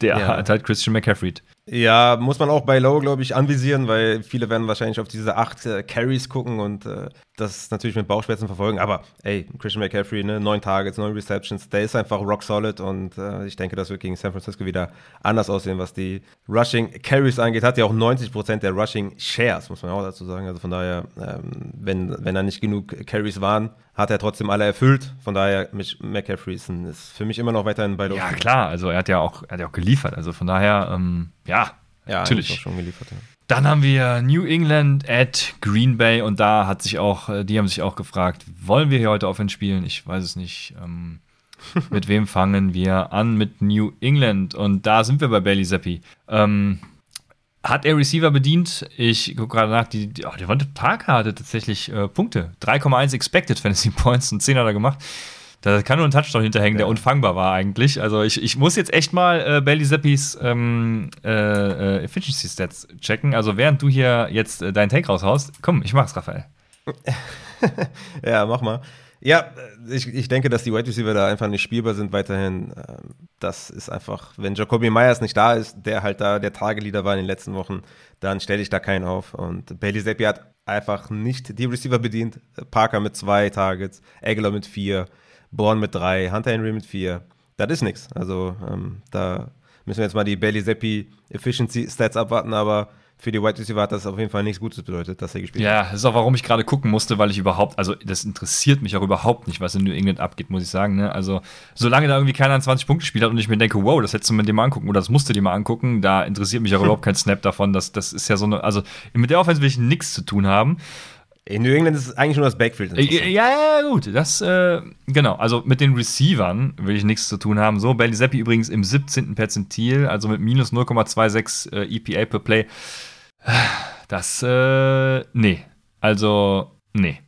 Speaker 1: der
Speaker 2: Ja.
Speaker 1: hat halt Christian McCaffrey.
Speaker 2: Ja, muss man auch bei Low, glaube ich, anvisieren, weil viele werden wahrscheinlich auf diese acht äh, Carries gucken und äh, das natürlich mit Bauchschmerzen verfolgen. Aber ey, Christian McCaffrey, ne, neun Targets, neun Receptions, der ist einfach rock solid und äh, ich denke, das wird gegen San Francisco wieder anders aussehen, was die Rushing Carries angeht. Hat ja auch 90% der Rushing Shares, muss man auch dazu sagen. Also von daher, ähm, wenn, wenn da nicht genug Carries waren, hat er trotzdem alle erfüllt. Von daher, McCaffrey ist, für mich immer noch weiterhin bei Low.
Speaker 1: Ja, klar, also er hat ja auch, er hat ja auch geliefert. Also von daher, ähm, ja,
Speaker 2: ja,
Speaker 1: natürlich.
Speaker 2: Auch schon geliefert, ja.
Speaker 1: Dann haben wir New England at Green Bay und da hat sich auch, äh, die haben sich auch gefragt, wollen wir hier heute Offense spielen? Ich weiß es nicht. Ähm, mit wem fangen wir an? Mit New England und da sind wir bei Bailey Zappi. Ähm, hat er Receiver bedient? Ich gucke gerade nach, die, die, oh, Devonta Parker hatte tatsächlich äh, Punkte. 3,1 Expected Fantasy Points und 10 hat er gemacht. Da kann nur ein Touchdown hinterhängen, ja. der unfangbar war eigentlich. Also ich, ich muss jetzt echt mal äh, Bailey Zappis ähm, äh, äh, Efficiency Stats checken. Also während du hier jetzt äh, deinen Take raushaust, komm, ich mach's, Raphael.
Speaker 2: ja, mach mal. Ja, ich, ich denke, dass die Wide Receiver da einfach nicht spielbar sind weiterhin. Ähm, das ist einfach, wenn Jacoby Myers nicht da ist, der halt da der Tageleader war in den letzten Wochen, dann stelle ich da keinen auf. Und Bailey Zappi hat einfach nicht die Receiver bedient. Parker mit zwei Targets, Aguilar mit vier. Born mit drei, Hunter Henry mit vier. Das ist nichts. Also ähm, da müssen wir jetzt mal die Bailey Zappi Efficiency Stats abwarten, aber für die Wide Receiver hat das auf jeden Fall nichts Gutes bedeutet, dass er gespielt
Speaker 1: ja,
Speaker 2: hat.
Speaker 1: Ja, das ist auch, warum ich gerade gucken musste, weil ich überhaupt, also das interessiert mich auch überhaupt nicht, was in New England abgeht, muss ich sagen. Ne? Also, solange da irgendwie keiner an 20 Punkte gespielt hat und ich mir denke, wow, das hättest du mir dir mal angucken oder das musst du dir mal angucken, da interessiert mich auch überhaupt kein Snap davon. Das, das ist ja so eine, also mit der Offense will ich nichts zu tun haben.
Speaker 2: In New England ist es eigentlich nur das Backfield.
Speaker 1: Ja, ja, gut. Das, äh, genau. Also mit den Receivern will ich nichts zu tun haben. So, Bailey Zappi übrigens im 17. Perzentil, also mit minus 0,26 äh, EPA per Play. Das, äh, nee. Also, nee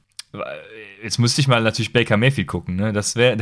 Speaker 1: jetzt müsste ich mal natürlich Baker Mayfield gucken, ne? Das wäre.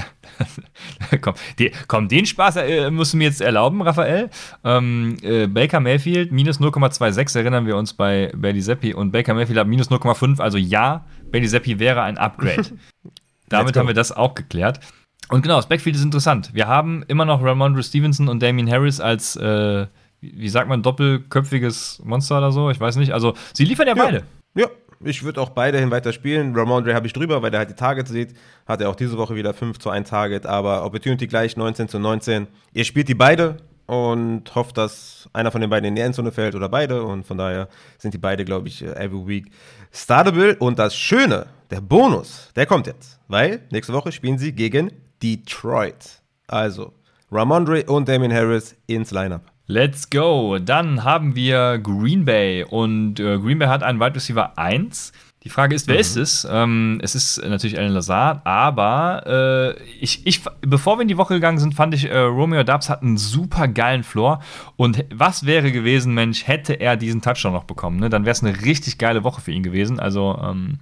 Speaker 1: komm, die, komm, den Spaß äh, musst du mir jetzt erlauben, Raphael. Ähm, äh, Baker Mayfield minus 0,26 erinnern wir uns bei Bailey Zappi und Baker Mayfield hat minus 0,5. Also ja, Bailey Zappi wäre ein Upgrade. Damit haben wir das auch geklärt. Und genau, das Backfield ist interessant. Wir haben immer noch Ramondre Stevenson und Damien Harris als, äh, wie sagt man, doppelköpfiges Monster oder so. Ich weiß nicht. Also, sie liefern ja, ja. beide.
Speaker 2: Ja, ich würde auch beide weiter spielen. Ramondre habe ich drüber, weil der halt die Targets sieht. Hat er auch diese Woche wieder 5 zu 1 Target, aber Opportunity gleich 19 zu 19. Ihr spielt die beide und hofft, dass einer von den beiden in die Endzone fällt oder beide. Und von daher sind die beide, glaube ich, every week startable. Und das Schöne, der Bonus, der kommt jetzt. Weil nächste Woche spielen sie gegen Detroit. Also Ramondre und Damien Harris ins Lineup.
Speaker 1: Let's go. Dann haben wir Green Bay und äh, Green Bay hat einen Wide Receiver 1. Die Frage ist, wer mhm. ist es? Ähm, es ist natürlich Alan Lazard, aber äh, ich, ich, bevor wir in die Woche gegangen sind, fand ich, äh, Romeo Dubs hat einen super geilen Floor. Und was wäre gewesen, Mensch, hätte er diesen Touchdown noch bekommen? Ne? Dann wäre es eine richtig geile Woche für ihn gewesen. Also ähm,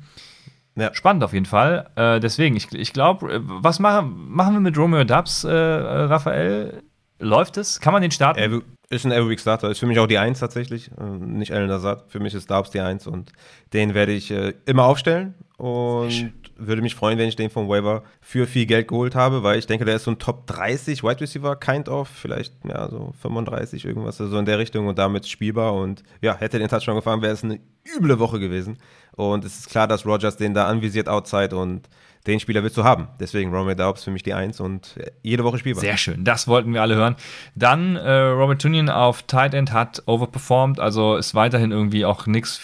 Speaker 1: ja. spannend auf jeden Fall. Äh, deswegen, ich, ich glaube, äh, was machen, machen wir mit Romeo Dubs, äh, Raphael? Läuft es? Kann man den starten?
Speaker 2: Ist ein Every Week Starter. Ist für mich auch die Eins tatsächlich. Äh, nicht Alan Lazard. Für mich ist Darbs die Eins und den werde ich äh, immer aufstellen. Und würde mich freuen, wenn ich den vom Waiver für viel Geld geholt habe, weil ich denke, der ist so ein Top 30 Wide Receiver, kind of, vielleicht ja, so 35, irgendwas, so also in der Richtung und damit spielbar. Und ja, hätte den Touchdown gefahren, wäre es eine üble Woche gewesen. Und es ist klar, dass Rogers den da anvisiert outside und den Spieler willst du haben. Deswegen Romeo Daubs für mich die Eins und jede Woche spielbar.
Speaker 1: Sehr schön, das wollten wir alle hören. Dann äh, Robert Tunian auf Tight End hat overperformed, also ist weiterhin irgendwie auch nichts,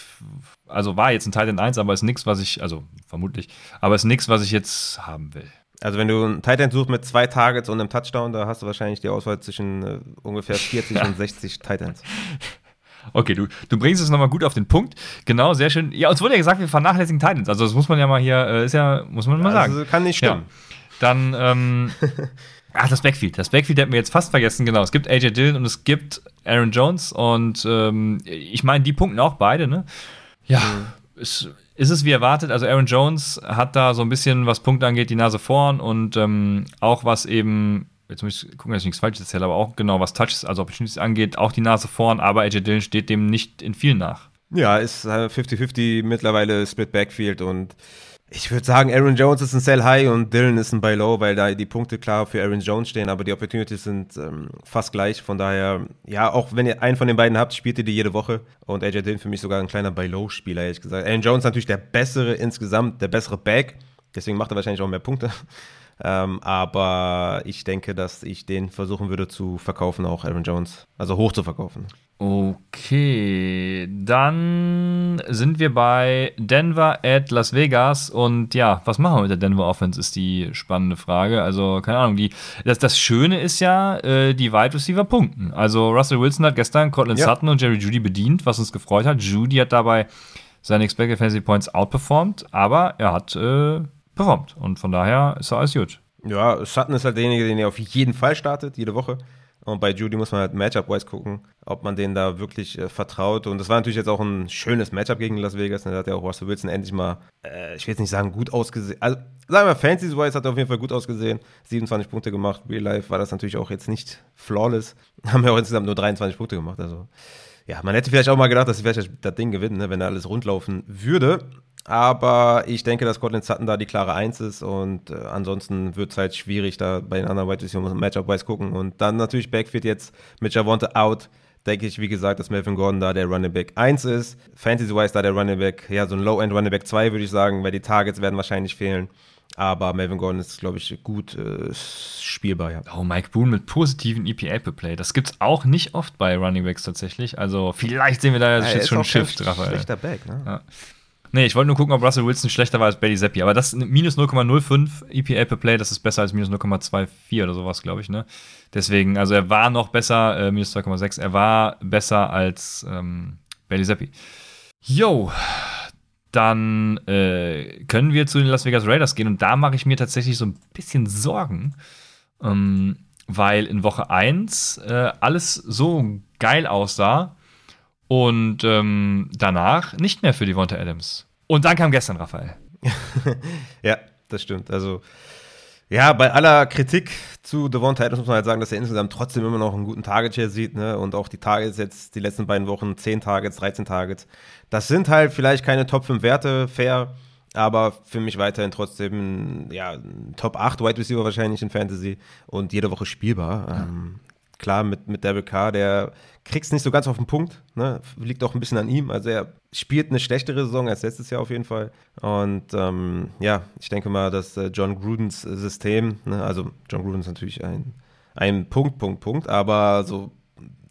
Speaker 1: also war jetzt ein Tight End 1, aber ist nichts, was ich, also vermutlich, aber ist nichts, was ich jetzt haben will.
Speaker 2: Also wenn du einen Tight End suchst mit zwei Targets und einem Touchdown, da hast du wahrscheinlich die Auswahl zwischen äh, ungefähr 40 ja. und 60 Tight Ends.
Speaker 1: Okay, du, du bringst es nochmal gut auf den Punkt. Genau, sehr schön. Ja, uns wurde ja gesagt, wir vernachlässigen Titans. Also das muss man ja mal hier, äh, ist ja, muss man mal sagen. Also
Speaker 2: kann nicht stimmen. Ja.
Speaker 1: Dann, ähm, ach, das Backfield. Das Backfield hätten wir jetzt fast vergessen, genau. Es gibt AJ Dillon und es gibt Aaron Jones und ähm, ich meine, die punkten auch beide, ne? Ja, mhm. ist, ist es wie erwartet. Also Aaron Jones hat da so ein bisschen, was Punkte angeht, die Nase vorn und ähm, auch was eben jetzt muss ich gucken, dass ich nichts Falsches erzähle, aber auch genau was Touches, also Opportunities angeht, auch die Nase vorn, aber AJ Dillon steht dem nicht in viel nach.
Speaker 2: Ja, ist 50-50 mittlerweile Split Backfield und Ich würde sagen, Aaron Jones ist ein Sell High und Dylan ist ein Buy Low, weil da die Punkte klar für Aaron Jones stehen, aber die Opportunities sind ähm, fast gleich. Von daher, ja, auch wenn ihr einen von den beiden habt, spielt ihr die jede Woche. Und AJ Dillon für mich sogar ein kleiner Buy Low Spieler, ehrlich gesagt. Aaron Jones natürlich der bessere insgesamt, der bessere Back. Deswegen macht er wahrscheinlich auch mehr Punkte. Ähm, aber ich denke, dass ich den versuchen würde zu verkaufen, auch Aaron Jones. Also hoch zu verkaufen.
Speaker 1: Okay, dann sind wir bei Denver at Las Vegas und ja, was machen wir mit der Denver Offense, ist die spannende Frage. Also, keine Ahnung, die, das, das Schöne ist ja, äh, die Wide Receiver punkten. Also, Russell Wilson hat gestern Cortland ja. Sutton und Jerry Judy bedient, was uns gefreut hat. Judy hat dabei seine Expected Fantasy Points outperformed, aber er hat äh, performt und von daher ist er alles gut.
Speaker 2: Ja, Sutton ist halt derjenige, den er auf jeden Fall startet, jede Woche. Und bei Judy muss man halt Matchup-wise gucken, ob man denen da wirklich äh, vertraut. Und das war natürlich jetzt auch ein schönes Matchup gegen Las Vegas. Da hat ja auch Russell Wilson endlich mal, äh, ich will jetzt nicht sagen, gut ausgesehen. Also, sagen wir, Fantasy-wise hat er auf jeden Fall gut ausgesehen. 27 Punkte gemacht. Real Life war das natürlich auch jetzt nicht flawless. Haben ja auch insgesamt nur 23 Punkte gemacht. Also, ja, man hätte vielleicht auch mal gedacht, dass sie vielleicht das Ding gewinnen, ne, wenn da alles rundlaufen würde. Aber ich denke, dass Cortland Sutton da die klare Eins ist und äh, ansonsten wird es halt schwierig, da bei den anderen White Receivers Matchup-wise gucken. Und dann natürlich Backfield jetzt mit Javonte out. Denke ich, wie gesagt, dass Melvin Gordon da der Running Back 1 ist. Fantasy-wise da der Running Back, ja, so ein Low-End Running Back 2 würde ich sagen, weil die Targets werden wahrscheinlich fehlen. Aber Melvin Gordon ist, glaube ich, gut äh, spielbar, ja.
Speaker 1: Oh, Mike Boone mit positiven EPA per Play. Das gibt es auch nicht oft bei Running Backs tatsächlich. Also vielleicht sehen wir da ja, jetzt schon ein Shift, Raphael. Schlechter Back, ne? Ja. Nee, ich wollte nur gucken, ob Russell Wilson schlechter war als Bailey Zappi. Aber das minus 0,05 EPA per Play, das ist besser als minus 0,24 oder sowas, glaube ich. Ne? Deswegen, also er war noch besser, äh, minus 2,6. Er war besser als ähm, Bailey Zappi. Yo, dann äh, können wir zu den Las Vegas Raiders gehen. Und da mache ich mir tatsächlich so ein bisschen Sorgen. Ähm, weil in Woche 1 äh, alles so geil aussah und ähm, danach nicht mehr für die Devonta Adams. Und dann kam gestern Raphael.
Speaker 2: ja, das stimmt. Also, ja, bei aller Kritik zu Devonta Adams muss man halt sagen, dass er insgesamt trotzdem immer noch einen guten Target-Share sieht. Ne? Und auch die Targets jetzt, die letzten beiden Wochen, 10 Targets, 13 Targets. Das sind halt vielleicht keine Top 5 Werte, fair. Aber für mich weiterhin trotzdem ja, Top 8 Wide Receiver wahrscheinlich in Fantasy und jede Woche spielbar. Ja. Ähm, klar, mit, mit Devil Carr, der kriegt es nicht so ganz auf den Punkt. Ne? Liegt auch ein bisschen an ihm. Also er spielt eine schlechtere Saison als letztes Jahr auf jeden Fall. Und ähm, ja, ich denke mal, dass äh, John Grudens System, ne? also John Gruden ist natürlich ein, ein Punkt, Punkt, Punkt, aber so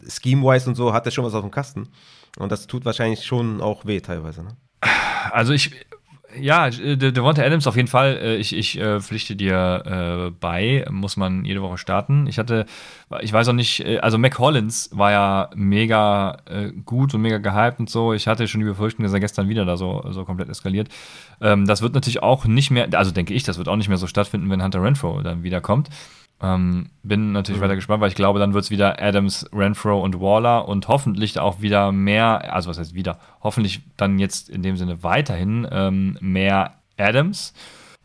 Speaker 2: scheme-wise und so hat er schon was auf dem Kasten. Und das tut wahrscheinlich schon auch weh teilweise. Ne?
Speaker 1: Also ich ja, äh, Devonta Adams auf jeden Fall. Äh, ich, ich äh, pflichte dir äh, bei, muss man jede Woche starten. Ich hatte, ich weiß auch nicht, äh, also Mac Hollins war ja mega äh, gut und mega gehypt und so. Ich hatte schon die Befürchtung, dass er gestern wieder da so, so komplett eskaliert. Ähm, das wird natürlich auch nicht mehr, also denke ich, das wird auch nicht mehr so stattfinden, wenn Hunter Renfro dann wiederkommt. Ähm, bin natürlich mhm. weiter gespannt, weil ich glaube, dann wird es wieder Adams, Renfro und Waller und hoffentlich auch wieder mehr, also was heißt wieder, hoffentlich dann jetzt in dem Sinne weiterhin ähm, mehr Adams.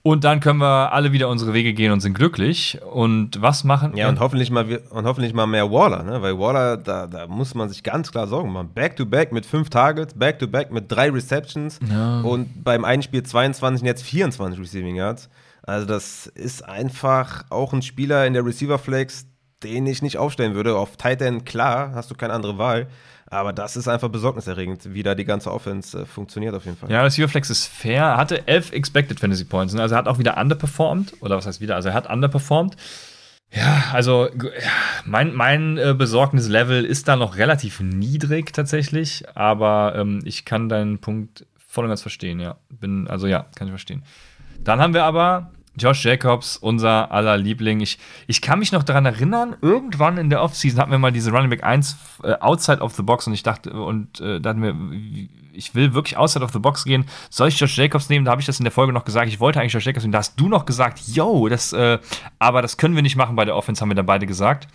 Speaker 1: Und dann können wir alle wieder unsere Wege gehen und sind glücklich. Und was machen
Speaker 2: Ja, und hoffentlich mal, und hoffentlich mal mehr Waller, ne? Weil Waller, da, da muss man sich ganz klar Sorgen machen. Back-to-back -back mit fünf Targets, Back-to-back -back mit drei Receptions ja. und beim einen Spiel 22 und jetzt 24 Receiving Yards. Also das ist einfach auch ein Spieler in der Receiver Flex, den ich nicht aufstellen würde. Auf Tight End, klar, hast du keine andere Wahl. Aber das ist einfach besorgniserregend, wie da die ganze Offense äh, funktioniert auf jeden Fall.
Speaker 1: Ja, Receiver Flex ist fair. Er hatte elf Expected Fantasy Points. Ne? Also er hat auch wieder underperformed. Oder was heißt wieder? Also er hat underperformed. Ja, also mein, mein äh, Besorgnislevel ist da noch relativ niedrig tatsächlich. Aber ähm, ich kann deinen Punkt voll und ganz verstehen, ja. Bin, also ja, kann ich verstehen. Dann haben wir aber Josh Jacobs, unser aller Liebling. Ich, ich kann mich noch daran erinnern, irgendwann in der Offseason hatten wir mal diese Running Back 1 äh, outside of the box und ich dachte, und äh, da hatten wir, ich will wirklich outside of the box gehen. Soll ich Josh Jacobs nehmen? Da habe ich das in der Folge noch gesagt. Ich wollte eigentlich Josh Jacobs nehmen. Da hast du noch gesagt, yo, das, äh, aber das können wir nicht machen bei der Offense, haben wir dann beide gesagt.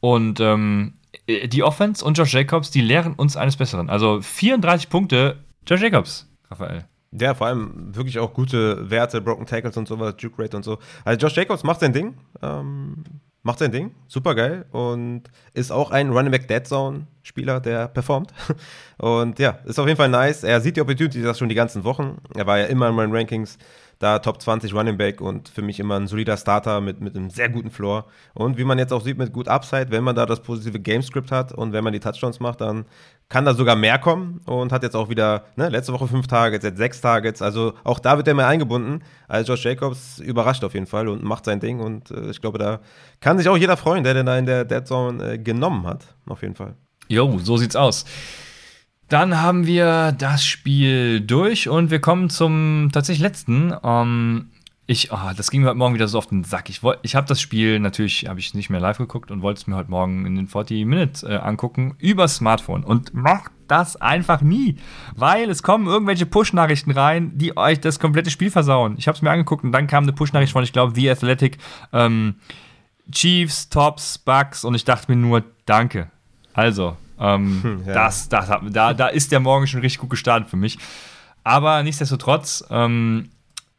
Speaker 1: Und ähm, äh, die Offense und Josh Jacobs, die lehren uns eines Besseren. Also 34 Punkte, Josh Jacobs, Raphael.
Speaker 2: Ja, vor allem wirklich auch gute Werte, Broken Tackles und sowas, Juke Rate und so. Also Josh Jacobs macht sein Ding. Ähm, macht sein Ding. Super geil. Und ist auch ein Running Back Dead Zone Spieler, der performt. Und ja, ist auf jeden Fall nice. Er sieht die Opportunity das schon die ganzen Wochen. Er war ja immer in meinen Rankings da Top 20 Running Back und für mich immer ein solider Starter mit, mit einem sehr guten Floor. Und wie man jetzt auch sieht, mit gut Upside, wenn man da das positive Gamescript hat und wenn man die Touchdowns macht, dann kann da sogar mehr kommen und hat jetzt auch wieder, ne, letzte Woche fünf Targets, jetzt sechs Targets. Also auch da wird er mehr eingebunden. Also Josh Jacobs überrascht auf jeden Fall und macht sein Ding. Und äh, ich glaube, da kann sich auch jeder freuen, der den da in der Dead Zone äh, genommen hat. Auf jeden Fall.
Speaker 1: Jo, so sieht's aus. Dann haben wir das Spiel durch und wir kommen zum tatsächlich letzten. Ähm, ich, oh, das ging mir heute Morgen wieder so auf den Sack. Ich, ich habe das Spiel natürlich, habe ich nicht mehr live geguckt und wollte es mir heute Morgen in den 40 Minutes äh, angucken über Smartphone und macht das einfach nie, weil es kommen irgendwelche Push-Nachrichten rein, die euch das komplette Spiel versauen. Ich habe es mir angeguckt und dann kam eine Push-Nachricht von, ich glaube, The Athletic, ähm, Chiefs, Tops, Bucks und ich dachte mir nur, danke. Also, ähm, hm, ja. das, das, da, da ist der Morgen schon richtig gut gestartet für mich. Aber nichtsdestotrotz ähm,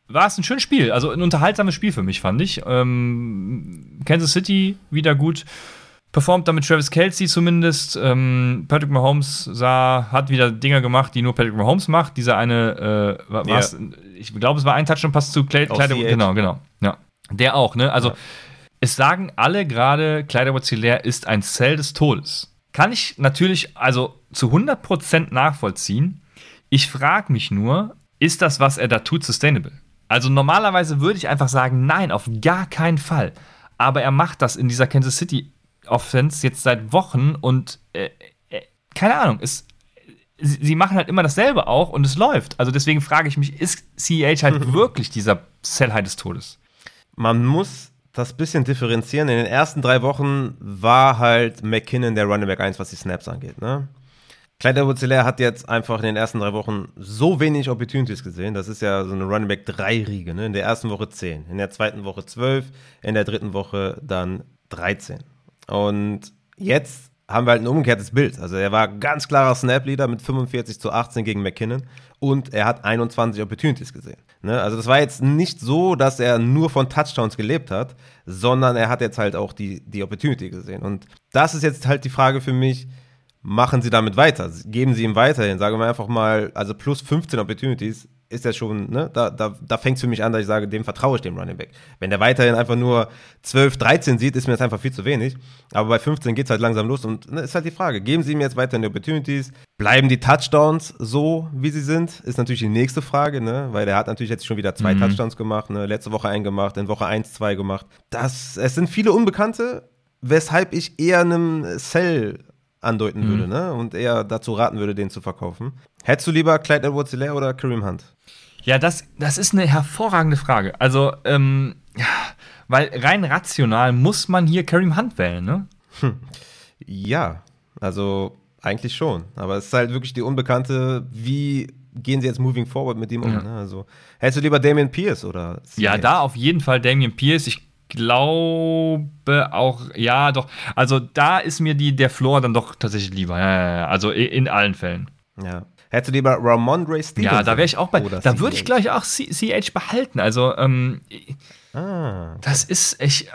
Speaker 1: war es ein schönes Spiel. Also ein unterhaltsames Spiel für mich, fand ich. Ähm, Kansas City wieder gut performt damit Travis Kelsey zumindest. Ähm, Patrick Mahomes sah, hat wieder Dinger gemacht, die nur Patrick Mahomes macht. Dieser eine, äh, war, yeah. ich glaube, es war ein Touchdown-Pass zu Clay, Kleider. Genau, genau. Ja. Der auch, ne? Also, ja. es sagen alle gerade, Kleider ist ein Zell des Todes. Kann ich natürlich also zu 100% nachvollziehen. Ich frage mich nur, ist das, was er da tut, sustainable? Also normalerweise würde ich einfach sagen, nein, auf gar keinen Fall. Aber er macht das in dieser Kansas City Offense jetzt seit Wochen und äh, äh, keine Ahnung, es, sie, sie, machen halt immer dasselbe auch und es läuft. Also deswegen frage ich mich, ist CEH halt wirklich dieser Cell des Todes?
Speaker 2: Man muss das bisschen differenzieren. In den ersten drei Wochen war halt McKinnon der Running Back 1, was die Snaps angeht. Ne? Clyde edwards hat jetzt einfach in den ersten drei Wochen so wenig Opportunities gesehen. Das ist ja so eine Running Back 3-Riege. Ne? In der ersten Woche 10, in der zweiten Woche 12, in der dritten Woche dann 13. Und jetzt haben wir halt ein umgekehrtes Bild. Also er war ganz klarer Snap-Leader mit 45 zu 18 gegen McKinnon und er hat 21 Opportunities gesehen. Ne? Also das war jetzt nicht so, dass er nur von Touchdowns gelebt hat, sondern er hat jetzt halt auch die, die Opportunity gesehen. Und das ist jetzt halt die Frage für mich, machen Sie damit weiter? Geben Sie ihm weiterhin, sagen wir einfach mal, also plus 15 Opportunities ist er schon, ne, da, da, da fängt es für mich an, dass ich sage, dem vertraue ich dem Running Back. Wenn der weiterhin einfach nur 12, 13 sieht, ist mir das einfach viel zu wenig. Aber bei 15 geht es halt langsam los und ne, ist halt die Frage, geben Sie ihm jetzt weiterhin die Opportunities? Bleiben die Touchdowns so, wie sie sind? Ist natürlich die nächste Frage, ne, weil der hat natürlich jetzt schon wieder zwei mhm. Touchdowns gemacht, ne, letzte Woche einen gemacht, in Woche 1 zwei gemacht. Das, es sind viele Unbekannte, weshalb ich eher einem Cell andeuten mhm. würde, ne? Und eher dazu raten würde, den zu verkaufen. Hättest du lieber Clyde Edwards Hilaire oder Kareem Hunt?
Speaker 1: Ja, das, das ist eine hervorragende Frage. Also, ähm, weil rein rational muss man hier Kareem Hunt wählen, ne? Hm.
Speaker 2: Ja, also eigentlich schon. Aber es ist halt wirklich die Unbekannte, wie gehen sie jetzt moving forward mit ihm um. Ja. Ne? Also, hättest du lieber Damian Pierce oder?
Speaker 1: Ja, da auf jeden Fall Damian Pierce. Ich glaube auch, ja, doch. Also da ist mir die, der Floor dann doch tatsächlich lieber. Ja, ja, ja. Also in allen Fällen.
Speaker 2: Ja. Hättest du lieber Ramondre Stevenson?
Speaker 1: Ja, da wäre ich auch bei. Da würde ich gleich auch CH behalten. Also, ähm, ah. das ist echt,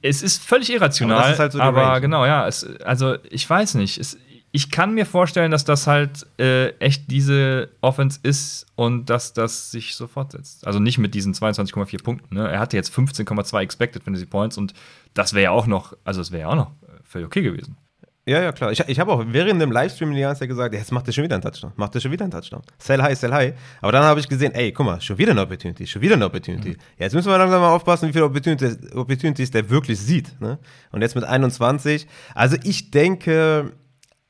Speaker 1: es ist völlig irrational. Aber, halt so aber genau, ja. Es, also, ich weiß nicht. Es, ich kann mir vorstellen, dass das halt äh, echt diese Offense ist und dass das sich so fortsetzt. Also nicht mit diesen 22,4 Punkten. Ne? Er hatte jetzt 15,2 Expected Fantasy Points und das wäre ja auch noch, also es wäre ja auch noch völlig okay gewesen.
Speaker 2: Ja, ja, klar. Ich, ich habe auch während dem Livestream die ganze Zeit gesagt, jetzt macht er schon wieder einen Touchdown. Macht er schon wieder einen Touchdown. Sell high, sell high. Aber dann habe ich gesehen, ey, guck mal, schon wieder eine Opportunity, schon wieder eine Opportunity. Mhm. Jetzt müssen wir langsam mal aufpassen, wie viele Opportunities, Opportunities der wirklich sieht. Ne? Und jetzt mit 21. Also ich denke,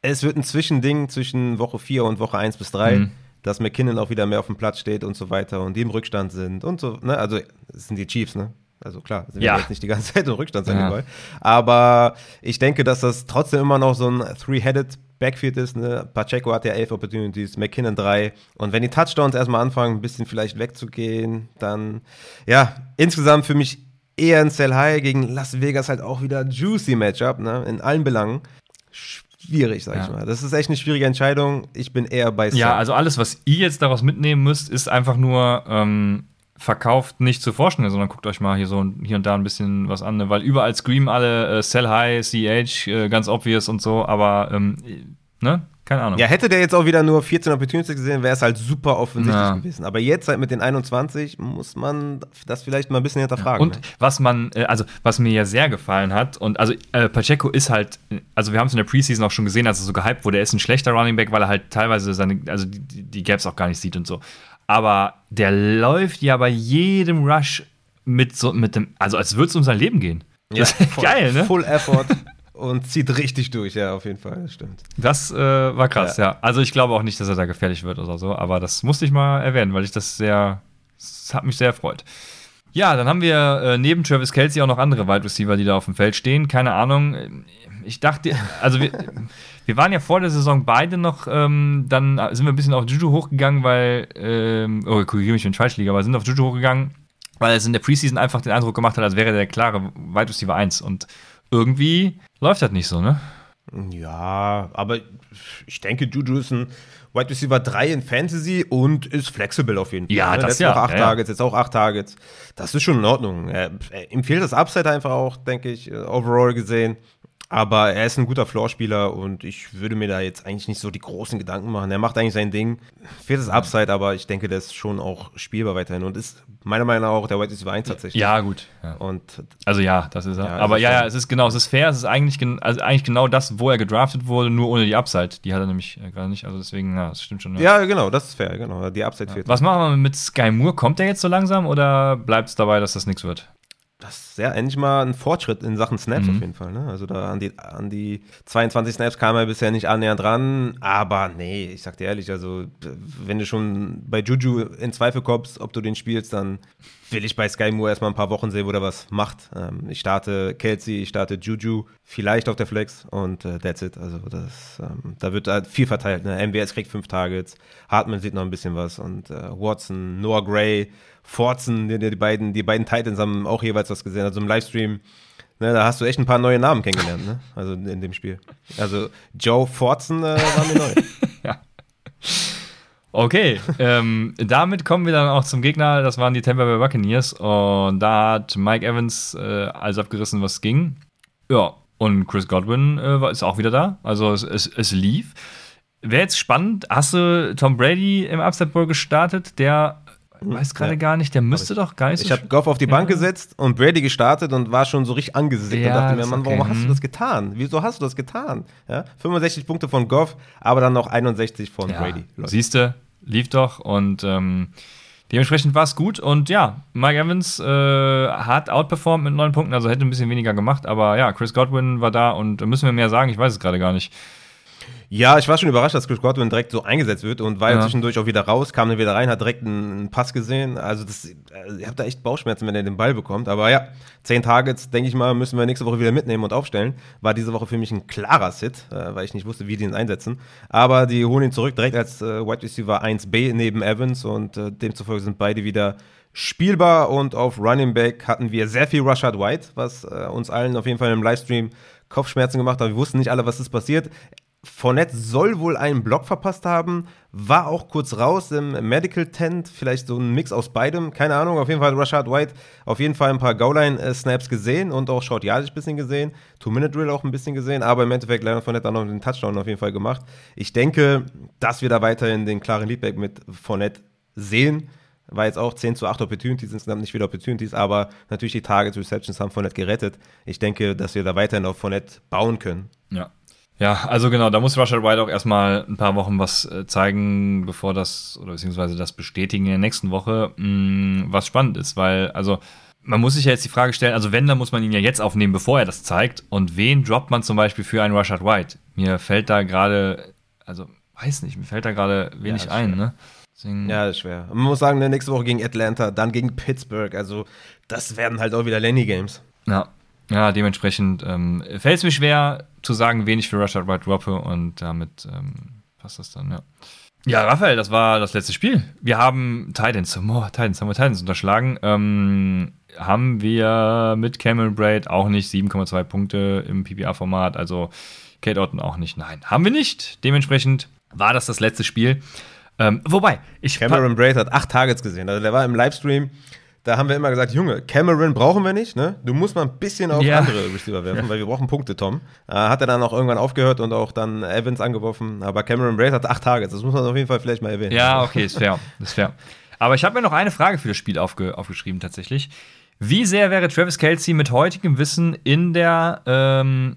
Speaker 2: es wird ein Zwischending zwischen Woche 4 und Woche 1 bis 3. Mhm dass McKinnon auch wieder mehr auf dem Platz steht und so weiter und die im Rückstand sind und so, ne? Also, es sind die Chiefs, ne? Also klar, sind ja. wir jetzt nicht die ganze Zeit im Rückstand sein ja. Aber ich denke, dass das trotzdem immer noch so ein Three-Headed Backfield ist. Ne? Pacheco hat ja elf Opportunities, McKinnon drei. Und wenn die Touchdowns erstmal anfangen, ein bisschen vielleicht wegzugehen, dann ja, insgesamt für mich eher ein Sell High gegen Las Vegas halt auch wieder juicy Matchup, ne? In allen Belangen. Schwierig, sag ja. ich mal. Das ist echt eine schwierige Entscheidung. Ich bin eher bei
Speaker 1: Sell. Ja, also alles, was ihr jetzt daraus mitnehmen müsst, ist einfach nur, ähm, verkauft nicht zu forschen, sondern guckt euch mal hier so hier und da ein bisschen was an, ne? weil überall screamen alle äh, Sell High, CH, äh, ganz obvious und so, aber ähm, ne? Keine Ahnung.
Speaker 2: Ja, hätte der jetzt auch wieder nur 14 Opportunities gesehen, wäre es halt super offensichtlich
Speaker 1: Ja.
Speaker 2: gewesen. Aber jetzt halt mit den 21 muss man das vielleicht mal ein bisschen hinterfragen.
Speaker 1: Und
Speaker 2: ne?
Speaker 1: was man, äh, also was mir ja sehr gefallen hat, und also äh, Pacheco ist halt, also wir haben es in der Preseason auch schon gesehen, als er so gehypt wurde, er ist ein schlechter Running Back, weil er halt teilweise seine, also die, die Gaps auch gar nicht sieht und so. Aber der läuft ja bei jedem Rush mit so, mit dem, also als würde es um sein Leben gehen. Ist
Speaker 2: voll,
Speaker 1: geil, ne?
Speaker 2: Full Effort und zieht richtig durch, ja, auf jeden Fall, das stimmt.
Speaker 1: Das äh, war krass, ja. Also ich glaube auch nicht, dass er da gefährlich wird oder so, aber das musste ich mal erwähnen, weil ich das sehr, das hat mich sehr erfreut. Ja, dann haben wir äh, neben Travis Kelsey auch noch andere Wide Receiver, die da auf dem Feld stehen. Keine Ahnung. Ich dachte, also wir, wir waren ja vor der Saison beide noch, ähm, dann sind wir ein bisschen auf Juju hochgegangen, weil, ähm, oh, korrigiere mich, wenn ich falsch liege, aber sind auf Juju hochgegangen, weil es in der Preseason einfach den Eindruck gemacht hat, als wäre der klare Wide Receiver 1. Und irgendwie läuft das nicht so, ne?
Speaker 2: Ja, aber ich denke, Juju ist ein Wide Receiver 3 in Fantasy und ist flexibel auf jeden Fall.
Speaker 1: Ja,
Speaker 2: ne?
Speaker 1: das
Speaker 2: Letztes
Speaker 1: ja,
Speaker 2: Woche 8
Speaker 1: ja, ja.
Speaker 2: Targets, jetzt auch 8 Targets. Das ist schon in Ordnung. Er, er, ihm fehlt das Upside einfach auch, denke ich, äh, overall gesehen. Aber er ist ein guter Floorspieler und ich würde mir da jetzt eigentlich nicht so die großen Gedanken machen. Er macht eigentlich sein Ding. Fehlt das Upside, aber ich denke, der ist schon auch spielbar weiterhin und ist meiner Meinung nach auch der Wide Receiver 1 tatsächlich.
Speaker 1: Ja, gut. Ja.
Speaker 2: Und
Speaker 1: Also ja, das ist er.
Speaker 2: Ja,
Speaker 1: Aber
Speaker 2: ist
Speaker 1: ja, ja, es ist genau, es ist fair, es ist eigentlich, gen also eigentlich genau das, wo er gedraftet wurde, nur ohne die Upside. Die hat er nämlich äh, gerade nicht. Also deswegen, ja, das stimmt schon.
Speaker 2: ja, genau, das ist fair, genau. Die Upside fehlt.
Speaker 1: Was machen wir mit Sky Moore? Kommt er jetzt so langsam oder bleibt es dabei, dass das nichts wird?
Speaker 2: Das ist ja endlich mal ein Fortschritt in Sachen Snaps
Speaker 1: Mhm.
Speaker 2: auf jeden Fall. Ne? Also da an die, an die 22 Snaps kam er bisher nicht annähernd ran. Aber nee, ich sag dir ehrlich, also wenn du schon bei Juju in Zweifel kommst, ob du den spielst, dann will ich bei Sky Moore erstmal ein paar Wochen sehen, wo der was macht. Ähm, ich starte Kelsey, ich starte Juju, vielleicht auf der Flex und äh, that's it. Also das, ähm, da wird halt viel verteilt. Ne? MWS kriegt fünf Targets, Hartman sieht noch ein bisschen was und äh, Watson, Noah Gray, Forzen, die, die, beiden, die beiden Titans haben auch jeweils was gesehen. Also im Livestream, ne, da hast du echt ein paar neue Namen kennengelernt, ne? Also in dem Spiel. Also Joe Forzen äh, war mir neu.
Speaker 1: Okay, ähm, damit kommen wir dann auch zum Gegner. Das waren die Tampa Bay Buccaneers. Und da hat Mike Evans äh, alles abgerissen, was ging. Ja, und Chris Godwin äh, ist auch wieder da. Also es, es, es lief. Wäre jetzt spannend. Hast du Tom Brady im Upset Bowl gestartet? Der weiß gerade
Speaker 2: Ja.
Speaker 1: gar nicht, der müsste doch gar nicht so
Speaker 2: Ich habe Goff auf die Bank
Speaker 1: Ja.
Speaker 2: gesetzt und Brady gestartet und war schon so richtig angesickt
Speaker 1: Ja,
Speaker 2: und dachte mir, Mann,
Speaker 1: okay.
Speaker 2: warum hast du das getan? Wieso hast du das getan? Ja? 65 Punkte von Goff, aber dann noch 61 von Brady.
Speaker 1: Siehst du, lief doch und ähm, dementsprechend war es gut. Und ja, Mike Evans äh, hat outperformed mit neun Punkten, also hätte ein bisschen weniger gemacht. Aber ja, Chris Godwin war da und müssen wir mehr sagen? Ich weiß es gerade gar nicht.
Speaker 2: Ja, ich war schon überrascht, dass Chris Godwin direkt so eingesetzt wird und war ja zwischendurch auch wieder raus, kam dann wieder rein, hat direkt einen, Pass gesehen. Also das, also ihr habt da echt Bauchschmerzen, wenn er den Ball bekommt. Aber ja, 10 Targets, denke ich mal, müssen wir nächste Woche wieder mitnehmen und aufstellen. War diese Woche für mich ein klarer Sit, äh, weil ich nicht wusste, wie die ihn einsetzen. Aber die holen ihn zurück direkt als äh, Wide Receiver 1B neben Evans und äh, demzufolge sind beide wieder spielbar und auf Running Back hatten wir sehr viel Rashad White, was uns allen auf jeden Fall im Livestream Kopfschmerzen gemacht hat. Wir wussten nicht alle, was ist passiert. Fournette soll wohl einen Block verpasst haben, war auch kurz raus im Medical Tent, vielleicht so ein Mix aus beidem, keine Ahnung. Auf jeden Fall hat Rashad White auf jeden Fall ein paar Goal-Line-Snaps gesehen und auch Short Yardage ein bisschen gesehen, Two-Minute-Drill auch ein bisschen gesehen, aber im Endeffekt Leonard Fournette hat noch den Touchdown auf jeden Fall gemacht. Ich denke, dass wir da weiterhin den klaren Leadback mit Fournette sehen. War jetzt auch 10 zu 8 Opportunities, insgesamt nicht viele Opportunities, aber natürlich die Targets, Receptions haben Fournette gerettet. Ich denke, dass wir da weiterhin auf Fournette bauen können.
Speaker 1: Ja. Ja, also genau, da muss Rashad White auch erstmal ein paar Wochen was äh, zeigen, bevor das, oder beziehungsweise das bestätigen in der nächsten Woche, mh, was spannend ist, weil, also, man muss sich ja jetzt die Frage stellen, also wenn, dann muss man ihn ja jetzt aufnehmen, bevor er das zeigt. Und wen droppt man zum Beispiel für einen Rashad White? Mir fällt da gerade, also, weiß nicht, mir fällt da gerade wenig
Speaker 2: ist
Speaker 1: ein,
Speaker 2: schwer.
Speaker 1: ne? Deswegen,
Speaker 2: Ja, das ist schwer. Man muss sagen, nächste Woche gegen Atlanta, dann gegen Pittsburgh. Also, das werden halt auch wieder Lenny Games.
Speaker 1: Ja, ja dementsprechend ähm, fällt es mir schwer zu sagen, wen ich für Rashad White droppe und damit ähm, passt das dann, ja. Ja, Raphael, das war das letzte Spiel. Wir haben Titans, oh, Titans, haben wir Titans unterschlagen. Ähm, haben wir mit Cameron Braid auch nicht 7,2 Punkte im PPA-Format, also Kate Orton auch nicht. Nein, haben wir nicht. Dementsprechend war das das letzte Spiel. Ähm, wobei, ich
Speaker 2: Cameron Braid hat acht Targets gesehen. Also, der war im Livestream Da haben wir immer gesagt, Junge, Cameron brauchen wir nicht, ne? Du musst mal ein bisschen auf
Speaker 1: Ja.
Speaker 2: andere Receiver werfen, weil wir brauchen Punkte, Tom. Äh, hat er dann auch irgendwann aufgehört und auch dann Evans angeworfen. Aber Cameron Brace hat acht Targets, das muss man auf jeden Fall vielleicht mal erwähnen.
Speaker 1: Ja, okay, ist fair. Ist fair. Aber ich habe mir noch eine Frage für das Spiel aufge aufgeschrieben, tatsächlich. Wie sehr wäre Travis Kelsey mit heutigem Wissen in der ähm,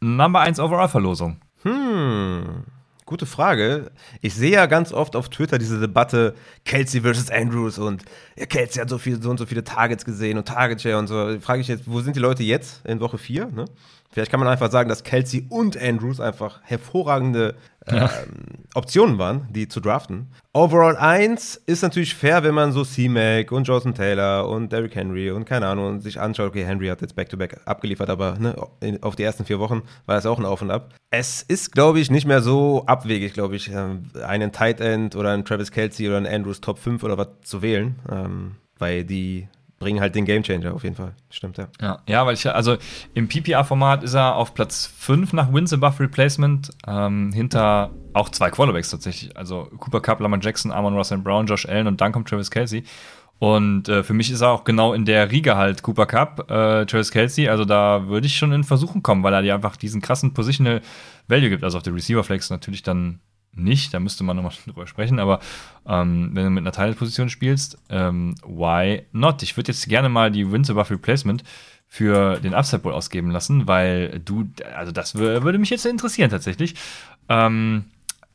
Speaker 1: Number 1 Overall-Verlosung?
Speaker 2: Hm, gute Frage. Ich sehe ja ganz oft auf Twitter diese Debatte Kelsey versus Andrews und ja, Kelsey hat so, viel, so und so viele Targets gesehen und Target Share und so. Frage ich jetzt, wo sind die Leute jetzt in Woche 4? Ne? Vielleicht kann man einfach sagen, dass Kelsey und Andrews einfach hervorragende ähm, Optionen waren, die zu draften. Overall 1 ist natürlich fair, wenn man so C-Mac und Jonathan Taylor und Derrick Henry und keine Ahnung und sich anschaut, okay, Henry hat jetzt Back-to-Back abgeliefert, aber ne, auf die ersten vier Wochen war das auch ein Auf und Ab. Es ist, glaube ich, nicht mehr so abwegig, glaube ich, ähm, einen Tight End oder einen Travis Kelsey oder einen Andrews Top 5 oder was zu wählen, ähm, weil die bringen halt den Gamechanger auf jeden Fall. Stimmt, ja.
Speaker 1: Ja, ja weil ich, also im PPR-Format ist er auf Platz 5 nach Wins above Replacement, ähm, hinter auch zwei Quarterbacks tatsächlich. Also Cooper Cup, Lamar Jackson, Amon Russell Brown, Josh Allen und dann kommt Travis Kelsey. Und äh, für mich ist er auch genau in der Riege halt Cooper Cup, äh, Travis Kelsey. Also da würde ich schon in Versuchen kommen, weil er dir einfach diesen krassen Positional Value gibt. Also auf der Receiver Flex natürlich dann nicht, da müsste man nochmal drüber sprechen, aber ähm, wenn du mit einer Teilposition spielst, ähm, why not? Ich würde jetzt gerne mal die Wins above Replacement für den Upside Bowl ausgeben lassen, weil du, also das wür- würde mich jetzt interessieren tatsächlich. Ähm,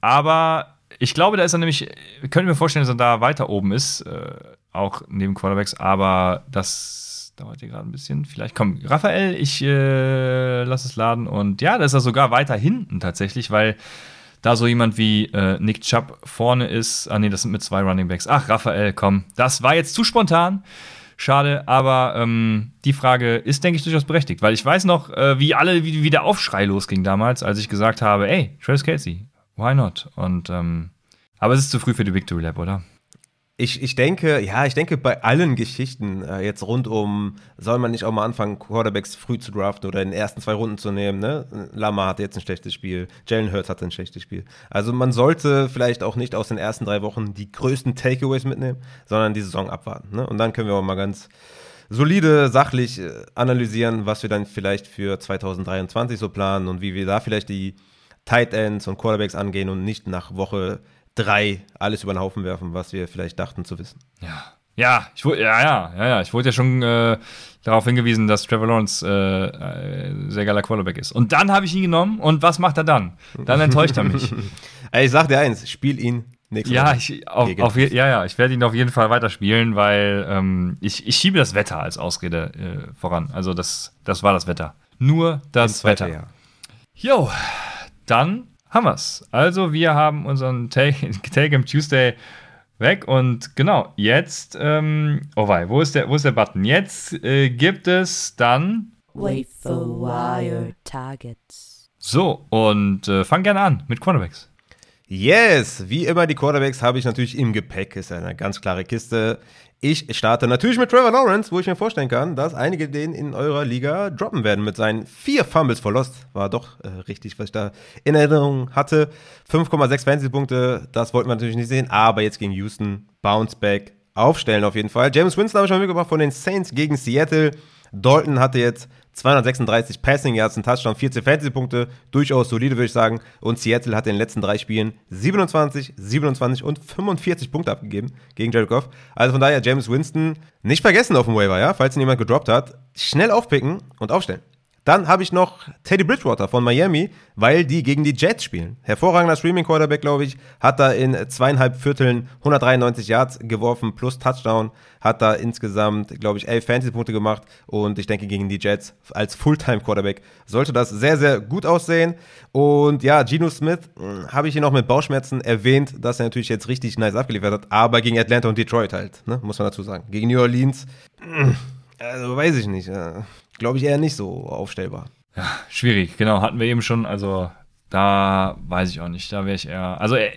Speaker 1: aber ich glaube, da ist er nämlich, könnte mir vorstellen, dass er da weiter oben ist, äh, auch neben Quarterbacks, aber das dauert hier gerade ein bisschen. Vielleicht komm, Raphael, ich äh, lass es laden und ja, da ist er sogar weiter hinten tatsächlich, weil da so jemand wie äh, Nick Chubb vorne ist. Ah, nee, das sind mit zwei Running Backs. Ach, Raphael, komm, das war jetzt zu spontan. Schade, aber ähm, die Frage ist, denke ich, durchaus berechtigt, weil ich weiß noch, äh, wie alle, wie, wie der Aufschrei losging damals, als ich gesagt habe, ey, Travis Kelsey, why not? Und ähm, aber es ist zu früh für die Victory Lab, oder?
Speaker 2: Ich, ich denke, ja, ich denke bei allen Geschichten äh, jetzt rund um, soll man nicht auch mal anfangen, Quarterbacks früh zu draften oder in den ersten zwei Runden zu nehmen, ne? Lamar hatte jetzt ein schlechtes Spiel, Jalen Hurts hatte ein schlechtes Spiel. Also man sollte vielleicht auch nicht aus den ersten drei Wochen die größten Takeaways mitnehmen, sondern die Saison abwarten, ne? Und dann können wir auch mal ganz solide, sachlich äh, analysieren, was wir dann vielleicht für 2023 so planen und wie wir da vielleicht die Tight Ends und Quarterbacks angehen und nicht nach Woche drei alles über den Haufen werfen, was wir vielleicht dachten zu wissen.
Speaker 1: Ja. Ja, ich wurde, ja, ja, ja, ja. Ich wurde ja schon äh, darauf hingewiesen, dass Trevor Lawrence äh, äh, sehr geiler Quarterback ist. Und dann habe ich ihn genommen und was macht er dann? Dann enttäuscht er mich.
Speaker 2: Ich sag dir eins, spiel ihn nächste
Speaker 1: ja, ich, auf, auf, ja, ja, ich werde ihn auf jeden Fall weiterspielen, weil ähm, ich, ich schiebe das Wetter als Ausrede äh, voran. Also das, das war das Wetter. Nur das Wetter. Jo, dann haben wir's. Also wir haben unseren Take, Take im Tuesday weg und genau, jetzt, ähm, oh wei, wo ist der, wo ist der Button? Jetzt äh, gibt es dann
Speaker 3: Wafer Wire Targets.
Speaker 1: so und äh, fang gerne an mit Quarterbacks.
Speaker 2: Yes, wie immer die Quarterbacks habe ich natürlich im Gepäck, ist eine ganz klare Kiste. Ich starte natürlich mit Trevor Lawrence, wo ich mir vorstellen kann, dass einige den in eurer Liga droppen werden mit seinen vier Fumbles for Lost. War doch äh, richtig, was ich da in Erinnerung hatte. 5,6 Fantasy-Punkte, das wollten wir natürlich nicht sehen, aber jetzt gegen Houston, Bounce Back, aufstellen auf jeden Fall. James Winston habe ich mal mitgebracht von den Saints gegen Seattle. Dalton hatte jetzt 236 Passing Yards, ein Touchdown, 14 Fantasy-Punkte, durchaus solide, würde ich sagen. Und Seattle hat in den letzten drei Spielen 27, 27 und 45 Punkte abgegeben gegen Jared Goff. Also von daher James Winston nicht vergessen auf dem Waiver, ja, falls ihn jemand gedroppt hat. Schnell aufpicken und aufstellen. Dann habe ich noch Teddy Bridgewater von Miami, weil die gegen die Jets spielen. Hervorragender Streaming-Quarterback, glaube ich. Hat da in zweieinhalb Vierteln 193 Yards geworfen plus Touchdown. Hat da insgesamt, glaube ich, elf Fantasy-Punkte gemacht. Und ich denke, gegen die Jets als Fulltime-Quarterback sollte das sehr, sehr gut aussehen. Und ja, Geno Smith mh, habe ich hier noch mit Bauchschmerzen erwähnt, dass er natürlich jetzt richtig nice abgeliefert hat. Aber gegen Atlanta und Detroit halt, ne? muss man dazu sagen. Gegen New Orleans, mh, also weiß ich nicht. Äh, glaube ich eher nicht so aufstellbar.
Speaker 1: Ja, schwierig, genau, hatten wir eben schon, also da weiß ich auch nicht, da wäre ich eher, also er,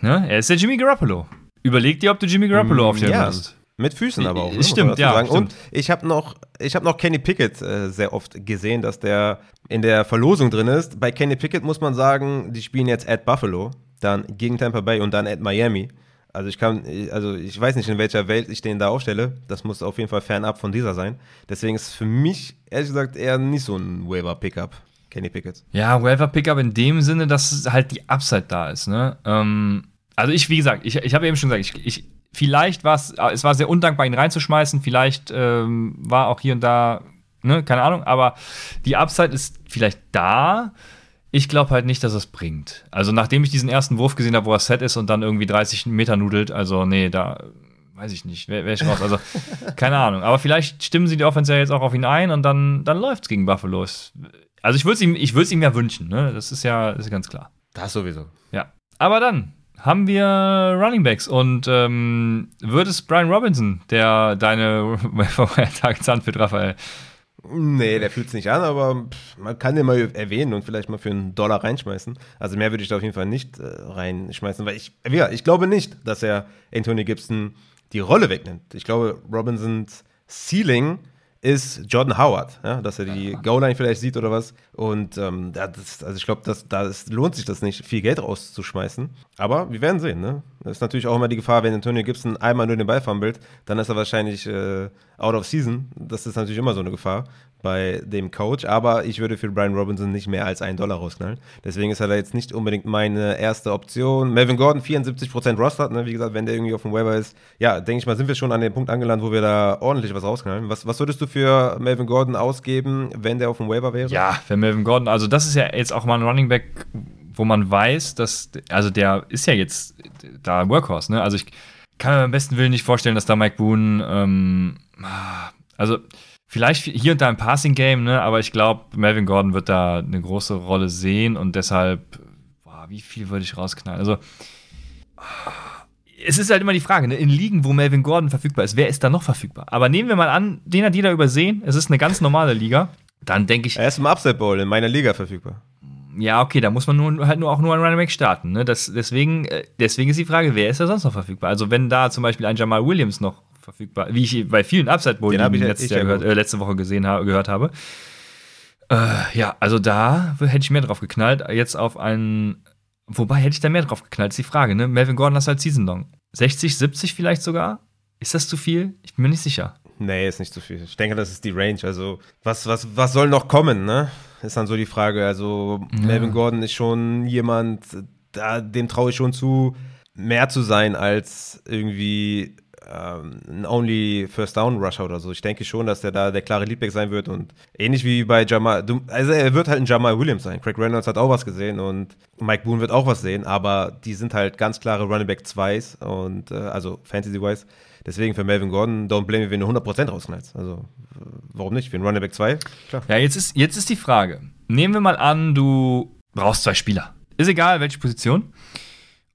Speaker 1: ne, er ist der Jimmy Garoppolo. Überleg dir, ob du Jimmy Garoppolo aufstellen
Speaker 2: ja,
Speaker 1: würdest.
Speaker 2: mit Füßen aber auch. Ne,
Speaker 1: Stimmt, ja,
Speaker 2: sagen.
Speaker 1: stimmt.
Speaker 2: Und ich habe noch, ich habe noch Kenny Pickett äh, sehr oft gesehen, dass der in der Verlosung drin ist. Bei Kenny Pickett muss man sagen, die spielen jetzt at Buffalo, dann gegen Tampa Bay und dann at Miami. Also ich kann, also ich weiß nicht, in welcher Welt ich den da aufstelle. Das muss auf jeden Fall fernab von dieser sein. Deswegen ist für mich, ehrlich gesagt, eher nicht so ein Waiver-Pickup. Kenny Pickett.
Speaker 1: Ja, Waiver-Pickup in dem Sinne, dass halt die Upside da ist, ne? Ähm, also ich, wie gesagt, ich, ich habe eben schon gesagt, ich, ich vielleicht war es, es war sehr undankbar, ihn reinzuschmeißen, vielleicht ähm, war auch hier und da, ne, keine Ahnung, aber die Upside ist vielleicht da. Ich glaube halt nicht, dass es bringt. Also, nachdem ich diesen ersten Wurf gesehen habe, wo er set ist und dann irgendwie 30 Meter nudelt, also, nee, da weiß ich nicht, wäre wär ich raus. Also, keine Ahnung. Aber vielleicht stimmen sie die Offense ja jetzt auch auf ihn ein und dann, dann läuft es gegen Buffalo. Also, ich würde es ihm, ihm ja wünschen, ne? Das ist ja, das ist ganz klar.
Speaker 2: Das sowieso.
Speaker 1: Ja. Aber dann haben wir Running Backs und ähm, wird es Brian Robinson, der deine Targets anführt, Raphael?
Speaker 2: Nee, der fühlt es nicht an, aber man kann den mal erwähnen und vielleicht mal für einen Dollar reinschmeißen. Also mehr würde ich da auf jeden Fall nicht äh, reinschmeißen, weil ich, ja, ich glaube nicht, dass er Anthony Gibson die Rolle wegnimmt. Ich glaube, Robinsons Ceiling ist Jordan Howard, ja, dass er die Goal-Line vielleicht sieht oder was. Und ähm, das, also ich glaube, da lohnt sich das nicht, viel Geld rauszuschmeißen. Aber wir werden sehen. Ne? Das ist natürlich auch immer die Gefahr, wenn Antonio Gibson einmal nur den Ball fummelt, dann ist er wahrscheinlich äh, out of season. Das ist natürlich immer so eine Gefahr bei dem Coach, aber ich würde für Brian Robinson nicht mehr als einen Dollar rausknallen. Deswegen ist er da jetzt nicht unbedingt meine erste Option. Melvin Gordon, 74% Roster, ne? wie gesagt, wenn der irgendwie auf dem Waiver ist, ja, denke ich mal, sind wir schon an dem Punkt angelangt, wo wir da ordentlich was rausknallen. Was, was würdest du für Melvin Gordon ausgeben, wenn der auf dem Waiver wäre?
Speaker 1: Ja, für Melvin Gordon, also das ist ja jetzt auch mal ein Running Back, wo man weiß, dass, also der ist ja jetzt da Workhorse, ne? Also ich kann mir am besten Willen nicht vorstellen, dass da Mike Boone, ähm, also Vielleicht hier und da im Passing-Game, ne? aber ich glaube, Melvin Gordon wird da eine große Rolle sehen und deshalb, boah, wie viel würde ich rausknallen? Also, es ist halt immer die Frage, ne? in Ligen, wo Melvin Gordon verfügbar ist, wer ist da noch verfügbar? Aber nehmen wir mal an, den hat jeder übersehen, es ist eine ganz normale Liga, dann denke ich.
Speaker 2: Er ist im Upset Bowl in meiner Liga verfügbar.
Speaker 1: Ja, okay, da muss man nur, halt nur auch nur ein Running Back starten. Ne? Das, deswegen, äh, deswegen ist die Frage, wer ist da sonst noch verfügbar? Also, wenn da zum Beispiel ein Jamal Williams noch verfügbar, wie ich bei vielen Upside Bowl letztes Jahr gehört, äh, letzte Woche gesehen habe, gehört habe. Äh, ja, also da hätte ich mehr drauf geknallt. Jetzt auf einen, wobei hätte ich da mehr drauf geknallt, ist die Frage, ne? Melvin Gordon hast halt Season Long. 60, 70 vielleicht sogar? Ist das zu viel? Ich bin mir nicht sicher.
Speaker 2: Nee, ist nicht zu viel. Ich denke, das ist die Range. Also, was, was, was soll noch kommen, ne? Ist dann so die Frage. Also, ja. Melvin Gordon ist schon jemand, da, dem traue ich schon zu, mehr zu sein als irgendwie ein Only First Down Rusher oder so. Ich denke schon, dass der da der klare Leadback sein wird und ähnlich wie bei Jamal, also er wird halt ein Jamal Williams sein. Craig Reynolds hat auch was gesehen und Mike Boone wird auch was sehen, aber die sind halt ganz klare Running Back 2s und äh, also Fantasy-wise. Deswegen für Melvin Gordon, don't blame me, wenn du 100% rausknallst. Also, warum nicht? Für einen Running Back 2,
Speaker 1: klar. Ja, jetzt ist, jetzt ist die Frage. Nehmen wir mal an, du brauchst zwei Spieler. Ist egal, welche Position.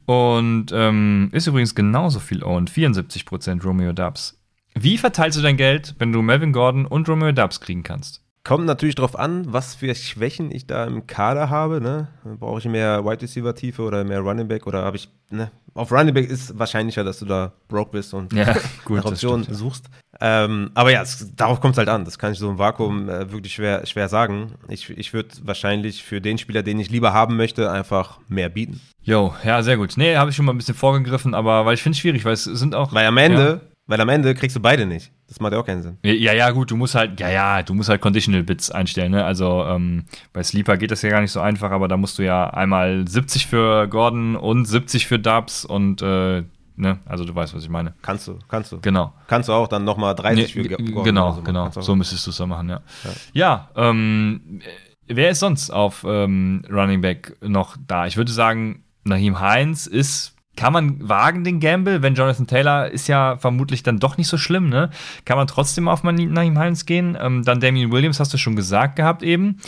Speaker 1: Und ähm, ist übrigens genauso viel owned, 74% Romeo Dubs. Wie verteilst du dein Geld, wenn du Melvin Gordon und Romeo Dubs kriegen kannst?
Speaker 2: Kommt natürlich darauf an, was für Schwächen ich da im Kader habe. Ne? Brauche ich mehr Wide Receiver Tiefe oder mehr Running Back oder habe ich, ne? Auf Running Back ist wahrscheinlicher, dass du da broke bist und
Speaker 1: ja, gut,
Speaker 2: Optionen suchst. Ähm, aber ja, es, darauf kommt es halt an. Das kann ich so im Vakuum äh, wirklich schwer, schwer sagen. Ich, ich würde wahrscheinlich für den Spieler, den ich lieber haben möchte, einfach mehr bieten.
Speaker 1: Jo, ja, sehr gut. Nee, habe ich schon mal ein bisschen vorgegriffen, aber weil ich finde es schwierig, weil es sind auch.
Speaker 2: Weil am Ende, ja. weil am Ende kriegst du beide nicht. Das macht ja auch keinen Sinn.
Speaker 1: Ja, ja, gut, du musst halt, ja, ja, du musst halt Conditional Bits einstellen, ne? Also ähm, bei Sleeper geht das ja gar nicht so einfach, aber da musst du ja einmal 70 für Gordon und 70 für Dubs und äh, ne, also du weißt, was ich meine.
Speaker 2: Kannst du, kannst du.
Speaker 1: Genau.
Speaker 2: Kannst du auch dann nochmal 30 nee,
Speaker 1: Gordon. Genau, so genau. So müsstest du es dann machen, ja. Ja, ja ähm, wer ist sonst auf ähm, Running Back noch da? Ich würde sagen, Naheem Heinz ist kann man wagen den Gamble, wenn Jonathan Taylor ist ja vermutlich dann doch nicht so schlimm, ne? Kann man trotzdem auf Naheem Heinz gehen? Ähm, dann Damien Williams hast du schon gesagt gehabt eben.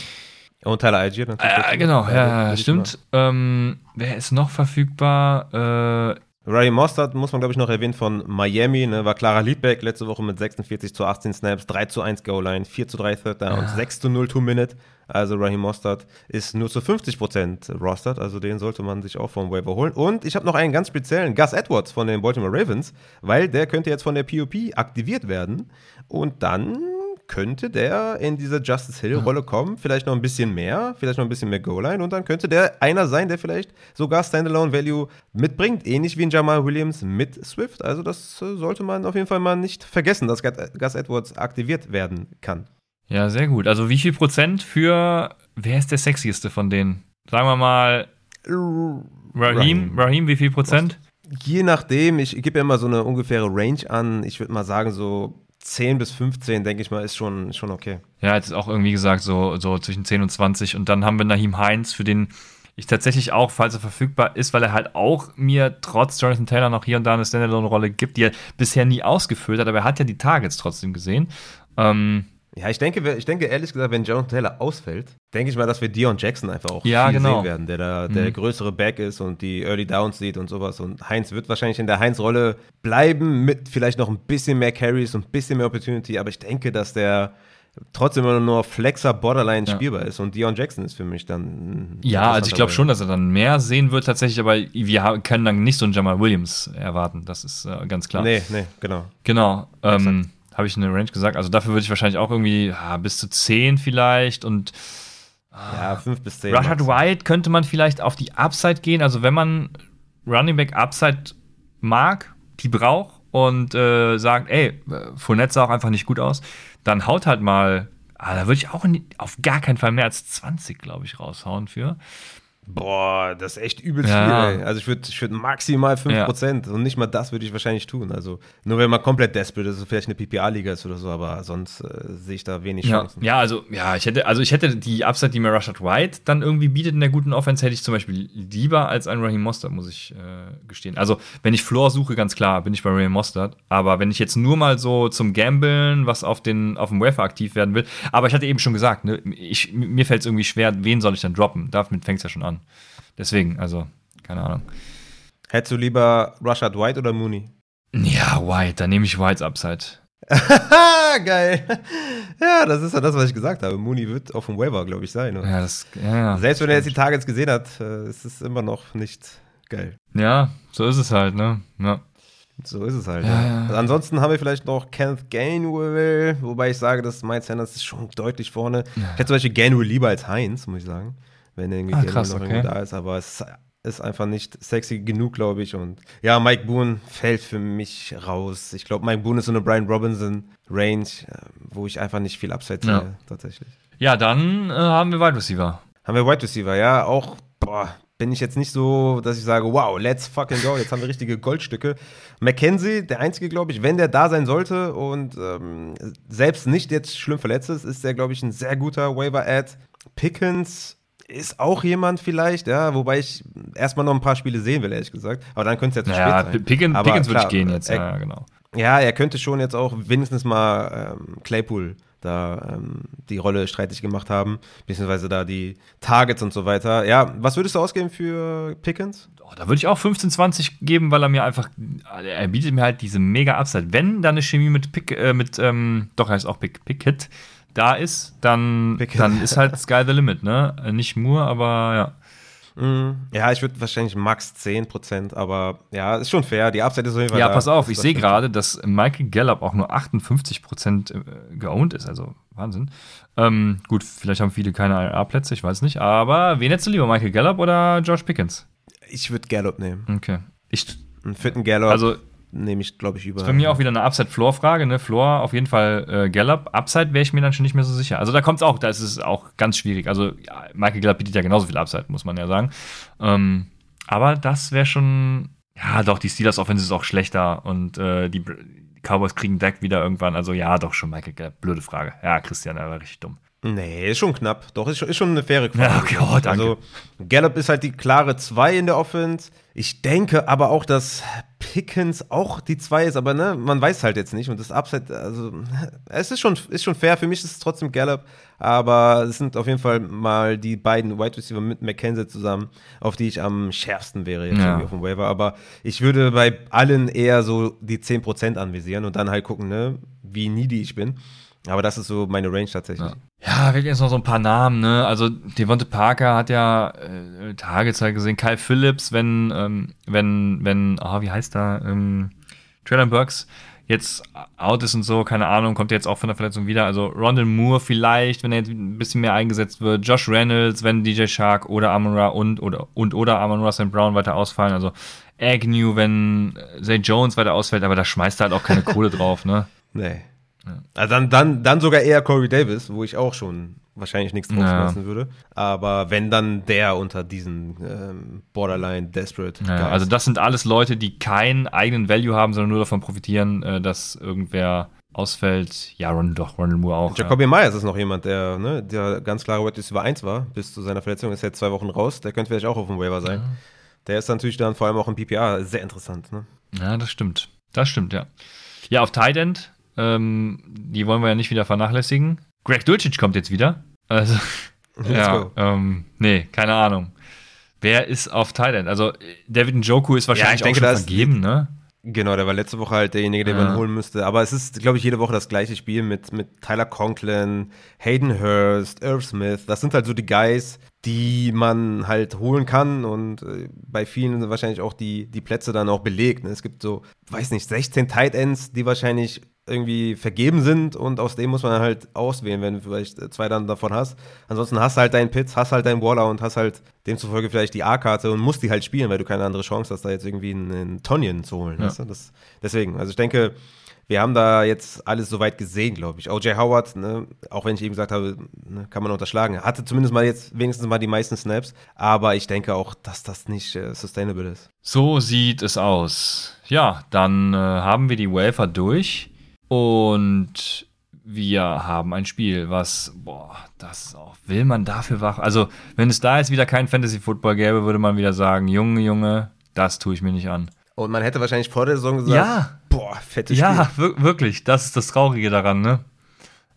Speaker 2: Und Tyler Algier
Speaker 1: natürlich. Äh, genau, ja, ja stimmt. Ähm, wer ist noch verfügbar? Äh,
Speaker 2: Ray Mostert muss man, glaube ich, noch erwähnen von Miami, ne, war klarer Leadback letzte Woche mit 46 zu 18 Snaps, 3 zu 1 Goal-Line, 4 zu 3 Third Down, ja. 6 zu 0 Two-Minute. Also Raheem Mostert ist nur zu 50% rostert, also den sollte man sich auch vom Waiver holen. Und ich habe noch einen ganz speziellen, Gus Edwards von den Baltimore Ravens, weil der könnte jetzt von der POP aktiviert werden und dann könnte der in diese Justice Hill-Rolle kommen. Vielleicht noch ein bisschen mehr, vielleicht noch ein bisschen mehr Goal-Line und dann könnte der einer sein, der vielleicht sogar Standalone-Value mitbringt. Ähnlich wie ein Jamal Williams mit Swift. Also, das äh, sollte man auf jeden Fall mal nicht vergessen, dass Gus Edwards aktiviert werden kann.
Speaker 1: Ja, sehr gut. Also, wie viel Prozent für. Wer ist der sexieste von denen? Sagen wir mal. Raheem, Raheem, wie viel Prozent?
Speaker 2: Je nachdem, ich gebe ja immer so eine ungefähre Range an. Ich würde mal sagen, so 10 bis 15, denke ich mal, ist schon, schon okay.
Speaker 1: Ja, jetzt ist auch irgendwie gesagt, so, so zwischen 10 und 20. Und dann haben wir Nahim Heinz, für den ich tatsächlich auch, falls er verfügbar ist, weil er halt auch mir trotz Jonathan Taylor noch hier und da eine Standalone-Rolle gibt, die er bisher nie ausgefüllt hat, aber er hat ja die Targets trotzdem gesehen. Ähm,
Speaker 2: ja, ich denke, ich denke ehrlich gesagt, wenn Jonathan Taylor ausfällt, denke ich mal, dass wir Dion Jackson einfach auch
Speaker 1: ja, viel genau.
Speaker 2: sehen werden, der da der mhm. größere Back ist und die Early Downs sieht und sowas. Und Heinz wird wahrscheinlich in der Heinz-Rolle bleiben mit vielleicht noch ein bisschen mehr Carries und ein bisschen mehr Opportunity, aber ich denke, dass der trotzdem immer nur Flexer Borderline ja. spielbar ist und Dion Jackson ist für mich dann.
Speaker 1: Ja, also ich glaube schon, dass er dann mehr sehen wird tatsächlich, aber wir können dann nicht so einen Jamal Williams erwarten, das ist äh, ganz klar.
Speaker 2: Nee, nee, genau.
Speaker 1: Genau. Ähm, habe ich eine Range gesagt. Also dafür würde ich wahrscheinlich auch irgendwie ja, bis zu 10 vielleicht und
Speaker 2: ja, 5 bis 10.
Speaker 1: Rashad White könnte man vielleicht auf die Upside gehen. Also wenn man Running Back Upside mag, die braucht und äh, sagt, ey, Fournette sah auch einfach nicht gut aus, dann haut halt mal, ah, da würde ich auch in, auf gar keinen Fall mehr als 20, glaube ich, raushauen für.
Speaker 2: Boah, das ist echt übelst ja. viel, ey. Also ich würde ich würd maximal 5% ja. und nicht mal das würde ich wahrscheinlich tun. Also nur wenn man komplett desperate ist, vielleicht eine PPA-Liga ist oder so, aber sonst äh, sehe ich da wenig
Speaker 1: ja.
Speaker 2: Chancen.
Speaker 1: Ja, also ja, ich hätte, also ich hätte die Upside, die mir Rashad White dann irgendwie bietet in der guten Offense, hätte ich zum Beispiel lieber als ein Raheem Mostert, muss ich äh, gestehen. Also wenn ich Floor suche, ganz klar, bin ich bei Raheem Mostert. Aber wenn ich jetzt nur mal so zum Gambeln, was auf, den, auf dem Wafer aktiv werden will, aber ich hatte eben schon gesagt, ne, ich, mir fällt es irgendwie schwer, wen soll ich dann droppen? Damit fängt es ja schon an. Deswegen, also, keine Ahnung.
Speaker 2: Hättest du lieber Rashad White oder Mooney?
Speaker 1: Ja, White, dann nehme ich Whites Upside.
Speaker 2: Geil. Ja, das ist ja das, was ich gesagt habe. Mooney wird auf dem Waiver, glaube ich, sein.
Speaker 1: Ja, das, ja,
Speaker 2: Selbst wenn er jetzt die Targets gesehen hat, äh, ist es immer noch nicht geil.
Speaker 1: Ja, so ist es halt, ne? Ja.
Speaker 2: So ist es halt. Ja, ja. Also ansonsten haben wir vielleicht noch Kenneth Gainwell, wobei ich sage, dass Miles Sanders ist schon deutlich vorne. Ich hätte zum Beispiel Gainwell lieber als Heinz, muss ich sagen wenn irgendwie ah, krass, noch okay. da ist, aber es ist einfach nicht sexy genug, glaube ich. Und ja, Mike Boone fällt für mich raus. Ich glaube, Mike Boone ist so eine Brian Robinson-Range, äh, wo ich einfach nicht viel Upside sehe, ja. tatsächlich.
Speaker 1: Ja, dann äh, haben wir Wide Receiver.
Speaker 2: Haben wir Wide Receiver, ja. Auch, boah, bin ich jetzt nicht so, dass ich sage, wow, let's fucking go, jetzt haben wir richtige Goldstücke. Mackenzie, der einzige, glaube ich, wenn der da sein sollte und ähm, selbst nicht jetzt schlimm verletzt ist, ist der, glaube ich, ein sehr guter Waiver-Ad. Pickens, ist auch jemand vielleicht, ja, wobei ich erstmal noch ein paar Spiele sehen will, ehrlich gesagt. Aber dann könnte es ja zu
Speaker 1: naja,
Speaker 2: spät sein.
Speaker 1: Pickens, Aber Pickens würde ich gehen jetzt, er, ja, genau.
Speaker 2: Ja, er könnte schon jetzt auch wenigstens mal ähm, Claypool da ähm, die Rolle streitig gemacht haben, beziehungsweise da die Targets und so weiter. Ja, was würdest du ausgeben für Pickens?
Speaker 1: Oh, da würde ich auch 15, 20 geben, weil er mir einfach, er bietet mir halt diese mega Upside. Wenn da eine Chemie mit Pick, äh, mit, ähm, doch heißt auch Pick, Pickett, da ist, dann, dann ist halt Sky the Limit, ne? Nicht Moore, aber ja.
Speaker 2: Mhm. Ja, ich würde wahrscheinlich max 10%, aber ja, ist schon fair. Die Upside ist auf jeden Fall
Speaker 1: Ja,
Speaker 2: da.
Speaker 1: pass auf, ich sehe gerade, dass Michael Gallup auch nur 58% äh, geowned ist, also Wahnsinn. Ähm, gut, vielleicht haben viele keine A-Plätze, ich weiß nicht, aber wen hättest du lieber, Michael Gallup oder George Pickens?
Speaker 2: Ich würde Gallup nehmen.
Speaker 1: Okay. Ich,
Speaker 2: einen fitten Gallup.
Speaker 1: Also
Speaker 2: nehme ich, glaube ich, über.
Speaker 1: Das ist bei mir auch wieder eine Upside-Floor-Frage. Ne? Floor auf jeden Fall äh, Gallup. Upside wäre ich mir dann schon nicht mehr so sicher. Also da kommt es auch, da ist es auch ganz schwierig. Also ja, Michael Gallup bietet ja genauso viel Upside, muss man ja sagen. Ähm, aber das wäre schon, ja doch, die Steelers Offense ist auch schlechter und äh, die Cowboys kriegen Deck wieder irgendwann. Also ja, doch schon Michael Gallup. Blöde Frage. Ja, Christian, der war richtig dumm.
Speaker 2: Nee, ist schon knapp. Doch, ist schon, ist schon eine faire
Speaker 1: Frage. Ja, okay, oh, danke.
Speaker 2: Also, Gallup ist halt die klare 2 in der Offense. Ich denke aber auch, dass Pickens auch die 2 ist, aber ne, man weiß halt jetzt nicht. Und das Upside, also, es ist schon, ist schon fair. Für mich ist es trotzdem Gallup. Aber es sind auf jeden Fall mal die beiden Wide Receiver mit McKenzie zusammen, auf die ich am schärfsten wäre jetzt ja. auf dem Waiver. Aber ich würde bei allen eher so die 10% anvisieren und dann halt gucken, ne, wie needy ich bin. Aber das ist so meine Range tatsächlich.
Speaker 1: Ja, ja wirklich jetzt noch so ein paar Namen, ne? Also Devonte Parker hat ja äh, Targets gesehen, Kyle Phillips, wenn, ähm, wenn, wenn, oh, wie heißt da, ähm, Traylon Burks jetzt out ist und so, keine Ahnung, kommt jetzt auch von der Verletzung wieder. Also Rondell Moore vielleicht, wenn er jetzt ein bisschen mehr eingesetzt wird. Josh Reynolds, wenn DJ Shark oder Amon und oder und oder Amon Ross and Brown weiter ausfallen. Also Agnew, wenn Zay Jones weiter ausfällt, aber da schmeißt er halt auch keine Kohle drauf, ne?
Speaker 2: Nee. Also dann, dann, dann sogar eher Corey Davis, wo ich auch schon wahrscheinlich nichts drauf
Speaker 1: Ja.
Speaker 2: würde. Aber wenn dann der unter diesen ähm, Borderline Desperate
Speaker 1: Ja, also das sind alles Leute, die keinen eigenen Value haben, sondern nur davon profitieren, äh, dass irgendwer ausfällt. Ja, Ron, doch, Ronald Moore auch.
Speaker 2: Jacoby Myers ist noch jemand, der, ne, der ganz klare Wide Receiver 1 war, bis zu seiner Verletzung, ist jetzt zwei Wochen raus. Der könnte vielleicht auch auf dem Waiver sein. Der ist natürlich dann vor allem auch im PPA sehr interessant. Ne?
Speaker 1: Ja. ja, das stimmt. Das stimmt, ja. Ja, auf Tight End, ähm, die wollen wir ja nicht wieder vernachlässigen. Greg Dulcich kommt jetzt wieder. Also,
Speaker 2: Let's
Speaker 1: ja,
Speaker 2: go.
Speaker 1: ähm, nee, keine Ahnung. Wer ist auf End? Also, David Njoku ist wahrscheinlich
Speaker 2: ich denke,
Speaker 1: auch schon vergeben, ne?
Speaker 2: Genau, der war letzte Woche halt derjenige, den
Speaker 1: Ja.
Speaker 2: man holen müsste. Aber es ist, glaube ich, jede Woche das gleiche Spiel mit, mit Tyler Conklin, Hayden Hurst, Irv Smith. Das sind halt so die Guys, die man halt holen kann und äh, bei vielen sind wahrscheinlich auch die, die Plätze dann auch belegt. Ne? Es gibt so, weiß nicht, 16 Tight Ends, die wahrscheinlich irgendwie vergeben sind und aus dem muss man halt auswählen, wenn du vielleicht äh, zwei dann davon hast. Ansonsten hast du halt deinen Pitts, hast halt deinen Waller und hast halt demzufolge vielleicht die A-Karte und musst die halt spielen, weil du keine andere Chance hast, da jetzt irgendwie einen, einen Tonyan zu holen.
Speaker 1: Ja.
Speaker 2: Weißt du? das, deswegen, also ich denke, wir haben da jetzt alles soweit gesehen, glaube ich. OJ Howard, ne, auch wenn ich eben gesagt habe, ne, kann man unterschlagen, hatte zumindest mal jetzt wenigstens mal die meisten Snaps, aber ich denke auch, dass das nicht äh, sustainable ist.
Speaker 1: So sieht es aus. Ja, dann äh, haben wir die Wafer durch und wir haben ein Spiel, was, boah, das auch, will man dafür wach. Also, wenn es da jetzt wieder kein Fantasy Football gäbe, würde man wieder sagen, Junge, Junge, das tue ich mir nicht an.
Speaker 2: Und man hätte wahrscheinlich vor der Saison gesagt,
Speaker 1: Ja.
Speaker 2: boah, fettes
Speaker 1: Ja,
Speaker 2: Spiel.
Speaker 1: wir wirklich, das ist das Traurige daran, ne?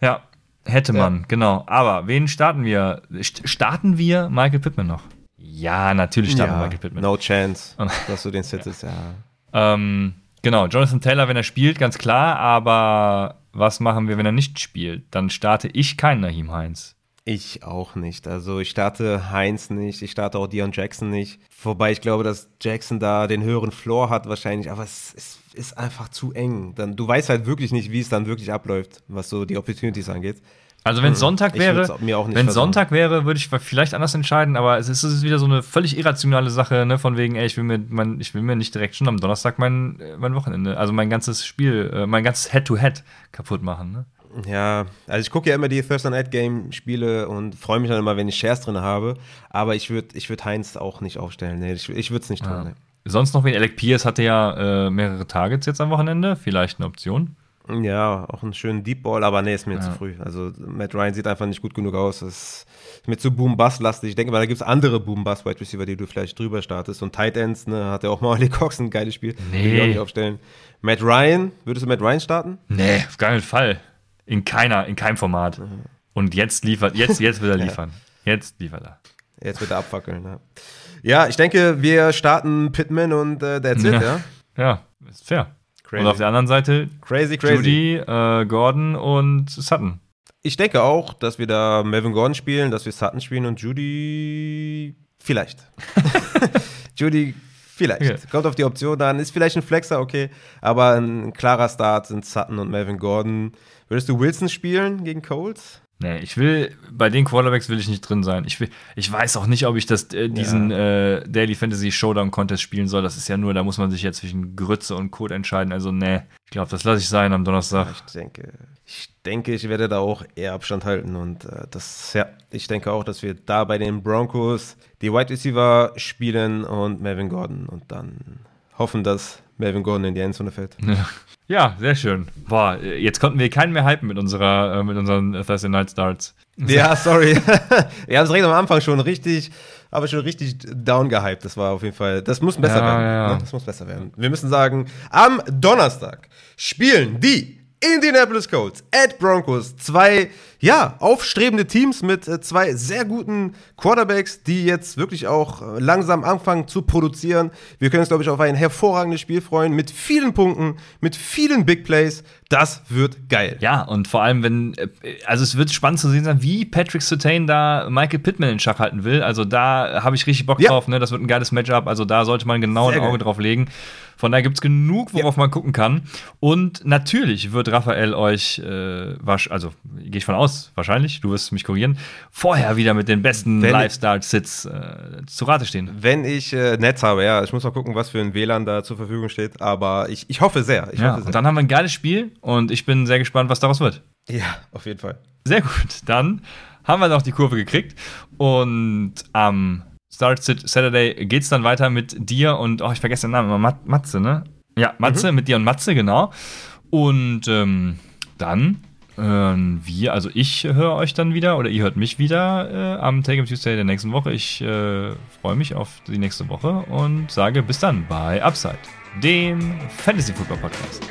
Speaker 1: Ja, hätte man, genau. Aber wen starten wir? St- Starten wir Michael Pittman noch? Ja, natürlich starten wir
Speaker 2: Ja,
Speaker 1: Michael Pittman.
Speaker 2: no chance, dass du den sittest, ja.
Speaker 1: Ähm, genau, Jonathan Taylor, wenn er spielt, ganz klar, aber was machen wir, wenn er nicht spielt? Dann starte ich keinen Naheem Heinz.
Speaker 2: Ich auch nicht. Also ich starte Heinz nicht, ich starte auch Dion Jackson nicht. Wobei ich glaube, dass Jackson da den höheren Floor hat wahrscheinlich, aber es ist, ist einfach zu eng. Dann, du weißt halt wirklich nicht, wie es dann wirklich abläuft, was so die Opportunities angeht.
Speaker 1: Also wenn es Sonntag
Speaker 2: Ich
Speaker 1: wäre, wenn. Sonntag wäre, würde ich vielleicht anders entscheiden, aber es ist, es ist wieder so eine völlig irrationale Sache, ne, von wegen, ey, ich will mir, mein, ich will mir nicht direkt schon am Donnerstag mein, äh, mein Wochenende, also mein ganzes Spiel, äh, mein ganzes Head-to-Head kaputt machen, ne?
Speaker 2: Ja, also ich gucke ja immer die Thursday Night Game Spiele und freue mich dann immer, wenn ich Shares drin habe. Aber ich würde ich würd Heinz auch nicht aufstellen. Nee, ich, ich würde es nicht tun.
Speaker 1: Ja.
Speaker 2: Nee.
Speaker 1: Sonst noch wen? Alec Pierce hatte ja äh, mehrere Targets jetzt am Wochenende, vielleicht eine Option.
Speaker 2: Ja, auch einen schönen Deep Ball, aber nee, ist mir
Speaker 1: Ja.
Speaker 2: zu früh. Also Matt Ryan sieht einfach nicht gut genug aus. Es ist mir zu Boom-Bust-lastig. Ich denke mal, da gibt es andere Boom-Bust-Wide Receiver, die du vielleicht drüber startest. Und Tight Ends, ne, hat ja auch Molly Cox ein geiles Spiel.
Speaker 1: Nee.
Speaker 2: Will ich auch nicht aufstellen. Matt Ryan, würdest du Matt Ryan starten?
Speaker 1: Nee, auf keinen Fall. In keiner, in keinem Format. Und jetzt liefert, jetzt, jetzt will er liefern. Jetzt liefert er.
Speaker 2: Jetzt wird er abfackeln. Ja. ja, ich denke, wir starten Pittman und äh, that's it,
Speaker 1: Ja.
Speaker 2: ja.
Speaker 1: Ja, ist fair.
Speaker 2: Crazy.
Speaker 1: Und auf der anderen Seite
Speaker 2: Crazy, crazy.
Speaker 1: Judy, äh, Gordon und Sutton.
Speaker 2: Ich denke auch, dass wir da Melvin Gordon spielen, dass wir Sutton spielen und Judy vielleicht. Judy vielleicht.
Speaker 1: Okay.
Speaker 2: Kommt auf die Option an. Ist vielleicht ein Flexer, okay. Aber ein klarer Start sind Sutton und Melvin Gordon. Würdest du Wilson spielen gegen Colts?
Speaker 1: Nee, ich will, bei den Quarterbacks will ich nicht drin sein. Ich, will, ich weiß auch nicht, ob ich das, äh, diesen äh, Daily Fantasy Showdown Contest spielen soll. Das ist ja nur, da muss man sich ja zwischen Grütze und Code entscheiden. Also, nee, ich glaube, das lasse ich sein am Donnerstag.
Speaker 2: Ich denke, ich denke, ich werde da auch eher Abstand halten. Und äh, das, ja, ich denke auch, dass wir da bei den Broncos die Wide Receiver spielen und Melvin Gordon und dann hoffen, dass Melvin Gordon in die Endzone fällt.
Speaker 1: Ja, sehr schön. Boah, jetzt konnten wir keinen mehr hypen mit, unserer, äh, mit unseren Thursday Night Starts.
Speaker 2: Ja, sorry. Wir haben es direkt am Anfang schon richtig, aber schon richtig down gehypt. Das war auf jeden Fall, das muss besser
Speaker 1: Ja,
Speaker 2: werden.
Speaker 1: ja, ja.
Speaker 2: Ne? Das muss besser werden. Wir müssen sagen, am Donnerstag spielen die Indianapolis Colts at Broncos. Zwei ja, aufstrebende Teams mit äh, zwei sehr guten Quarterbacks, die jetzt wirklich auch äh, langsam anfangen zu produzieren. Wir können uns, glaube ich, auf ein hervorragendes Spiel freuen mit vielen Punkten, mit vielen Big Plays. Das wird geil.
Speaker 1: Ja, und vor allem, wenn, äh, also es wird spannend zu sehen sein, wie Patrick Sertain da Michael Pittman in Schach halten will. Also da habe ich richtig Bock
Speaker 2: Ja.
Speaker 1: drauf, ne? Das wird ein geiles Matchup. Also da sollte man genau ein
Speaker 2: Sehr
Speaker 1: Auge
Speaker 2: geil.
Speaker 1: drauf legen. Von daher gibt es genug, worauf man gucken kann. Und natürlich wird Raphael euch, äh, also gehe ich von aus, wahrscheinlich, du wirst mich korrigieren, vorher wieder mit den besten Lifestyle-Sits äh, zu Rate stehen.
Speaker 2: Wenn ich äh, Netz habe, ja, ich muss mal gucken, was für ein WLAN da zur Verfügung steht, aber ich, ich hoffe sehr. Ich
Speaker 1: Ja,
Speaker 2: hoffe sehr.
Speaker 1: und dann haben wir ein geiles Spiel und ich bin sehr gespannt, was daraus wird.
Speaker 2: ja, auf jeden Fall.
Speaker 1: Sehr gut. Dann haben wir noch die Kurve gekriegt. Und am Start Sit- Saturday geht es dann weiter mit dir und, oh, ich vergesse den Namen, immer Mat Matze, ne? Ja, Matze, mit dir und Matze, genau. Und ähm, dann hören wir, also ich höre euch dann wieder oder ihr hört mich wieder äh, am Take Em Tuesday der nächsten Woche. Ich äh, freue mich auf die nächste Woche und sage bis dann bei Upside, dem Fantasy Football Podcast.